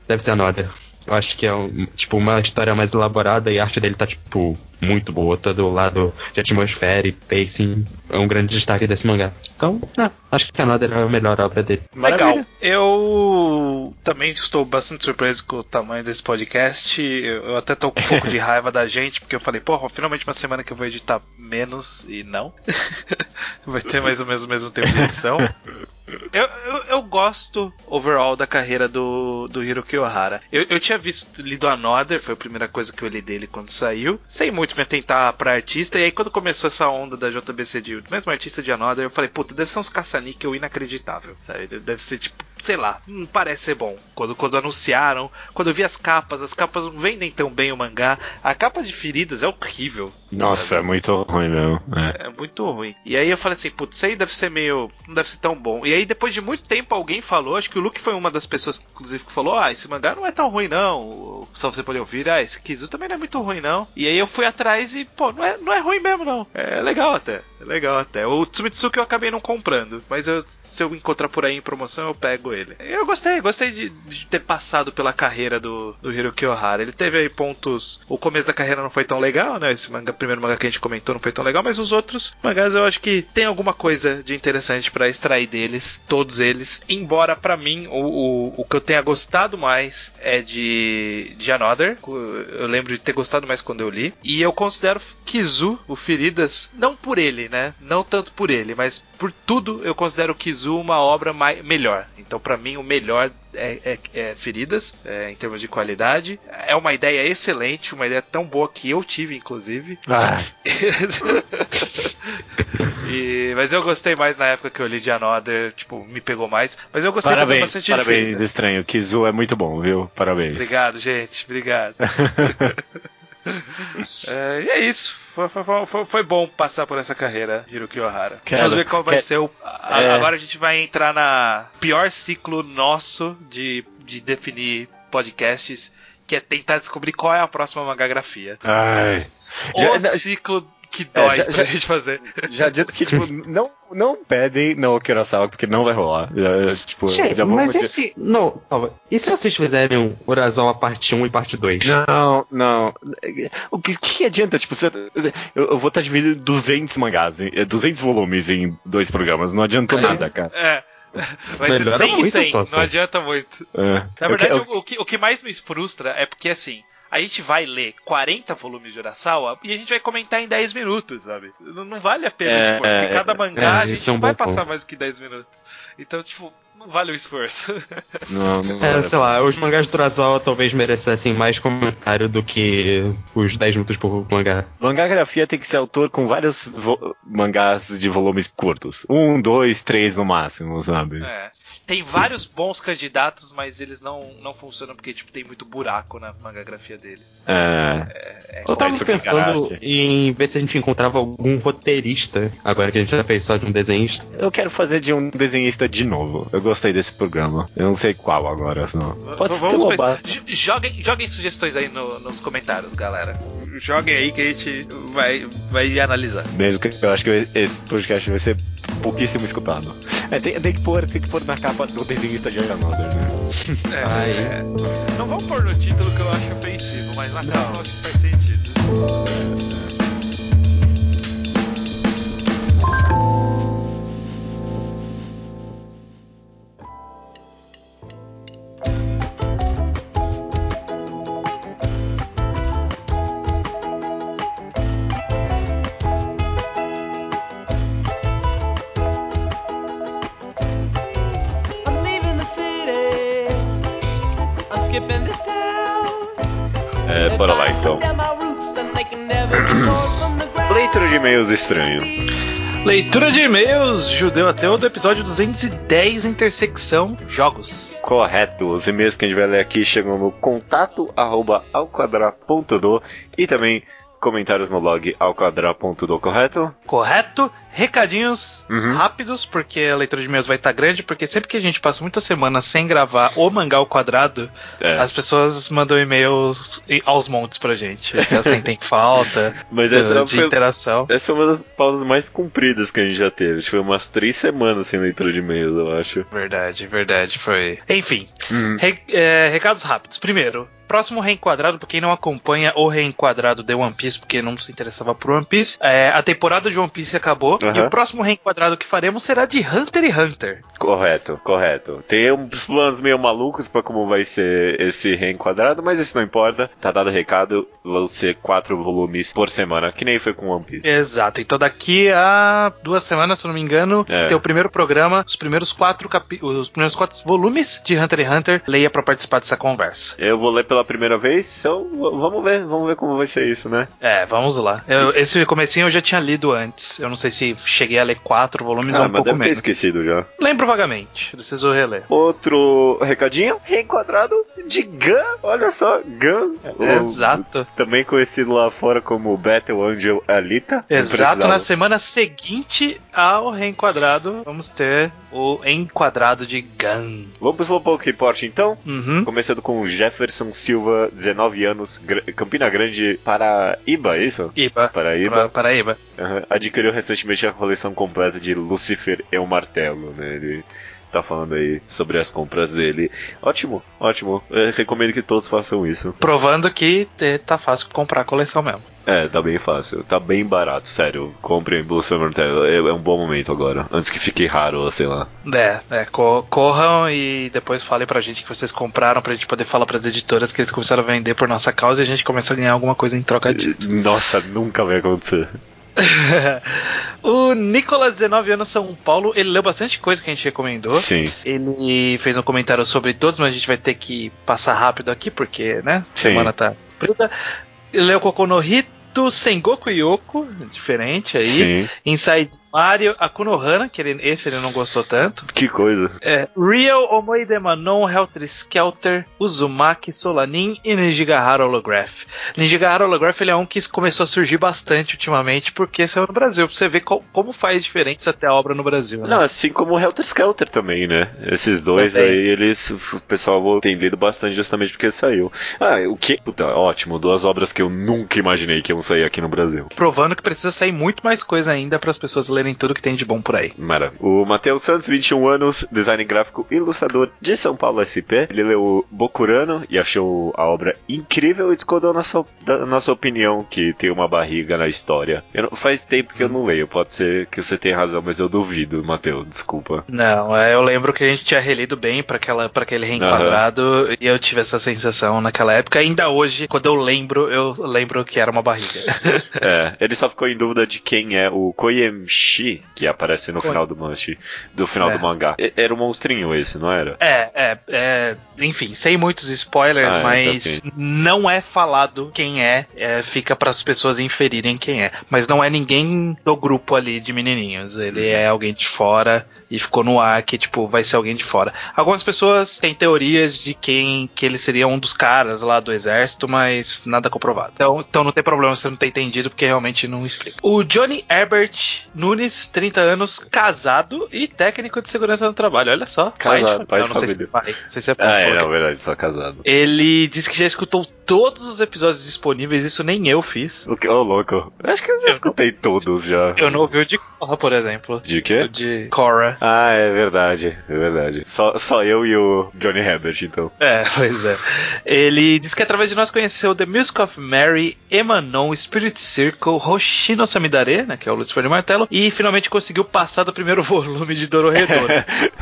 deve ser a Another. Eu acho que é um, tipo uma história mais elaborada e a arte dele tá tipo muito boa, tá do lado de atmosfera e pacing. É um grande destaque desse mangá. Então, ah, acho que a Another é a melhor obra dele. Legal. Eu também estou bastante surpreso com o tamanho desse podcast. Eu, eu até tô com um pouco de raiva da gente, porque eu falei, porra, finalmente uma semana que eu vou editar menos e não. Vai ter mais ou menos o mesmo tempo de edição. Eu, eu, eu gosto overall da carreira do, do Hiroki Ohara. Eu, eu tinha visto, lido Another, foi a primeira coisa que eu li dele quando saiu. Sem muito me atentar pra artista. E aí, quando começou essa onda da JBC de mesmo artista de Another, eu falei, puta, deve ser uns caça-níquel inacreditável. Sabe? Deve ser tipo, sei lá, não parece ser bom. Quando, quando anunciaram, quando eu vi as capas, as capas não vendem tão bem o mangá. A capa de feridas é horrível. Nossa, é muito ruim mesmo. É. É muito ruim. E aí eu falei assim, putz, isso aí deve ser meio. não deve ser tão bom. E aí depois de muito tempo alguém falou, acho que o Luke foi uma das pessoas, inclusive, que falou: ah, esse mangá não é tão ruim não. Só você pode ouvir, ah, esse Kizu também não é muito ruim não. E aí eu fui atrás e, pô, não é, não é ruim mesmo não. É legal até. É legal até. O Tsumitsuki eu acabei não comprando, mas eu- se eu encontrar por aí em promoção eu pego ele. Eu gostei, gostei de, de ter passado pela carreira do, do Hiroki Ohara. Ele teve aí pontos. O começo da carreira não foi tão legal, né? Esse manga, primeiro mangá que a gente comentou não foi tão legal, mas os outros mangás eu acho que tem alguma coisa de interessante pra extrair deles, todos eles. Embora pra mim o, o, o que eu tenha gostado mais é de, de Another. Eu lembro de ter gostado mais quando eu li. E eu considero Kizu, o Feridas, não por ele, né? Não tanto por ele, mas por tudo eu considero o Kizu uma obra mai- melhor. Então, pra mim, o melhor é, é- é Feridas, é, em termos de qualidade. É uma ideia excelente, uma ideia tão boa que eu tive, inclusive. Ah, E- mas eu gostei mais na época que eu li de Another, tipo, me pegou mais. Mas eu gostei também parabéns, bastante de parabéns, estranho. Kizu é muito bom, viu? Parabéns. Obrigado, gente. Obrigado. É, e é isso. Foi, foi- foi- foi bom passar por essa carreira, Hiroki Ohara. Quero- Vamos ver qual vai quero- ser o. a- É. Agora a gente vai entrar na pior ciclo nosso de, de definir podcasts, que é tentar descobrir qual é a próxima magagrafia. Ai. O Já- ciclo que dói já- pra já- gente fazer. Já adianto que, tipo, não, não pedem no Kurosawa, porque não vai rolar. Já, tipo, Gente, já vamos mas dizer- esse. Não, calma. E se vocês fizerem um Urasawa parte 1 e parte 2? Não, não. O que, que adianta? Tipo, você- eu, eu vou estar dividindo 200 mangás, em- 200 volumes em dois programas. Não adiantou É. nada, cara. É. Vai ser Melhora 100 e muito a 100, situação. não adianta muito. É. Na Eu verdade, que- o, o que, o que mais me frustra é porque assim. A gente vai ler 40 volumes de Urasawa e a gente vai comentar em 10 minutos, sabe? Não, não vale a pena É, esforço. Porque cada mangá é, a gente esse é um não vai passar ponto. mais do que 10 minutos. Então, tipo, não vale o esforço. Não, não É, vale. sei lá, os mangás do Urasawa talvez merecessem mais comentário do que os 10 minutos por mangá. Mangagrafia tem que ser autor com vários vo- mangás de volumes curtos. Um, dois, três no máximo, sabe? É. Tem vários bons candidatos, mas eles não, não funcionam porque tipo, tem muito buraco na mangagrafia deles. É. É, Eu tava pensando Kigarashi. em ver se a gente encontrava algum roteirista, agora que a gente já fez só de um desenhista. Eu quero fazer de um desenhista de novo. Eu gostei desse programa. Eu não sei qual agora. Só. Pode ser vamos Joguem, joguem sugestões aí no- nos comentários, galera. Joguem aí que a gente vai, vai analisar. Mesmo que eu acho que esse podcast vai ser pouquíssimo escutado. É, tem, tem que pôr, tem que pôr na capa do desenhista de Another, né? É, Ai. é, não vamos pôr no título que eu acho ofensivo, mas na capa acho que faz sentido. É, bora lá então. Leitura de e-mails estranho. Leitura de e-mails, Judeu Ateu, do episódio 210, intersecção jogos. Correto. Os e-mails que a gente vai ler aqui chegam no contato arroba alquadra.do e também comentários no blog alquadra.do, correto? Correto? Recadinhos Uhum. rápidos, porque a leitura de e-mails vai estar grande, porque sempre que a gente passa muitas semanas sem gravar o mangá ao quadrado, É. as pessoas mandam e-mails aos montes pra gente. Elas sentem falta Mas de, essa de foi, interação. essa foi uma das pausas mais compridas que a gente já teve. Acho que Foi umas três semanas sem leitura de e-mails, eu acho. Verdade, verdade, foi. Enfim, Uhum. re- é, recados rápidos. Primeiro, próximo reenquadrado, pra quem não acompanha o reenquadrado de One Piece, porque não se interessava por One Piece, é, a temporada de One Piece acabou Aham. e o próximo reenquadrado que faremos será de Hunter x Hunter. Correto, correto. Tem uns planos meio malucos pra como vai ser esse reenquadrado, mas isso não importa. Tá dado o recado, vão ser quatro volumes por semana, que nem foi com One Piece. Exato. Então daqui a duas semanas, se eu não me engano, É. tem o primeiro programa, os primeiros quatro capi os primeiros quatro volumes de Hunter x Hunter. Leia pra participar dessa conversa. Eu vou ler pela primeira vez, então vamos ver, vamos ver como vai ser isso, né? É, vamos lá. Eu- esse comecinho eu já tinha lido antes. Eu não sei se cheguei a ler quatro volumes ou Ah, um mas pouco menos. esquecido já. Lembro vagamente. Preciso reler. Outro recadinho, reenquadrado de Gun, olha só, Gun. o- Exato. Também conhecido lá fora como Battle Angel Alita. Exato, na semana seguinte ao reenquadrado, vamos ter o enquadrado de Gun. Vamos pro Slowpoke Report então? Uhum. Começando com Jefferson Silva, 19 anos, Campina Grande, Paraíba, é isso? Iba. Paraíba. Paraíba. Aham. Adquiriu recentemente a coleção completa de Lucifer e o Martelo, né? Ele tá falando aí sobre as compras dele. Ótimo, ótimo. Eu recomendo que todos façam isso. Provando que eh, tá fácil comprar a coleção mesmo. É, tá bem fácil. Tá bem barato, sério. Comprem Lucifer e o Martelo. É, é um bom momento agora. Antes que fique raro, sei lá. É, é, co- corram e depois falem pra gente que vocês compraram pra gente poder falar pras editoras que eles começaram a vender por nossa causa e a gente começa a ganhar alguma coisa em troca disso. Nossa, nunca vai acontecer. o Nicolas, 19 anos, São Paulo, ele leu bastante coisa que a gente recomendou. Sim. Ele fez um comentário sobre todos, mas a gente vai ter que passar rápido aqui, porque, né? Sim. Semana tá comprida. Ele leu Kokonohito, Sengoku Yoko, diferente aí. Sim. Inside Mario, Akunohana, que ele, esse ele não gostou tanto. Que coisa. É, Real Omoide Manon, Helter Skelter, Uzumaki, Solanin e Nijigahara Holograph. Nijigahara Holograph ele é um que começou a surgir bastante ultimamente porque saiu no Brasil. Pra você ver co- como faz diferença até a obra no Brasil. Né? Não, assim como o Helter Skelter também, né? Esses dois Também. aí, eles. O pessoal tem lido bastante justamente porque saiu. Ah, o que? Puta, ótimo. Duas obras que eu nunca imaginei que iam sair aqui no Brasil. Provando que precisa sair muito mais coisa ainda para as pessoas lerem tudo que tem de bom por aí. Mara. O Matheus Santos, 21 anos, design gráfico e ilustrador de São Paulo SP. Ele leu Bokurano e achou a obra incrível e discordou na sua, da nossa opinião que tem uma barriga na história. Não- faz tempo que eu não leio, pode ser que você tenha razão, mas eu duvido, Matheus, desculpa. Não, é, eu lembro que a gente tinha relido bem para aquele reenquadrado e eu tive essa sensação naquela época. Ainda hoje, quando eu lembro, eu lembro que era uma barriga. É, ele só ficou em dúvida de quem é o Koyemshi, que aparece no Ko- final do manche, do final É. do mangá. Era um monstrinho esse, não era? É, é, é, enfim, sem muitos spoilers, Ah, mas então, não é falado quem é, é, fica para as pessoas inferirem quem é. Mas não é ninguém do grupo ali de menininhos, ele é alguém de fora e ficou no ar que, tipo, vai ser alguém de fora. Algumas pessoas têm teorias de quem que ele seria um dos caras lá do exército, mas nada comprovado. Então, então não tem problema se você não ter entendido, porque realmente não explica. O Johnny Herbert Nunes, 30 anos, casado e técnico de segurança no trabalho. Olha só. Casado, pai de Não, não sei se é pai. Não sei se é Ah, pai. é, Falou na verdade, só casado. Ele disse que já escutou todos os episódios disponíveis, isso nem eu fiz. O que? Ô, louco. Acho que eu já Eu escutei todos já. Eu não ouvi o de Korra, por exemplo. De O quê? de Korra. Ah, é verdade, é verdade. Só, só eu e o Johnny Herbert, então. É, pois é. Ele disse que através de nós conheceu The Music of Mary, Emanon, Spirit Circle, Hoshino Samidare, né, que é o Lucifer de Martelo, e finalmente conseguiu passar do primeiro volume de Dororedoro.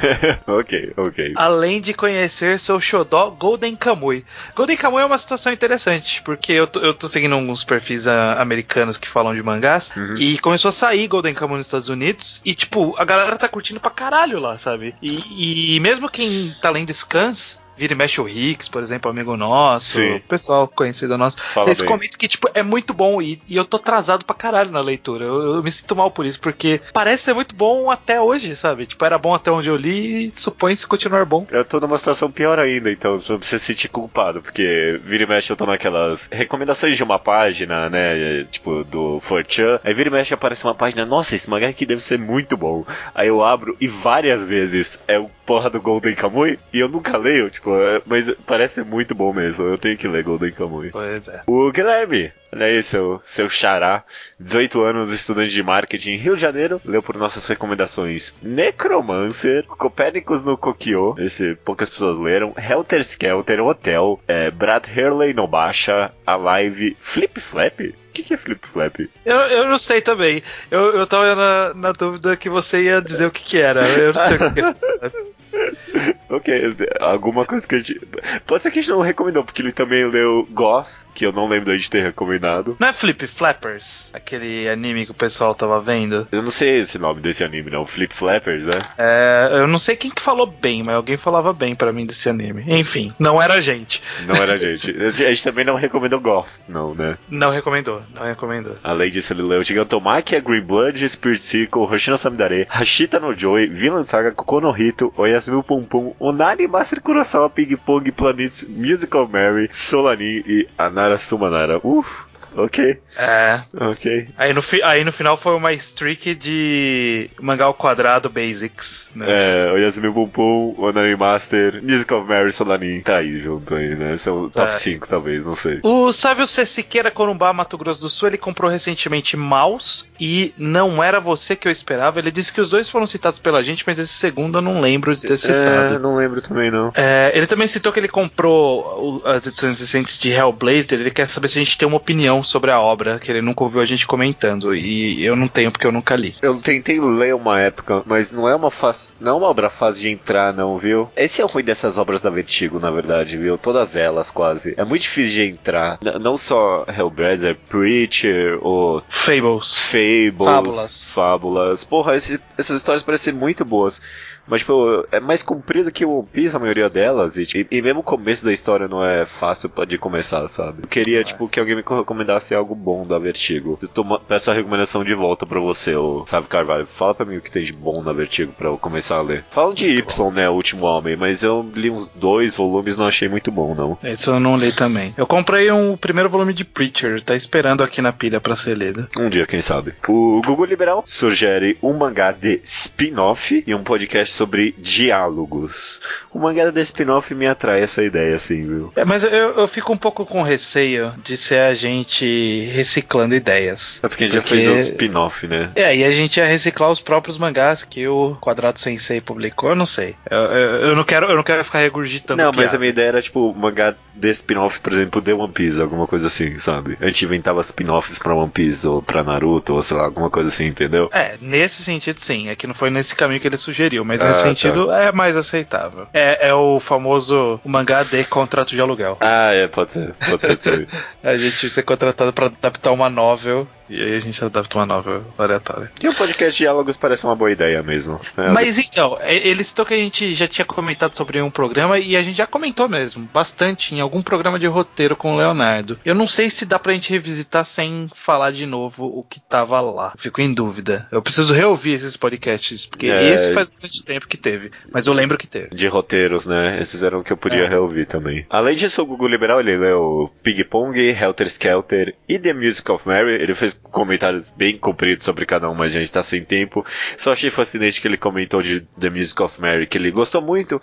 ok, ok. além de conhecer seu xodó Golden Kamuy. Golden Kamuy é uma situação interessante, porque eu tô, eu tô seguindo alguns perfis ah, americanos que falam de mangás, Uhum. e começou a sair Golden Kamuy nos Estados Unidos, e tipo, a galera tá curtindo pra caralho lá, sabe? E, e mesmo quem tá lendo Scans, vira e mexe o Hicks, por exemplo, amigo nosso, Sim. pessoal conhecido nosso, Fala eles bem. comentam que, tipo, é muito bom e, e eu tô atrasado pra caralho na leitura. Eu, eu me sinto mal por isso, porque parece ser muito bom até hoje, sabe? Tipo, era bom até onde eu li e supõe-se continuar bom. Eu tô numa situação pior ainda, então você não precisa se sentir culpado, porque vira e mexe eu tô naquelas recomendações de uma página, né, tipo, do 4chan, aí vira e mexe aparece uma página, nossa, esse mangá aqui deve ser muito bom. Aí eu abro e várias vezes é o porra do Golden Kamuy, e eu nunca leio, tipo, é- mas parece muito bom mesmo, eu tenho que ler Golden Kamuy. Pois é. O Guilherme, olha aí, seu, seu xará, 18 anos, estudante de marketing em Rio de Janeiro, leu por nossas recomendações Necromancer, Copérnicos no Kokyo, esse poucas pessoas leram, Helter Skelter, Hotel, é, Brad Hurley no Baixa, a live Flip Flap? O que, que é Flip Flap? Eu, eu não sei também. Eu, eu tava na, na dúvida que você ia dizer o que que era. Eu não sei o que que é. Ok, alguma coisa que a gente. Pode ser que a gente não recomendou, porque ele também leu Goth, que eu não lembro da gente ter recomendado. Não é Flip Flappers? Aquele anime que o pessoal tava vendo? Eu não sei esse nome desse anime, não. Flip Flappers, né? É, eu não sei quem que falou bem, mas alguém falava bem pra mim desse anime. Enfim, não era a gente. Não era a gente. A gente também não recomendou Goth, não, né? Não recomendou, não recomendou. Além disso, ele leu Gigantomachia, Green Blood, Spirit Circle, Hoshino Samidare, Hashita no Joy, Vinland Saga, Kokono Hito, Oyasumi Pum Pum, Onari Master Kurosawa, Ping Pong, Planets, Musical Mary, Solanin e Anara Sumanara. Uff, ok, É. ok. Aí no, fi- aí no final foi uma streak de mangá ao quadrado basics, né? É, Oyasumi Pum Pum, Onari Master, Musical Mary, Solanin. Tá aí junto aí, né? São Tá top aí. 5, talvez, não sei. O Sávio C. Siqueira Corumbá, Mato Grosso do Sul, ele comprou recentemente Maus e Não Era Você Que Eu Esperava. Ele disse que os dois foram citados pela gente, mas esse segundo eu não lembro de ter É, citado. não lembro também, não. É, ele também citou que ele comprou o- as edições recentes de Hellblazer. Ele quer saber se a gente tem uma opinião opinião sobre a obra, que ele nunca ouviu a gente comentando. E eu não tenho porque eu nunca li. Eu tentei ler uma época, mas não é uma fácil, não é uma obra fácil de entrar, não, viu? Esse é o ruim dessas obras da Vertigo, na verdade, viu? Todas elas, quase. É muito difícil de entrar. N- não só Hellblazer, Preacher, ou Fables. Fables, Fábulas. Fábulas. Porra, esse- essas histórias parecem muito boas. Mas, tipo, é mais comprido que o One Piece, a maioria delas. E, tipo, e mesmo o começo da história não é fácil pra- de começar, sabe? Eu queria, tipo, que alguém me recomendasse algo bom da Vertigo. Eu peço a recomendação de volta pra você, ô Sabe Carvalho. Fala pra mim o que tem de bom na Vertigo pra eu começar a ler. Falam de Y, né? O Último Homem, mas eu li uns dois volumes e não achei muito bom, não. Esse eu não li também. Eu comprei um, o primeiro volume de Preacher, tá esperando aqui na pilha pra ser lido. Um dia, quem sabe. O Google Liberal sugere um mangá de spin-off e um podcast sobre diálogos. O mangá de spin-off me atrai essa ideia, assim, viu? É, mas eu, eu fico um pouco com receio de ser a gente reciclando ideias. É porque a gente Porque- já fez um spin-off, né? É, e a gente ia reciclar os próprios mangás que o Quadrado Sensei publicou, eu não sei. Eu, eu, eu não, quero, eu não quero ficar regurgitando Não, mas piada. a minha ideia era, tipo, mangá de spin-off, por exemplo, de One Piece, alguma coisa assim, sabe? A gente inventava spin-offs pra One Piece, ou pra Naruto, ou sei lá, alguma coisa assim, entendeu? É, nesse sentido sim. É que não foi nesse caminho que ele sugeriu, mas Ah, nesse tá. sentido é mais aceitável. É, é o famoso o mangá de contrato de aluguel. Ah, é, pode ser, pode ser também. A gente ser contratado pra adaptar uma novel e aí a gente adapta uma novel aleatória. E o podcast Diálogos parece uma boa ideia mesmo. né? Mas então, é- ele citou que a gente já tinha comentado sobre um programa e a gente já comentou mesmo, bastante, em algum programa de roteiro com o Leonardo. Eu não sei se dá pra gente revisitar sem falar de novo o que tava lá. Fico em dúvida. Eu preciso reouvir esses podcasts, porque É. esse faz bastante tempo que teve, mas eu lembro que teve. de roteiros, né? Esses eram o que eu podia É. reouvir também. Além disso, o Google Liberal, ele leu Ping Pong, Helter Skelter e The Music of Mary. Ele fez comentários bem compridos sobre cada um, mas a gente tá sem tempo. Só achei fascinante que ele comentou de The Music of Mary, que ele gostou muito.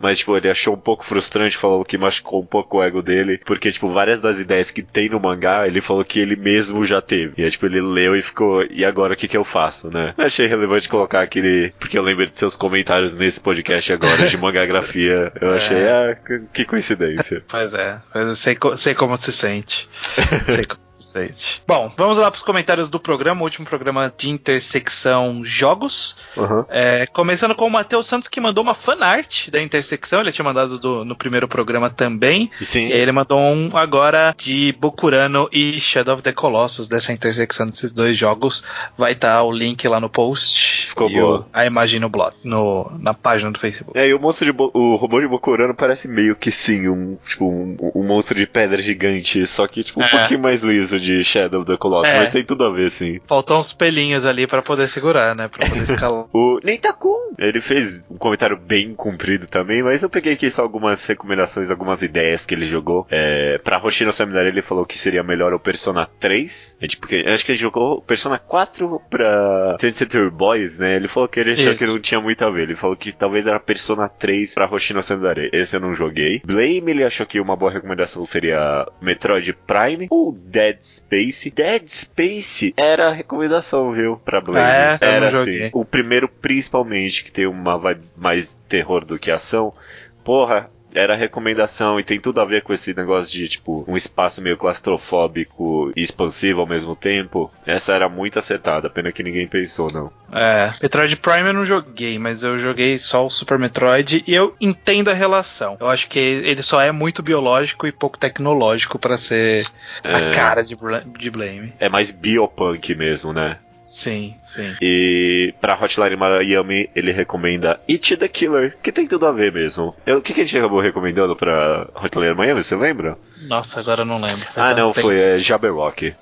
Mas, tipo, ele achou um pouco frustrante, falou que machucou um pouco o ego dele, porque, tipo, várias das ideias que tem no mangá, ele falou que ele mesmo já teve. E aí, tipo, ele leu e ficou, e agora o que que eu faço, né? Eu achei relevante colocar aquele, porque eu lembro de seus comentários nesse podcast agora de mangagrafia. Eu É. achei, ah, que- coincidência. Pois é, eu sei, co- sei como se sente. sei como se sente. Bom, vamos lá pros comentários do programa, o último programa de intersecção jogos. Uhum. É, começando com o Matheus Santos, que mandou uma fanart da intersecção. Ele tinha mandado do- no primeiro programa também. Sim, E ele mandou um agora de Bokurano e Shadow of the Colossus, dessa intersecção desses dois jogos. Vai estar o link lá no post. Ficou e boa. o- a imagem no blog, no, na página do Facebook. É, e o monstro de Bo- o robô de Bokurano parece meio que sim, um, tipo, um, um monstro de pedra gigante, só que tipo um É. pouquinho mais liso de Shadow of the Colossus, É. mas tem tudo a ver sim. Faltou uns pelinhos ali pra poder segurar, né? Pra poder escalar. O Neitakun, ele fez um comentário bem comprido também, mas eu peguei aqui só algumas recomendações, algumas ideias que ele jogou. É, pra Hoshino Seminari ele falou que seria melhor o Persona 3, é, tipo, que- acho que ele jogou Persona 4 pra Trend Center Boys, né? Ele falou que ele achou Isso. que não tinha muito a ver, ele falou que talvez era Persona 3 pra Hoshino Seminari. Esse eu não joguei. Blame, ele achou que uma boa recomendação seria Metroid Prime ou Dead Space. Dead Space era a recomendação, viu? Pra Blame. Ah, é? Era assim. O primeiro, principalmente, que tem uma vibe mais terror do que ação. Porra, era recomendação e tem tudo a ver com esse negócio de, tipo, um espaço meio claustrofóbico e expansivo ao mesmo tempo. Essa era muito acertada, pena que ninguém pensou, não. É, Metroid Prime eu não joguei, mas eu joguei só o Super Metroid e eu entendo a relação. Eu acho que ele só é muito biológico e pouco tecnológico pra ser a É. cara de, de Blame. É mais biopunk mesmo, né? Sim, sim. E pra Hotline Miami, ele recomenda It the Killer, que tem tudo a ver mesmo. O que, que a gente acabou recomendando pra Hotline Miami, você lembra? Nossa, agora eu não lembro. Faz ah, não, tempo. foi é, Jabberwock.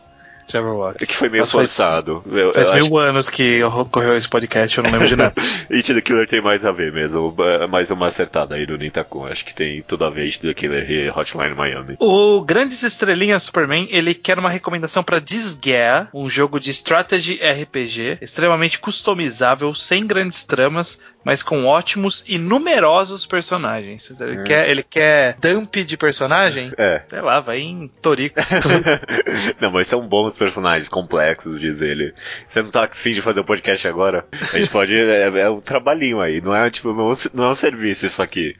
Jabberwock. Que foi meio Nossa, faz- forçado. Eu- Faz eu mil acho anos que ocorreu esse podcast, eu não lembro de nada. It the Killer tem mais a ver mesmo. É mais uma acertada aí do Nintakun. Acho que tem tudo a ver It the Killer e Hotline Miami. O Grandes Estrelinhas Superman, ele quer uma recomendação para Disgaea, um jogo de strategy RPG, extremamente customizável, sem grandes tramas, mas com ótimos e numerosos personagens. Ele, quer, ele quer dump de personagem? É. Sei lá, vai em Torico. não, mas são bons personagens complexos, diz ele. Você não tá afim de fazer o podcast agora? A gente pode. É, é um trabalhinho aí, não é tipo, não, não é um serviço isso aqui.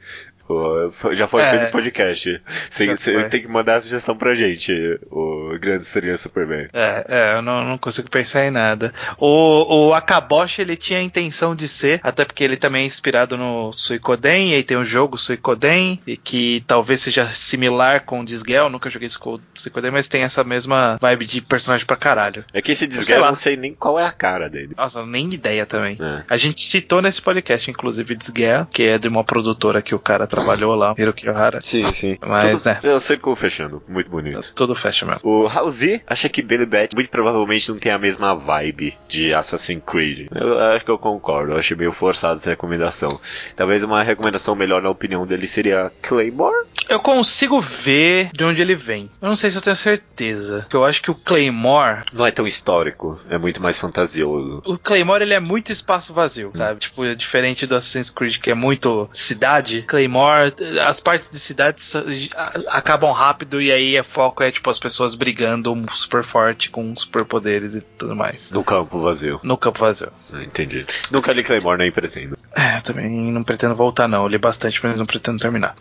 Já foi É. feito podcast. Você, tem que mandar a sugestão pra gente. O... grande seria Superman. É, é, eu não, não consigo pensar em nada. O, o Akaboshi, ele tinha a intenção de ser, até porque ele também é inspirado no Suicoden, e aí tem o jogo Suicoden, e que talvez seja similar com o Disgel, nunca joguei Suicoden, mas tem essa mesma vibe de personagem pra caralho. É que esse desguerra eu não sei nem qual é a cara dele. Nossa, nem ideia também. É. A gente citou nesse podcast, inclusive, Disguerra, que é de uma produtora que o cara trabalhou lá, Hiroki Ohara. Sim, sim. Mas, né. Eu sei como fechando. Muito bonito. Tudo fecha mesmo. O Halsey acha que Billy Bat muito provavelmente não tem a mesma vibe de Assassin's Creed. Eu acho que eu concordo, eu achei meio forçado essa recomendação. Talvez uma recomendação melhor na opinião dele seria Claymore? Eu consigo ver de onde ele vem. Eu não sei se eu tenho certeza. Porque eu acho que o Claymore. Não é tão histórico, é muito mais fantasioso. O Claymore ele é muito espaço vazio, sabe? Tipo, é diferente do Assassin's Creed que é muito cidade. Claymore, as partes de cidade acabam rápido e aí o foco é tipo as pessoas brigando super forte com superpoderes e tudo mais. No campo vazio. No campo vazio. Ah, Entendi. Nunca li Claymore, nem pretendo. É, eu também não pretendo voltar, não. Eu li bastante, mas não pretendo terminar.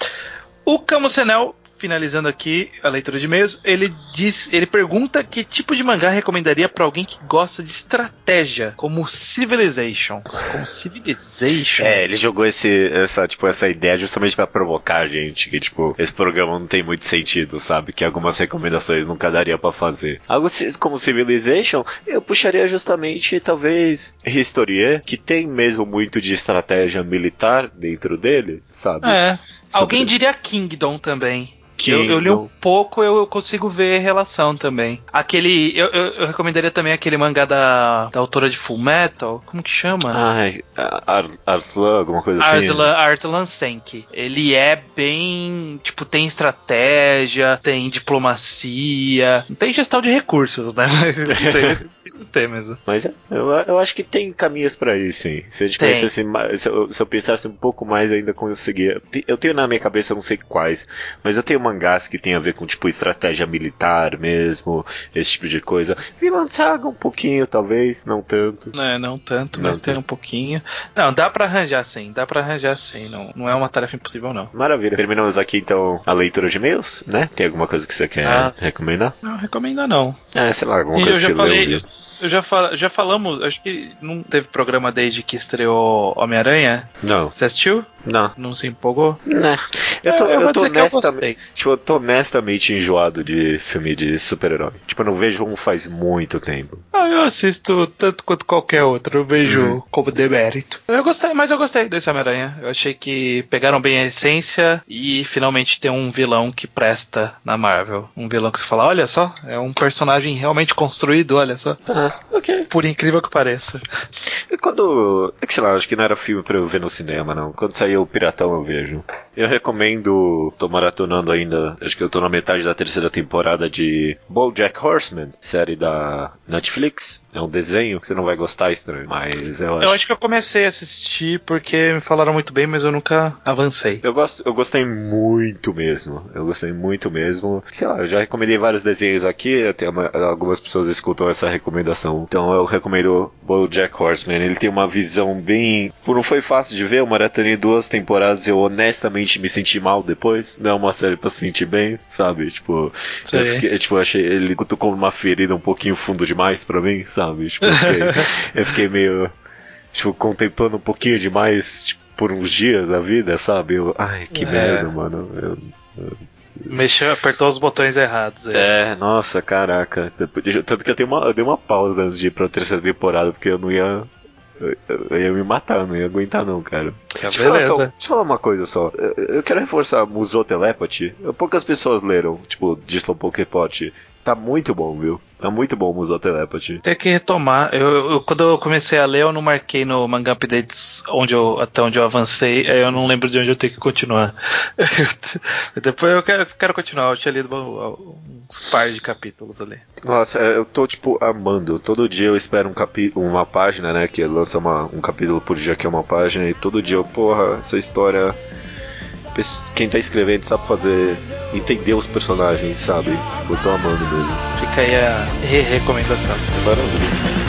O Camusenel, finalizando aqui a leitura de e-mails, ele diz, ele pergunta que tipo de mangá recomendaria pra alguém que gosta de estratégia, como Civilization. Como Civilization? É, ele jogou esse, essa, tipo, essa ideia justamente pra provocar a gente, que, tipo, esse programa não tem muito sentido, sabe? Que algumas recomendações nunca daria pra fazer. Algo como Civilization, eu puxaria justamente, talvez, Historier, que tem mesmo muito de estratégia militar dentro dele, sabe? É. Alguém diria Kingdom também. Eu, eu li um Kingdom. pouco, eu, consigo ver relação também. Aquele. Eu, eu, eu recomendaria também aquele mangá da, da autora de Full Metal. Como que chama? Ai, Ar Arslan, alguma coisa assim. Arslan, Arslan Senki. Ele é bem. Tipo, tem estratégia, tem diplomacia, não tem gestão de recursos, né? Isso aí isso tem mesmo. Mas é, eu, eu acho que tem caminhos pra isso, sim. Se a gente Tem. pensasse mais, se eu, se eu pensasse um pouco mais, ainda conseguia. Eu tenho na minha cabeça, eu não sei quais, mas eu tenho mangás que tem a ver com, tipo, estratégia militar mesmo, esse tipo de coisa. Vinland Saga um pouquinho, talvez, não tanto. É, não tanto, Não mas tem tanto. um pouquinho. Não, dá pra arranjar sim, dá pra arranjar sim. Não, não é uma tarefa impossível, não. Maravilha. Terminamos aqui então a leitura de e-mails, né? Tem alguma coisa que você quer Ah. recomendar? Não recomendo, não. É, sei lá, alguma E coisa eu já que você falei- leu? Eu já, fal, já falamos, acho que não teve programa desde que estreou Homem-Aranha. Não, Você assistiu? não. Não se empolgou? Né. Eu tô, É, eu vou tô eu honestamente. gostei. Tipo, eu tô honestamente enjoado de filme de super-herói. Tipo, eu não vejo um faz muito tempo. Ah, eu assisto tanto quanto qualquer outro, eu vejo como demérito. Eu gostei, mas eu gostei desse Homem-Aranha. Eu achei que pegaram bem a essência e finalmente tem um vilão que presta na Marvel. Um vilão que você fala, olha só, é um personagem realmente construído, olha só. Ah, ok. Por incrível que pareça. Quando. É que sei lá, acho que não era filme pra eu ver no cinema, não. Quando saiu o Piratão eu vejo. Eu recomendo. Tô maratonando ainda. Acho que eu tô na metade da terceira temporada de Bojack Horseman, série da Netflix. É um desenho que você não vai gostar, estranho. Mas eu acho. Eu acho que eu comecei a assistir porque me falaram muito bem, mas eu nunca avancei. Eu, gosto, eu gostei muito mesmo. Eu gostei muito mesmo. Sei lá, eu já recomendei vários desenhos aqui. Até uma- algumas pessoas escutam essa recomendação. Então eu recomendo Bojack Horseman. Ele tem uma visão bem. Não foi fácil de ver. Eu maratonei duas temporadas. Eu honestamente me senti mal depois. Não é uma série pra se sentir bem, sabe? Tipo, eu, fiquei, tipo, eu achei. Ele cutucou uma ferida um pouquinho fundo demais pra mim, sabe? Tipo, eu fiquei, eu fiquei meio. Tipo, contemplando um pouquinho demais, tipo, por uns dias a vida, sabe? Eu, ai, que É. merda, mano. Eu- Mexeu, apertou os botões errados. aí. é, nossa, caraca. Tanto que eu, dei uma, eu dei uma pausa antes de ir pra terceira temporada, porque eu não ia. Eu, eu ia me matar, não ia aguentar não, cara. Tá, Deixa eu, falar só, beleza. deixa eu falar uma coisa só. Eu, eu quero reforçar Musou Telepathy. Poucas pessoas leram, tipo, Slowpoke Pot. Tá muito bom, viu? Tá muito bom o Musou Telepathy. Tem que retomar. Eu, eu- quando eu comecei a ler, eu não marquei no Manga Updates onde eu, até onde eu avancei. aí Eu não lembro de onde eu tenho que continuar. Depois eu quero, quero continuar. Eu tinha lido uns par de capítulos ali. Nossa, é, eu tô, tipo, amando. Todo dia eu espero um capi uma página, né? Que lança uma- um capítulo por dia que é uma página. E todo dia eu, porra, essa história. Quem tá escrevendo sabe fazer. entender os personagens, sabe? Eu tô amando mesmo. Fica aí a re recomendação. Maravilha.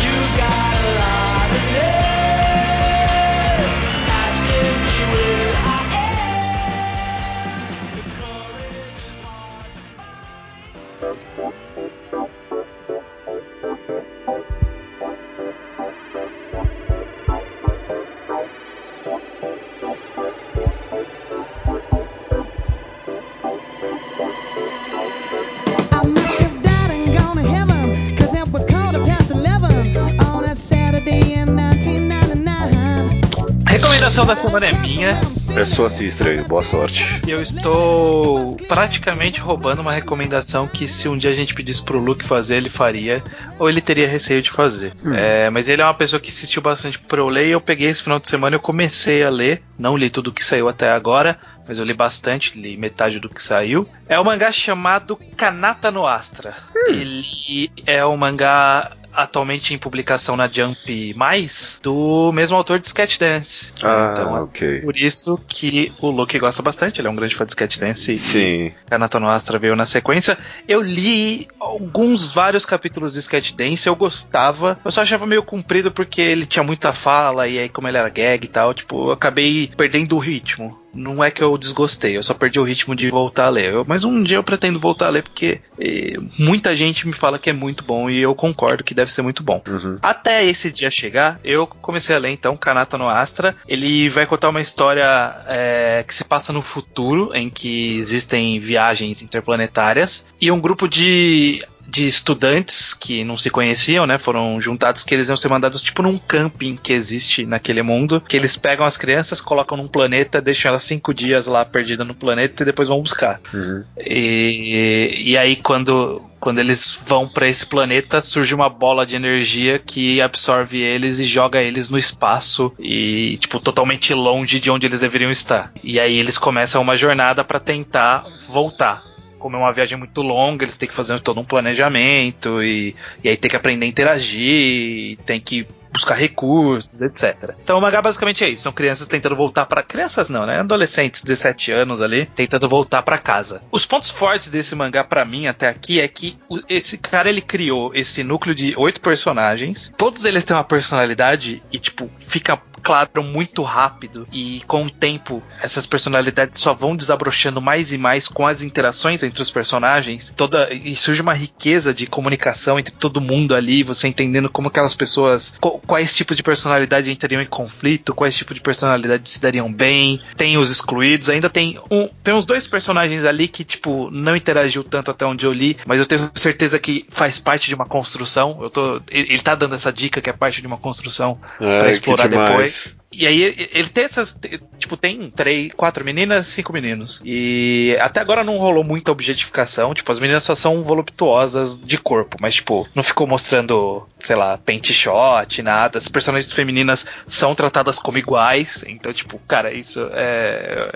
Recomendação da semana é minha. É sua sim, estranho. Boa sorte. Eu estou praticamente roubando uma recomendação que se um dia a gente pedisse pro Luke fazer, ele faria, ou ele teria receio de fazer. É, mas ele é uma pessoa que assistiu bastante pra eu ler, e eu peguei esse final de semana e eu comecei a ler. Não li tudo que saiu até agora, mas eu li bastante, li metade do que saiu. É um mangá chamado Kanata no Astra. Ele é um mangá atualmente em publicação na Jump Mais do mesmo autor de Sketch Dance. Ah, então é ok. por isso que o Luke gosta bastante, ele é um grande fã de Sketch Dance. Sim. Kanata Astra veio na sequência. Eu li alguns, vários capítulos de Sketch Dance, eu gostava. Eu só achava meio comprido porque ele tinha muita fala, e aí como ele era gag e tal, tipo, eu acabei perdendo o ritmo. Não é que eu desgostei, eu só perdi o ritmo de voltar a ler. Eu- mas um dia eu pretendo voltar a ler porque eh, muita gente me fala que é muito bom e eu concordo que deve ser muito bom. Uhum. Até esse dia chegar, eu comecei a ler então Kanata no Astra. Ele vai contar uma história é, que se passa no futuro, em que existem viagens interplanetárias e um grupo de de estudantes que não se conheciam, né? Foram juntados que eles iam ser mandados tipo num camping que existe naquele mundo, que eles pegam as crianças, colocam num planeta, deixam elas cinco dias lá perdidas no planeta e depois vão buscar. Uhum. E, e aí quando, quando eles vão pra esse planeta, surge uma bola de energia que absorve eles e joga eles no espaço e tipo totalmente longe de onde eles deveriam estar. E aí eles começam uma jornada pra tentar voltar. Como é uma viagem muito longa, eles têm que fazer todo um planejamento e, e aí tem que aprender a interagir, tem que buscar recursos, etc. Então o mangá basicamente é isso, são crianças tentando voltar para crianças não, né? Adolescentes, 17 anos ali, tentando voltar para casa. Os pontos fortes desse mangá para mim até aqui é que esse cara ele criou esse núcleo de oito personagens, todos eles têm uma personalidade e tipo fica claro muito rápido e com o tempo essas personalidades só vão desabrochando mais e mais com as interações entre os personagens. Toda e surge uma riqueza de comunicação entre todo mundo ali você entendendo como aquelas pessoas qu- quais tipos de personalidade entrariam em conflito quais tipos de personalidade se dariam bem. Tem os excluídos ainda tem um tem uns dois personagens ali que tipo não interagiu tanto até onde eu li mas eu tenho certeza que faz parte de uma construção. Eu tô ele, ele tá dando essa dica que é parte de uma construção pra Ai, explorar depois. E aí ele, tem essas. Tipo, tem três, quatro meninas, cinco meninos. E até agora não rolou muita objetificação. Tipo, as meninas só são voluptuosas de corpo. Mas, tipo, não ficou mostrando, sei lá, pente shot, nada. As personagens femininas são tratadas como iguais. Então, tipo, cara, isso é.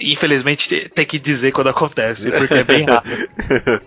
Infelizmente te- tem que dizer quando acontece, porque é bem rápido.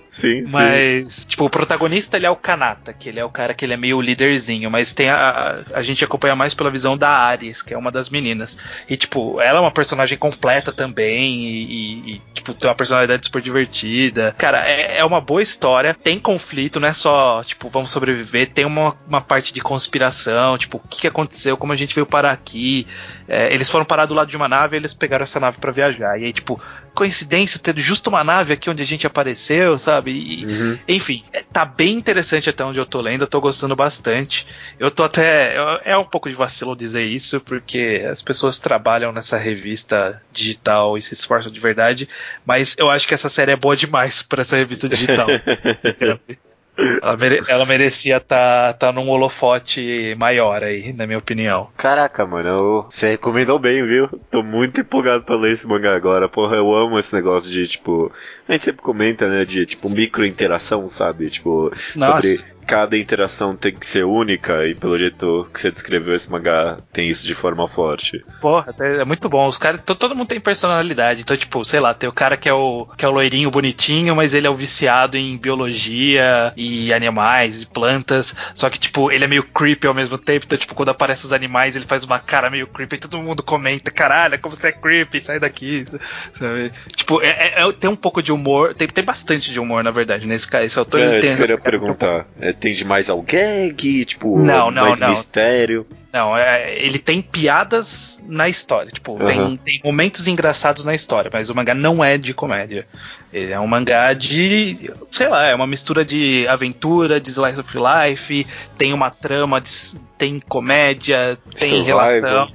sim, sim. Mas, tipo, o protagonista ele é o Kanata, que ele é o cara que ele é meio líderzinho, mas tem a, a gente acompanha mais pela visão da Ares, que é uma das meninas. E, tipo, ela é uma personagem completa também, e, e- tipo, tem uma personalidade super divertida. Cara, é, é uma boa história, tem conflito, não é só, tipo, vamos sobreviver, tem uma, uma parte de conspiração, tipo, o que, que aconteceu, como a gente veio parar aqui. É, eles foram parar do lado de uma nave e eles pegaram essa nave pra viajar. E aí, tipo, coincidência ter justo uma nave aqui onde a gente apareceu, sabe? E, Uhum. enfim, é- tá bem interessante até onde eu tô lendo, eu tô gostando bastante. Eu tô até. É um pouco de vacilo dizer isso, porque as pessoas trabalham nessa revista digital e se esforçam de verdade, mas eu acho que essa série é boa demais pra essa revista digital. ela, mere- ela merecia estar tá, tá num holofote maior aí, na minha opinião. Caraca, mano, você recomendou bem, viu? Tô muito empolgado pra ler esse mangá agora. Porra, eu amo esse negócio de, tipo. A gente sempre comenta, né? De, tipo, micro interação, sabe? Tipo, Nossa. sobre cada interação tem que ser única. E pelo jeito que você descreveu esse mangá, tem isso de forma forte. Porra, até é muito bom. Os caras, to- todo mundo tem personalidade. Então, tipo, sei lá, tem o cara que é o que é o loirinho bonitinho, mas ele é o viciado em biologia e animais e plantas. Só que, tipo, ele é meio creepy ao mesmo tempo. Então, tipo, quando aparecem os animais, ele faz uma cara meio creepy e todo mundo comenta: caralho, como você é creepy, sai daqui. Sabe? Tipo, é- é- é- tem um pouco de humor. Tem, tem bastante de humor, na verdade, nesse cara. Esse autor é, tem. eu queria perguntar. É, tem demais ao gag, tipo, Não, não, mais não. mistério. Não, é, ele tem piadas na história. Tipo, tem, Aham. tem momentos engraçados na história, mas o mangá não é de comédia. Ele é um mangá de. sei lá, é uma mistura de aventura, de slice of life, tem uma trama, de- tem comédia, tem Survival. relação.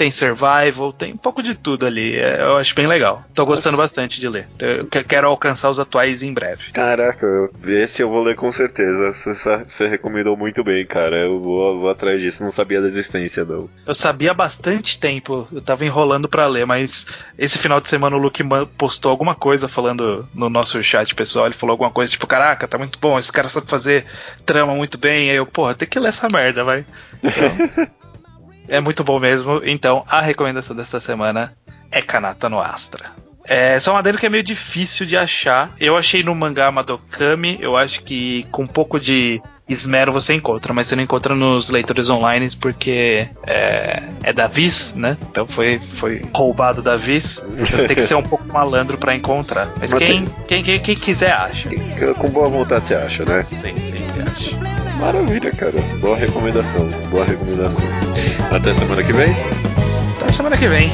Tem survival, tem um pouco de tudo ali. É, eu acho bem legal. Tô gostando bastante de ler. Eu que- quero alcançar os atuais em breve. Caraca, eu- esse eu vou ler com certeza. Você, recomendou muito bem, cara. Eu vou, vou atrás disso. Não sabia da existência, não. Eu sabia há bastante tempo, eu tava enrolando pra ler, mas esse final de semana o Luke postou alguma coisa falando no nosso chat pessoal. Ele falou alguma coisa tipo: Caraca, tá muito bom, esse cara sabe fazer trama muito bem. Aí eu, porra, tem que ler essa merda, vai. Então, é muito bom mesmo. Então, a recomendação desta semana é Kanata no Astra. É só uma dele que é meio difícil de achar. Eu achei no mangá Madokami, eu acho que com um pouco de esmero você encontra, mas você não encontra nos leitores online porque é, é da Viz, né? Então foi, foi roubado da Viz. Então você tem que ser um pouco malandro pra encontrar. Mas, Mas quem, quem, quem, quem quiser acha. Com boa vontade você acha, né? Sim, sempre acha. Maravilha, cara. Boa recomendação, boa recomendação. Até semana que vem. Até semana que vem.